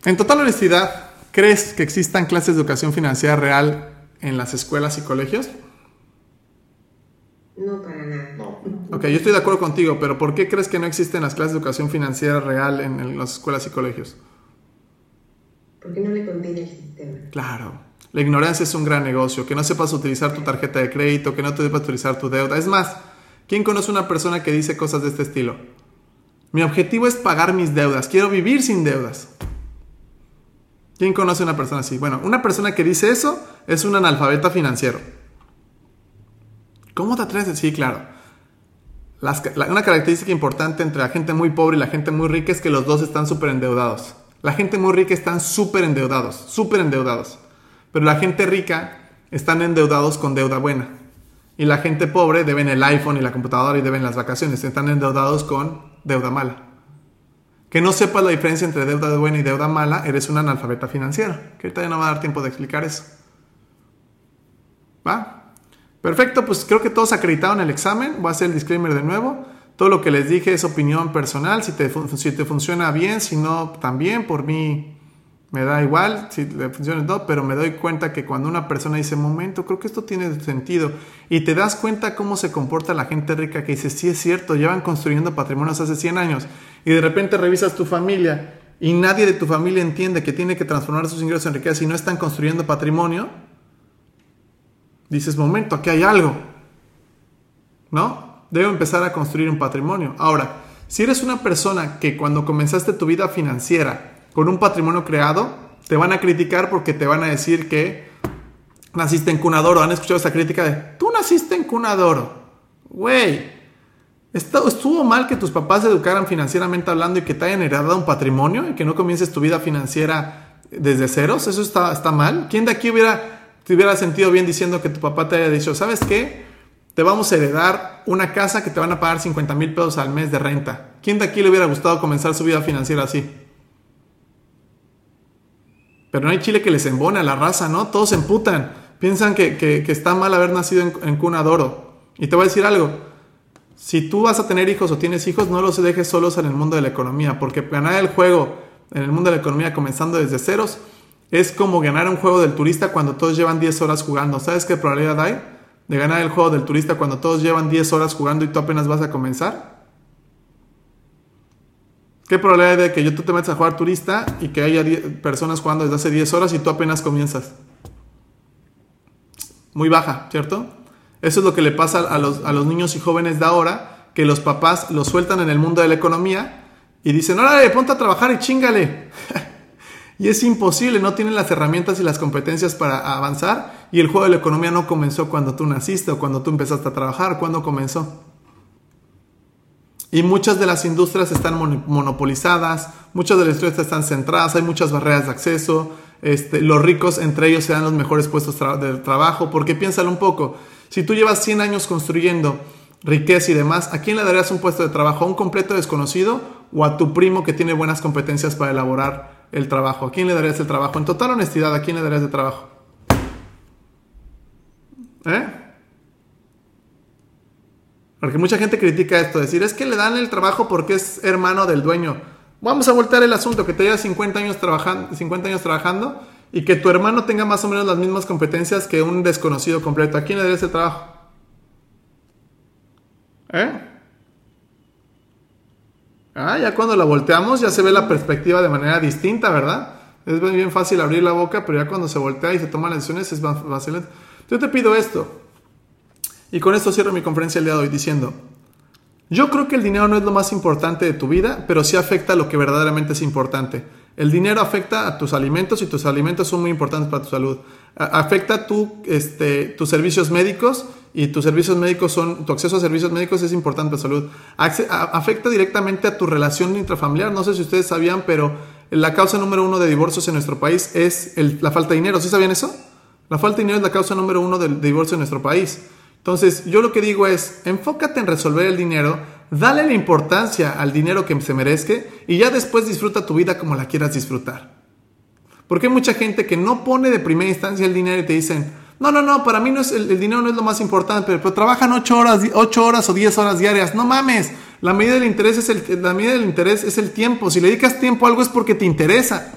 En total honestidad, ¿crees que existan clases de educación financiera real en las escuelas y colegios? No para nada. No. Ok, yo estoy de acuerdo contigo, pero ¿por qué crees que no existen las clases de educación financiera real en, en las escuelas y colegios? Porque no le conviene el sistema. Claro. La ignorancia es un gran negocio. Que no sepas utilizar tu tarjeta de crédito, que no te sepas utilizar tu deuda. Es más, ¿quién conoce una persona que dice cosas de este estilo? Mi objetivo es pagar mis deudas. Quiero vivir sin deudas. ¿Quién conoce una persona así? Bueno, una persona que dice eso es un analfabeta financiero. ¿Cómo te atreves? Sí, claro. Una característica importante entre la gente muy pobre y la gente muy rica es que los dos están súper endeudados. La gente muy rica están súper endeudados, súper endeudados. Pero la gente rica están endeudados con deuda buena. Y la gente pobre deben el iPhone y la computadora y deben las vacaciones. Están endeudados con deuda mala. Que no sepas la diferencia entre deuda buena y deuda mala, eres un analfabeta financiero. Que ahorita ya no va a dar tiempo de explicar eso. ¿Va? Perfecto, pues creo que todos acreditaron el examen. Voy a hacer el disclaimer de nuevo. Todo lo que les dije es opinión personal. Si te, si te funciona bien, si no, también. Por mí me da igual si le funciona todo, pero me doy cuenta que cuando una persona dice, momento, creo que esto tiene sentido, y te das cuenta cómo se comporta la gente rica que dice, sí es cierto, llevan construyendo patrimonios hace 100 años, y de repente revisas tu familia y nadie de tu familia entiende que tiene que transformar sus ingresos en riqueza si no están construyendo patrimonio, dices, momento, aquí hay algo. ¿No? Debo empezar a construir un patrimonio. Ahora, si eres una persona que cuando comenzaste tu vida financiera con un patrimonio creado, te van a criticar porque te van a decir que naciste en cuna de oro. ¿Han escuchado esa crítica de, tú naciste en cuna de oro? Güey, ¿esto- ¿estuvo mal que tus papás se educaran financieramente hablando y que te hayan heredado un patrimonio y que no comiences tu vida financiera desde ceros? ¿Eso está, está mal? ¿Quién de aquí hubiera, te hubiera sentido bien diciendo que tu papá te haya dicho, ¿sabes qué? Te vamos a heredar una casa que te van a pagar 50 mil pesos al mes de renta. ¿Quién de aquí le hubiera gustado comenzar su vida financiera así? Pero no hay chile que les embone a la raza, ¿no? Todos se emputan. Piensan que, que- está mal haber nacido en, en cuna de oro. Y te voy a decir algo. Si tú vas a tener hijos o tienes hijos, no los dejes solos en el mundo de la economía. Porque ganar el juego en el mundo de la economía comenzando desde ceros es como ganar un juego del turista cuando todos llevan 10 horas jugando. ¿Sabes qué probabilidad hay de ganar el juego del turista cuando todos llevan 10 horas jugando y tú apenas vas a comenzar? ¿Qué probabilidad hay de que yo tú te metas a jugar turista y que haya 10 personas jugando desde hace 10 horas y tú apenas comienzas? Muy baja, ¿cierto? Eso es lo que le pasa a los, a los niños y jóvenes de ahora, que los papás los sueltan en el mundo de la economía y dicen, órale, ponte a trabajar y chingale. y es imposible, no tienen las herramientas y las competencias para avanzar y el juego de la economía no comenzó cuando tú naciste o cuando tú empezaste a trabajar, ¿cuándo comenzó? Y muchas de las industrias están mon- monopolizadas, muchas de las industrias están centradas, hay muchas barreras de acceso, este, los ricos entre ellos se dan los mejores puestos de trabajo, porque piénsalo un poco, si tú llevas 100 años construyendo riqueza y demás, ¿a quién le darías un puesto de trabajo? ¿A un completo desconocido o a tu primo que tiene buenas competencias para elaborar el trabajo? ¿A quién le darías el trabajo? En total honestidad, ¿a quién le darías el trabajo? ¿Eh? Porque mucha gente critica esto, decir, es que le dan el trabajo porque es hermano del dueño. Vamos a voltear el asunto, que te llevas 50 años, trabajando, 50 años trabajando y que tu hermano tenga más o menos las mismas competencias que un desconocido completo. ¿A quién le darías el trabajo? ¿Eh? Ah, ya cuando la volteamos ya se ve la perspectiva de manera distinta, ¿verdad? Es bien fácil abrir la boca, pero ya cuando se voltea y se toman las decisiones es más fácil. Yo te pido esto. Y con esto cierro mi conferencia el día de hoy diciendo, yo creo que el dinero no es lo más importante de tu vida, pero sí afecta a lo que verdaderamente es importante. El dinero afecta a tus alimentos y tus alimentos son muy importantes para tu salud. afecta tu, este, tus servicios médicos y tus servicios médicos son, tu acceso a servicios médicos es importante para tu salud. afecta directamente a tu relación intrafamiliar. No sé si ustedes sabían, pero la causa número uno de divorcios en nuestro país es la falta de dinero. ¿Sí sabían eso? La falta de dinero es la causa número uno de divorcio en nuestro país. Entonces, yo lo que digo es, enfócate en resolver el dinero, dale la importancia al dinero que se merezca y ya después disfruta tu vida como la quieras disfrutar. Porque hay mucha gente que no pone de primera instancia el dinero y te dicen, no, no, no, para mí no es, el, dinero no es lo más importante, pero, trabajan 8 horas, 8 horas o 10 horas diarias. No mames, la medida del interés es el, la medida del interés es el tiempo. Si le dedicas tiempo a algo es porque te interesa.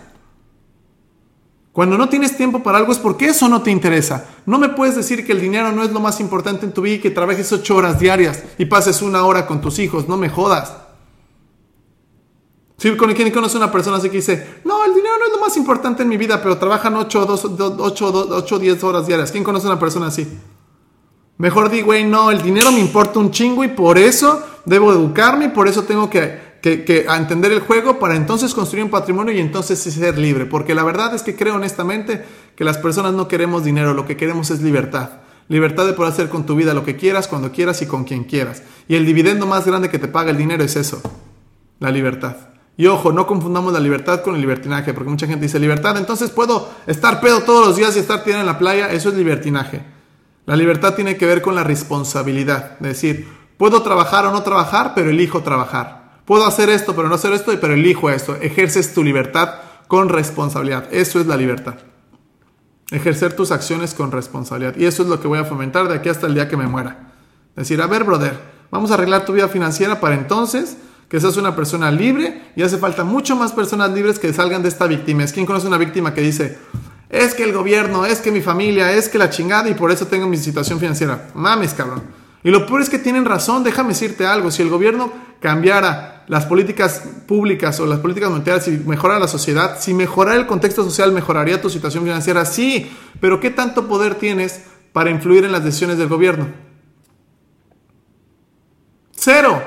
Cuando no tienes tiempo para algo es porque eso no te interesa. No me puedes decir que el dinero no es lo más importante en tu vida y que trabajes ocho horas diarias y pases una hora con tus hijos. No me jodas. Si quien conoce una persona así que dice, no, el dinero no es lo más importante en mi vida, pero trabajan 8 o 10 horas diarias. ¿Quién conoce una persona así? Mejor di, güey, no, el dinero me importa un chingo y por eso debo educarme y por eso tengo que que, a entender el juego para entonces construir un patrimonio y entonces ser libre. Porque la verdad es que creo honestamente que las personas no queremos dinero, lo que queremos es libertad. Libertad de poder hacer con tu vida lo que quieras, cuando quieras y con quien quieras. Y el dividendo más grande que te paga el dinero es eso, la libertad. Y ojo, no confundamos la libertad con el libertinaje, porque mucha gente dice libertad, entonces puedo estar pedo todos los días y estar tirado en la playa, eso es libertinaje. La libertad tiene que ver con la responsabilidad, es decir, puedo trabajar o no trabajar, pero elijo trabajar. Puedo hacer esto, pero no hacer esto, pero elijo esto. Ejerces tu libertad con responsabilidad. Eso es la libertad. Ejercer tus acciones con responsabilidad. Y eso es lo que voy a fomentar de aquí hasta el día que me muera. Decir, a ver, brother, vamos a arreglar tu vida financiera para entonces que seas una persona libre y hace falta mucho más personas libres que salgan de esta víctima. ¿Quién conoce una víctima que dice, es que el gobierno, es que mi familia, es que la chingada y por eso tengo mi situación financiera? Mames, cabrón. Y lo peor es que tienen razón, déjame decirte algo, si el gobierno cambiara las políticas públicas o las políticas monetarias y mejorara la sociedad, si mejorara el contexto social, mejoraría tu situación financiera, sí, pero ¿qué tanto poder tienes para influir en las decisiones del gobierno? Cero.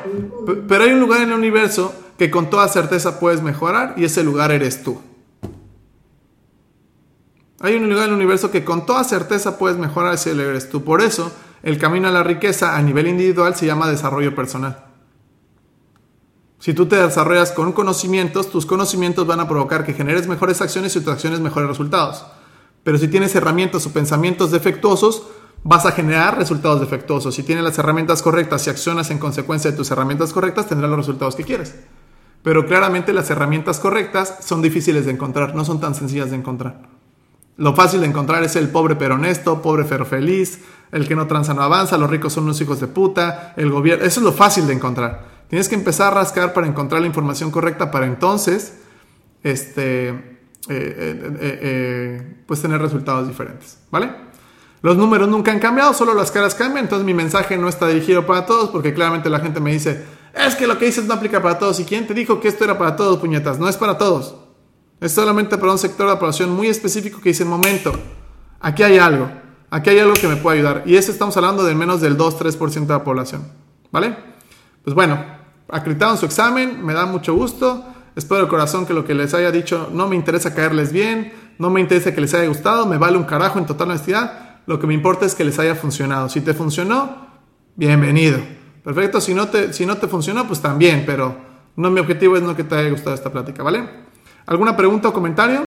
Pero hay un lugar en el universo que con toda certeza puedes mejorar y ese lugar eres tú. Hay un lugar en el universo que con toda certeza puedes mejorar y ese lugar eres tú. Por eso el camino a la riqueza a nivel individual se llama desarrollo personal. Si tú te desarrollas con conocimientos, tus conocimientos van a provocar que generes mejores acciones y tus acciones mejores resultados. Pero si tienes herramientas o pensamientos defectuosos, vas a generar resultados defectuosos. Si tienes las herramientas correctas y accionas en consecuencia de tus herramientas correctas, tendrás los resultados que quieres. Pero claramente las herramientas correctas son difíciles de encontrar, no son tan sencillas de encontrar. Lo fácil de encontrar es el pobre pero honesto, pobre pero feliz, el que no tranza no avanza, los ricos son unos hijos de puta, el gobierno. Eso es lo fácil de encontrar. Tienes que empezar a rascar para encontrar la información correcta para entonces, este, eh, eh, eh, pues tener resultados diferentes, ¿vale? Los números nunca han cambiado, solo las caras cambian, entonces mi mensaje no está dirigido para todos porque claramente la gente me dice, es que lo que dices no aplica para todos. ¿Y quién te dijo que esto era para todos, puñetas? No es para todos. Es solamente para un sector de población muy específico que dice, momento, aquí hay algo, aquí hay algo que me puede ayudar. Y eso estamos hablando de menos del 2-3% de la población. ¿Vale? Pues bueno, acreditaron su examen, me da mucho gusto. Espero de corazón que lo que les haya dicho no me interesa caerles bien, no me interesa que les haya gustado, me vale un carajo en total honestidad. Lo que me importa es que les haya funcionado. Si te funcionó, bienvenido. Perfecto, si no te, si no te funcionó, pues también, pero no mi objetivo es no que te haya gustado esta plática, ¿vale? ¿Alguna pregunta o comentario?